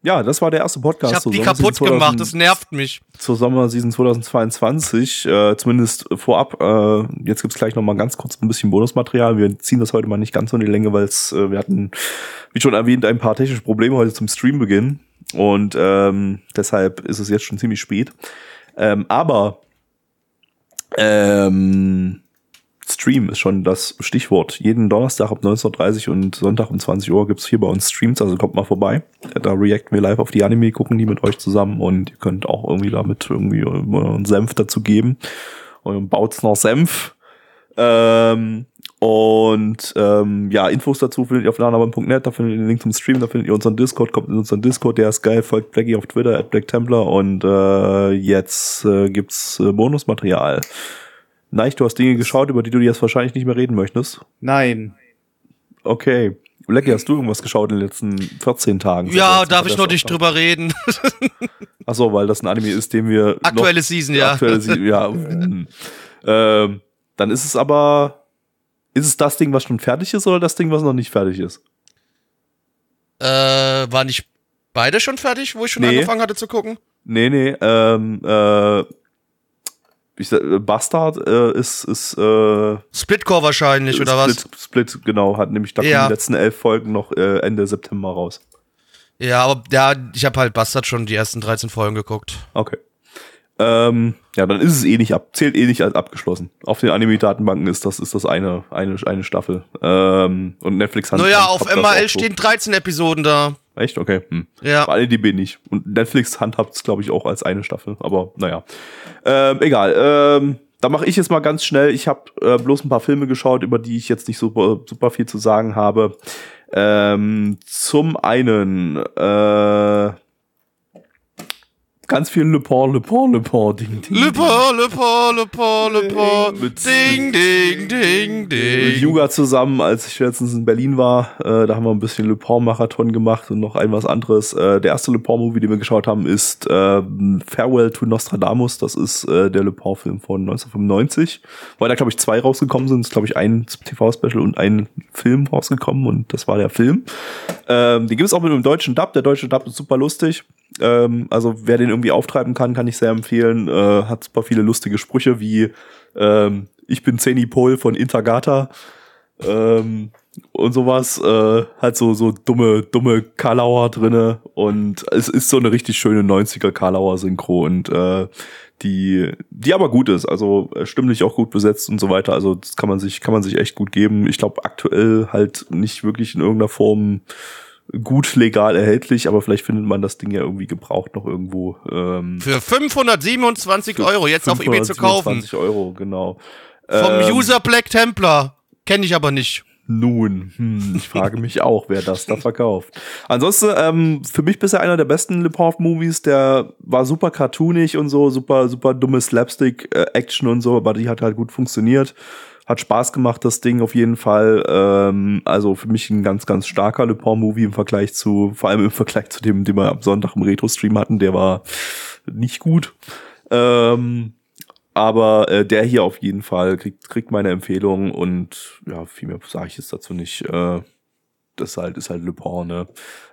C: Ja, das war der erste Podcast.
A: Ich hab die
C: Sommersaison
A: kaputt gemacht,
C: 2000
A: das nervt mich.
C: zur Sommerseason 2022, äh, zumindest vorab. Äh, jetzt gibt's gleich noch mal ganz kurz ein bisschen Bonusmaterial. Wir ziehen das heute mal nicht ganz so in die Länge, weil äh, wir hatten, wie schon erwähnt, ein paar technische Probleme heute zum Streambeginn. Und ähm, deshalb ist es jetzt schon ziemlich spät. Ähm, aber ähm, Stream ist schon das Stichwort. Jeden Donnerstag ab 19.30 Uhr und Sonntag um 20 Uhr gibt's hier bei uns Streams, also kommt mal vorbei. Da reacten wir live auf die Anime, gucken die mit euch zusammen und ihr könnt auch irgendwie damit irgendwie euren Senf dazu geben. Euren Bautzner Senf. Ähm, und ähm, ja, Infos dazu findet ihr auf lanabam.net, da findet ihr den Link zum Stream, da findet ihr unseren Discord, kommt in unseren Discord, der ist geil, folgt Blackie auf Twitter, at Black Templar und äh, jetzt äh, gibt's äh, Bonusmaterial. Neich, du hast Dinge geschaut, über die du jetzt wahrscheinlich nicht mehr reden möchtest.
B: Nein.
C: Okay. Blackie, hast du irgendwas geschaut in den letzten 14 Tagen?
A: Ja, darf ich noch nicht drüber reden.
C: Ach so, weil das ein Anime ist, den wir
A: Aktuelle
C: noch,
A: Season, ja.
C: Aktuelle Season, ja. (laughs) ähm, dann ist es aber Ist es das Ding, was schon fertig ist oder das Ding, was noch nicht fertig ist?
A: Äh, war nicht beide schon fertig, wo ich schon
C: Nee.
A: angefangen hatte zu gucken?
C: Nee, nee, ähm, äh, ich sag, äh, Bastard äh, ist, ist äh,
A: Splitcore wahrscheinlich, oder was?
C: Split, Split, genau, hat nämlich da
A: Ja.
C: die letzten elf Folgen noch äh, Ende September raus.
A: Ja, aber ja, ich habe halt Bastard schon die ersten 13 Folgen geguckt.
C: Okay. Ähm, ja, dann ist es eh nicht ab, zählt eh nicht als abgeschlossen. Auf den Anime-Datenbanken ist das, ist das eine, eine, eine Staffel. Ähm, und Netflix hat
A: Naja, auf MRL
C: so.
A: stehen 13 Episoden da.
C: Echt? Okay. Hm.
A: Ja.
C: Bei IDB nicht. Und Netflix handhabt es, glaube ich, auch als eine Staffel. Aber naja. Ähm, egal. Ähm, da mache ich jetzt mal ganz schnell. Ich habe äh, bloß ein paar Filme geschaut, über die ich jetzt nicht super, super viel zu sagen habe. Ähm, zum einen äh, ganz viel Le Pont, Le Pont, Le Pont, Ding, Ding.
A: Le Pont, Le Pont, Le Pont, Le Pont.
C: Mit-
A: Ding, ding, ding,
C: mit
A: ding.
C: Yuga zusammen, als ich letztens in Berlin war. Äh, da haben wir ein bisschen Le Pont-Marathon gemacht und noch ein was anderes. Äh, der erste Le Pont-Movie, den wir geschaut haben, ist äh, Farewell to Nostradamus. Das ist äh, der Le Pont-Film von 1995. Weil da, glaube ich, zwei rausgekommen sind. Es ist, glaube ich, ein TV-Special und ein Film rausgekommen und das war der Film. Ähm, den gibt es auch mit einem deutschen Dub. Der deutsche Dub ist super lustig. Ähm, also wer den irgendwie auftreiben kann, kann ich sehr empfehlen. Äh, hat super viele lustige Sprüche wie ähm, ich bin Zeni Pol von Intergata ähm, und sowas. Äh, hat so so dumme dumme Karlauer drinne und es ist so eine richtig schöne 90er Karlauer Synchro und äh, die die aber gut ist, also äh, stimmlich auch gut besetzt und so weiter. Also das kann man sich kann man sich echt gut geben. Ich glaube aktuell halt nicht wirklich in irgendeiner Form gut legal erhältlich, aber vielleicht findet man das Ding ja irgendwie gebraucht noch irgendwo. Ähm,
A: Für 527 Euro jetzt auf eBay zu kaufen.
C: 527 Euro, genau.
A: Vom
C: Ähm,
A: User Black Templar. Kenne ich aber nicht.
C: Nun, hm, ich frage mich auch, wer das da verkauft. Ansonsten, ähm, für mich bisher einer der besten Le Pont-Movies, der war super cartoonig und so, super, super dumme Slapstick-Action und so, aber die hat halt gut funktioniert. Hat Spaß gemacht, das Ding auf jeden Fall. Ähm, also für mich ein ganz, ganz starker Le Pont-Movie im Vergleich zu, vor allem im Vergleich zu dem, den wir am Sonntag im Retro-Stream hatten, der war nicht gut. Ähm, aber äh, der hier auf jeden Fall kriegt, kriegt meine Empfehlung und ja, viel mehr sage ich jetzt dazu nicht. Äh, das ist halt, ist halt Le Pont, ne?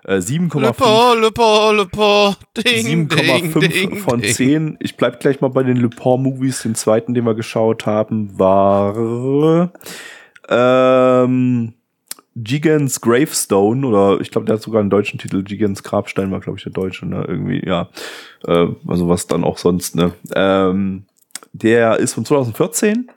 C: Äh, 7,5
A: Le Pont, Le Pont, Le Pont. Ding, ding,
C: 7,5
A: ding,
C: von
A: ding.
C: 10. Ich bleib gleich mal bei den Le Pont Movies. Den zweiten, den wir geschaut haben, war ähm, Gigans Gravestone oder ich glaube, der hat sogar einen deutschen Titel. Gigans Grabstein war, glaube ich, der deutsche, ne? Irgendwie, ja. Äh, also was dann auch sonst, ne? Ähm, der ist von 2014.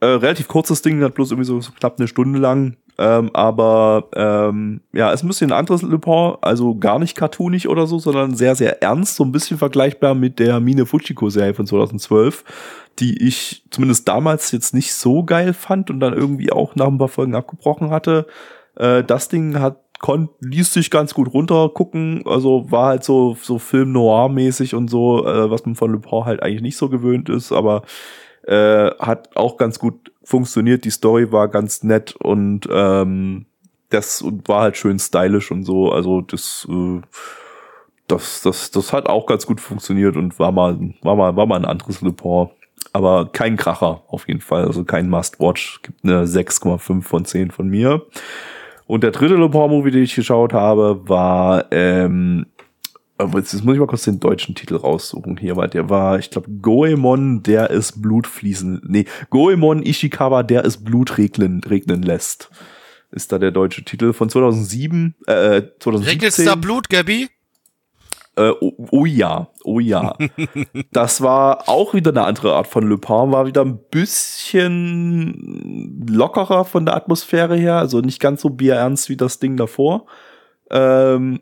C: Äh, relativ kurzes Ding, hat bloß irgendwie so, so knapp eine Stunde lang. Ähm, aber ähm, ja, ist ein bisschen ein anderes Le Pont, also gar nicht cartoonig oder so, sondern sehr, sehr ernst, so ein bisschen vergleichbar mit der Mine Fujiko-Serie von 2012, die ich zumindest damals jetzt nicht so geil fand und dann irgendwie auch nach ein paar Folgen abgebrochen hatte. Äh, das Ding hat kon ließ sich ganz gut runtergucken, also war halt so so Film Noir mäßig und so, äh, was man von Le Pont halt eigentlich nicht so gewöhnt ist, aber äh, hat auch ganz gut funktioniert. Die Story war ganz nett und ähm, das war halt schön stylisch und so. Also das, äh, das, das, das hat auch ganz gut funktioniert und war mal, war mal, war mal ein anderes Le Pont. Aber kein Kracher auf jeden Fall. Also kein Must-Watch. Gibt eine 6,5 von 10 von mir. Und der dritte Le Pont-Movie, den ich geschaut habe, war ähm, aber jetzt muss ich mal kurz den deutschen Titel raussuchen hier, weil der war, ich glaube, Goemon, der es Blut fließen, nee, Goemon Ishikawa, der es Blut regnen, regnen lässt. Ist da der deutsche Titel von 2007, äh, 2017.
A: Regnet's da Blut, Gabby?
C: Äh, oh, oh ja, oh ja. (laughs) das war auch wieder eine andere Art von Le Pen, war wieder ein bisschen lockerer von der Atmosphäre her, also nicht ganz so bierernst wie das Ding davor. Ähm,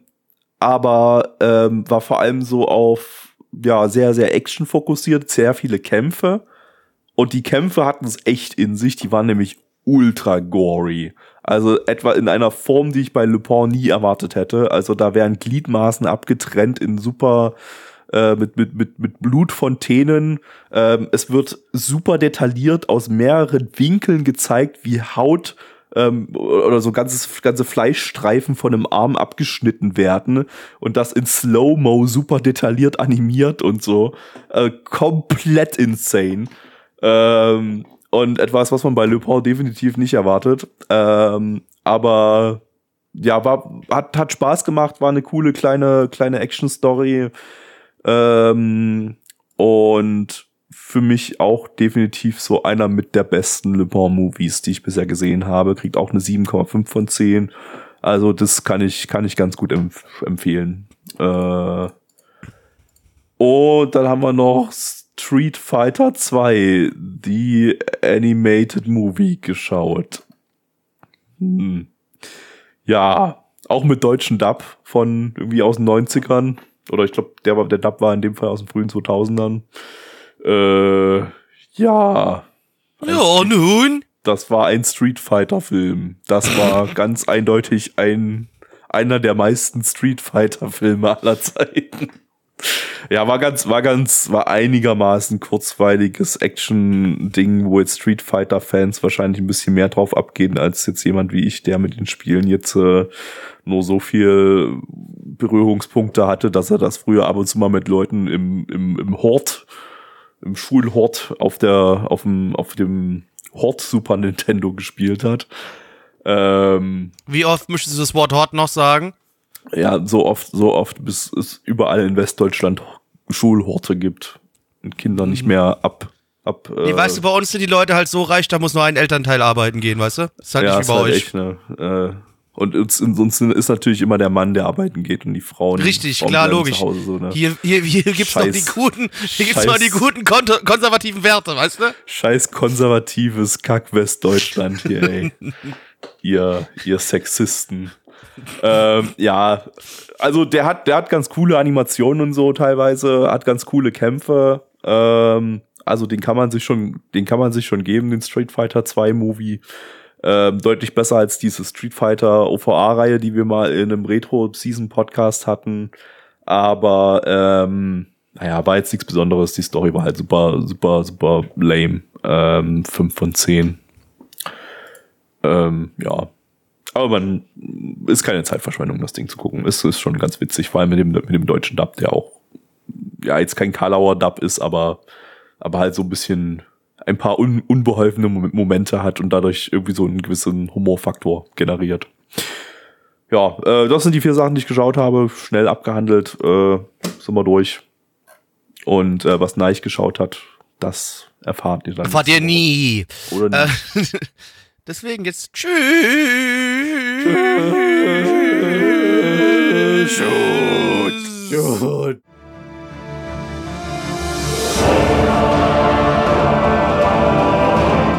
C: aber ähm, war vor allem so auf ja sehr sehr Action fokussiert, sehr viele Kämpfe und die Kämpfe hatten es echt in sich, die waren nämlich ultra gory. Also etwa in einer Form, die ich bei Le Pen nie erwartet hätte. Also da wären Gliedmaßen abgetrennt in super äh, mit, mit, mit, mit Blutfontänen. Ähm, es wird super detailliert aus mehreren Winkeln gezeigt, wie Haut ähm, oder so ganzes, ganze Fleischstreifen von einem Arm abgeschnitten werden und das in Slow-Mo super detailliert animiert und so. Äh, komplett insane. Ähm, und etwas, was man bei Le Pen definitiv nicht erwartet. Ähm, aber ja, war, hat, hat Spaß gemacht, war eine coole kleine, kleine Action-Story. Ähm, und für mich auch definitiv so einer mit der besten Le Bon Movies, die ich bisher gesehen habe. Kriegt auch eine 7,5 von 10. Also das kann ich, kann ich ganz gut empf empfehlen. Äh und dann haben wir noch Street Fighter 2, die Animated Movie geschaut. Hm. Ja, auch mit deutschen Dub von irgendwie aus den 90ern. Oder ich glaube, der, der Dub war in dem Fall aus den frühen 2000ern. Äh, ja.
A: Ja, nun.
C: Das war ein Street Fighter Film. Das war (laughs) ganz eindeutig ein, einer der meisten Street Fighter Filme aller Zeiten. Ja, war ganz, war ganz, war einigermaßen kurzweiliges Action-Ding, wo jetzt Street Fighter-Fans wahrscheinlich ein bisschen mehr drauf abgehen, als jetzt jemand wie ich, der mit den Spielen jetzt äh, nur so viel Berührungspunkte hatte, dass er das früher ab und zu mal mit Leuten im, im, im Hort im Schulhort auf der, auf dem, auf dem Hort Super Nintendo gespielt hat. Ähm,
A: Wie oft möchtest du das Wort Hort noch sagen?
C: Ja, so oft, so oft, bis es überall in Westdeutschland Schulhorte gibt und Kinder nicht mhm. mehr ab. ab
A: nee, äh, weißt du, bei uns sind die Leute halt so reich, da muss nur ein Elternteil arbeiten gehen, weißt du? Das ist halt ja, nicht wie bei halt euch. Echt, ne?
C: Und uns, ist natürlich immer der Mann, der arbeiten geht und die Frauen.
A: Richtig, Frauen klar, logisch. Hause, so, ne? Hier, hier, hier gibt's Scheiß, noch die guten, hier gibt's noch die guten kon konservativen Werte, weißt du?
C: Scheiß konservatives Kack Westdeutschland hier, ey. (laughs) ihr, ihr Sexisten. ähm, ja, also der hat, der hat ganz coole Animationen und so teilweise, hat ganz coole Kämpfe. Ähm, also den kann man sich schon, den kann man sich schon geben, den Street Fighter 2 Movie. Ähm, deutlich besser als diese Street Fighter OVA-Reihe, die wir mal in einem Retro-Season-Podcast hatten. Aber ähm, naja, war jetzt nichts Besonderes. Die Story war halt super, super, super lame. Ähm, 5 von 10. Ähm, ja. Aber man ist keine Zeitverschwendung, das Ding zu gucken. Es ist schon ganz witzig, vor allem mit dem, mit dem deutschen Dub, der auch ja jetzt kein Kalauer Dub ist, aber, aber halt so ein bisschen ein paar un unbeholfene Momente hat und dadurch irgendwie so einen gewissen Humorfaktor generiert. Ja, äh, das sind die vier Sachen, die ich geschaut habe. Schnell abgehandelt, äh, sind wir durch. Und äh, was Neich geschaut hat, das erfahrt ihr dann.
A: Erfahrt ihr nie. Oder nie. Äh, (laughs) deswegen jetzt tschüss. Tschüss. Tschüss.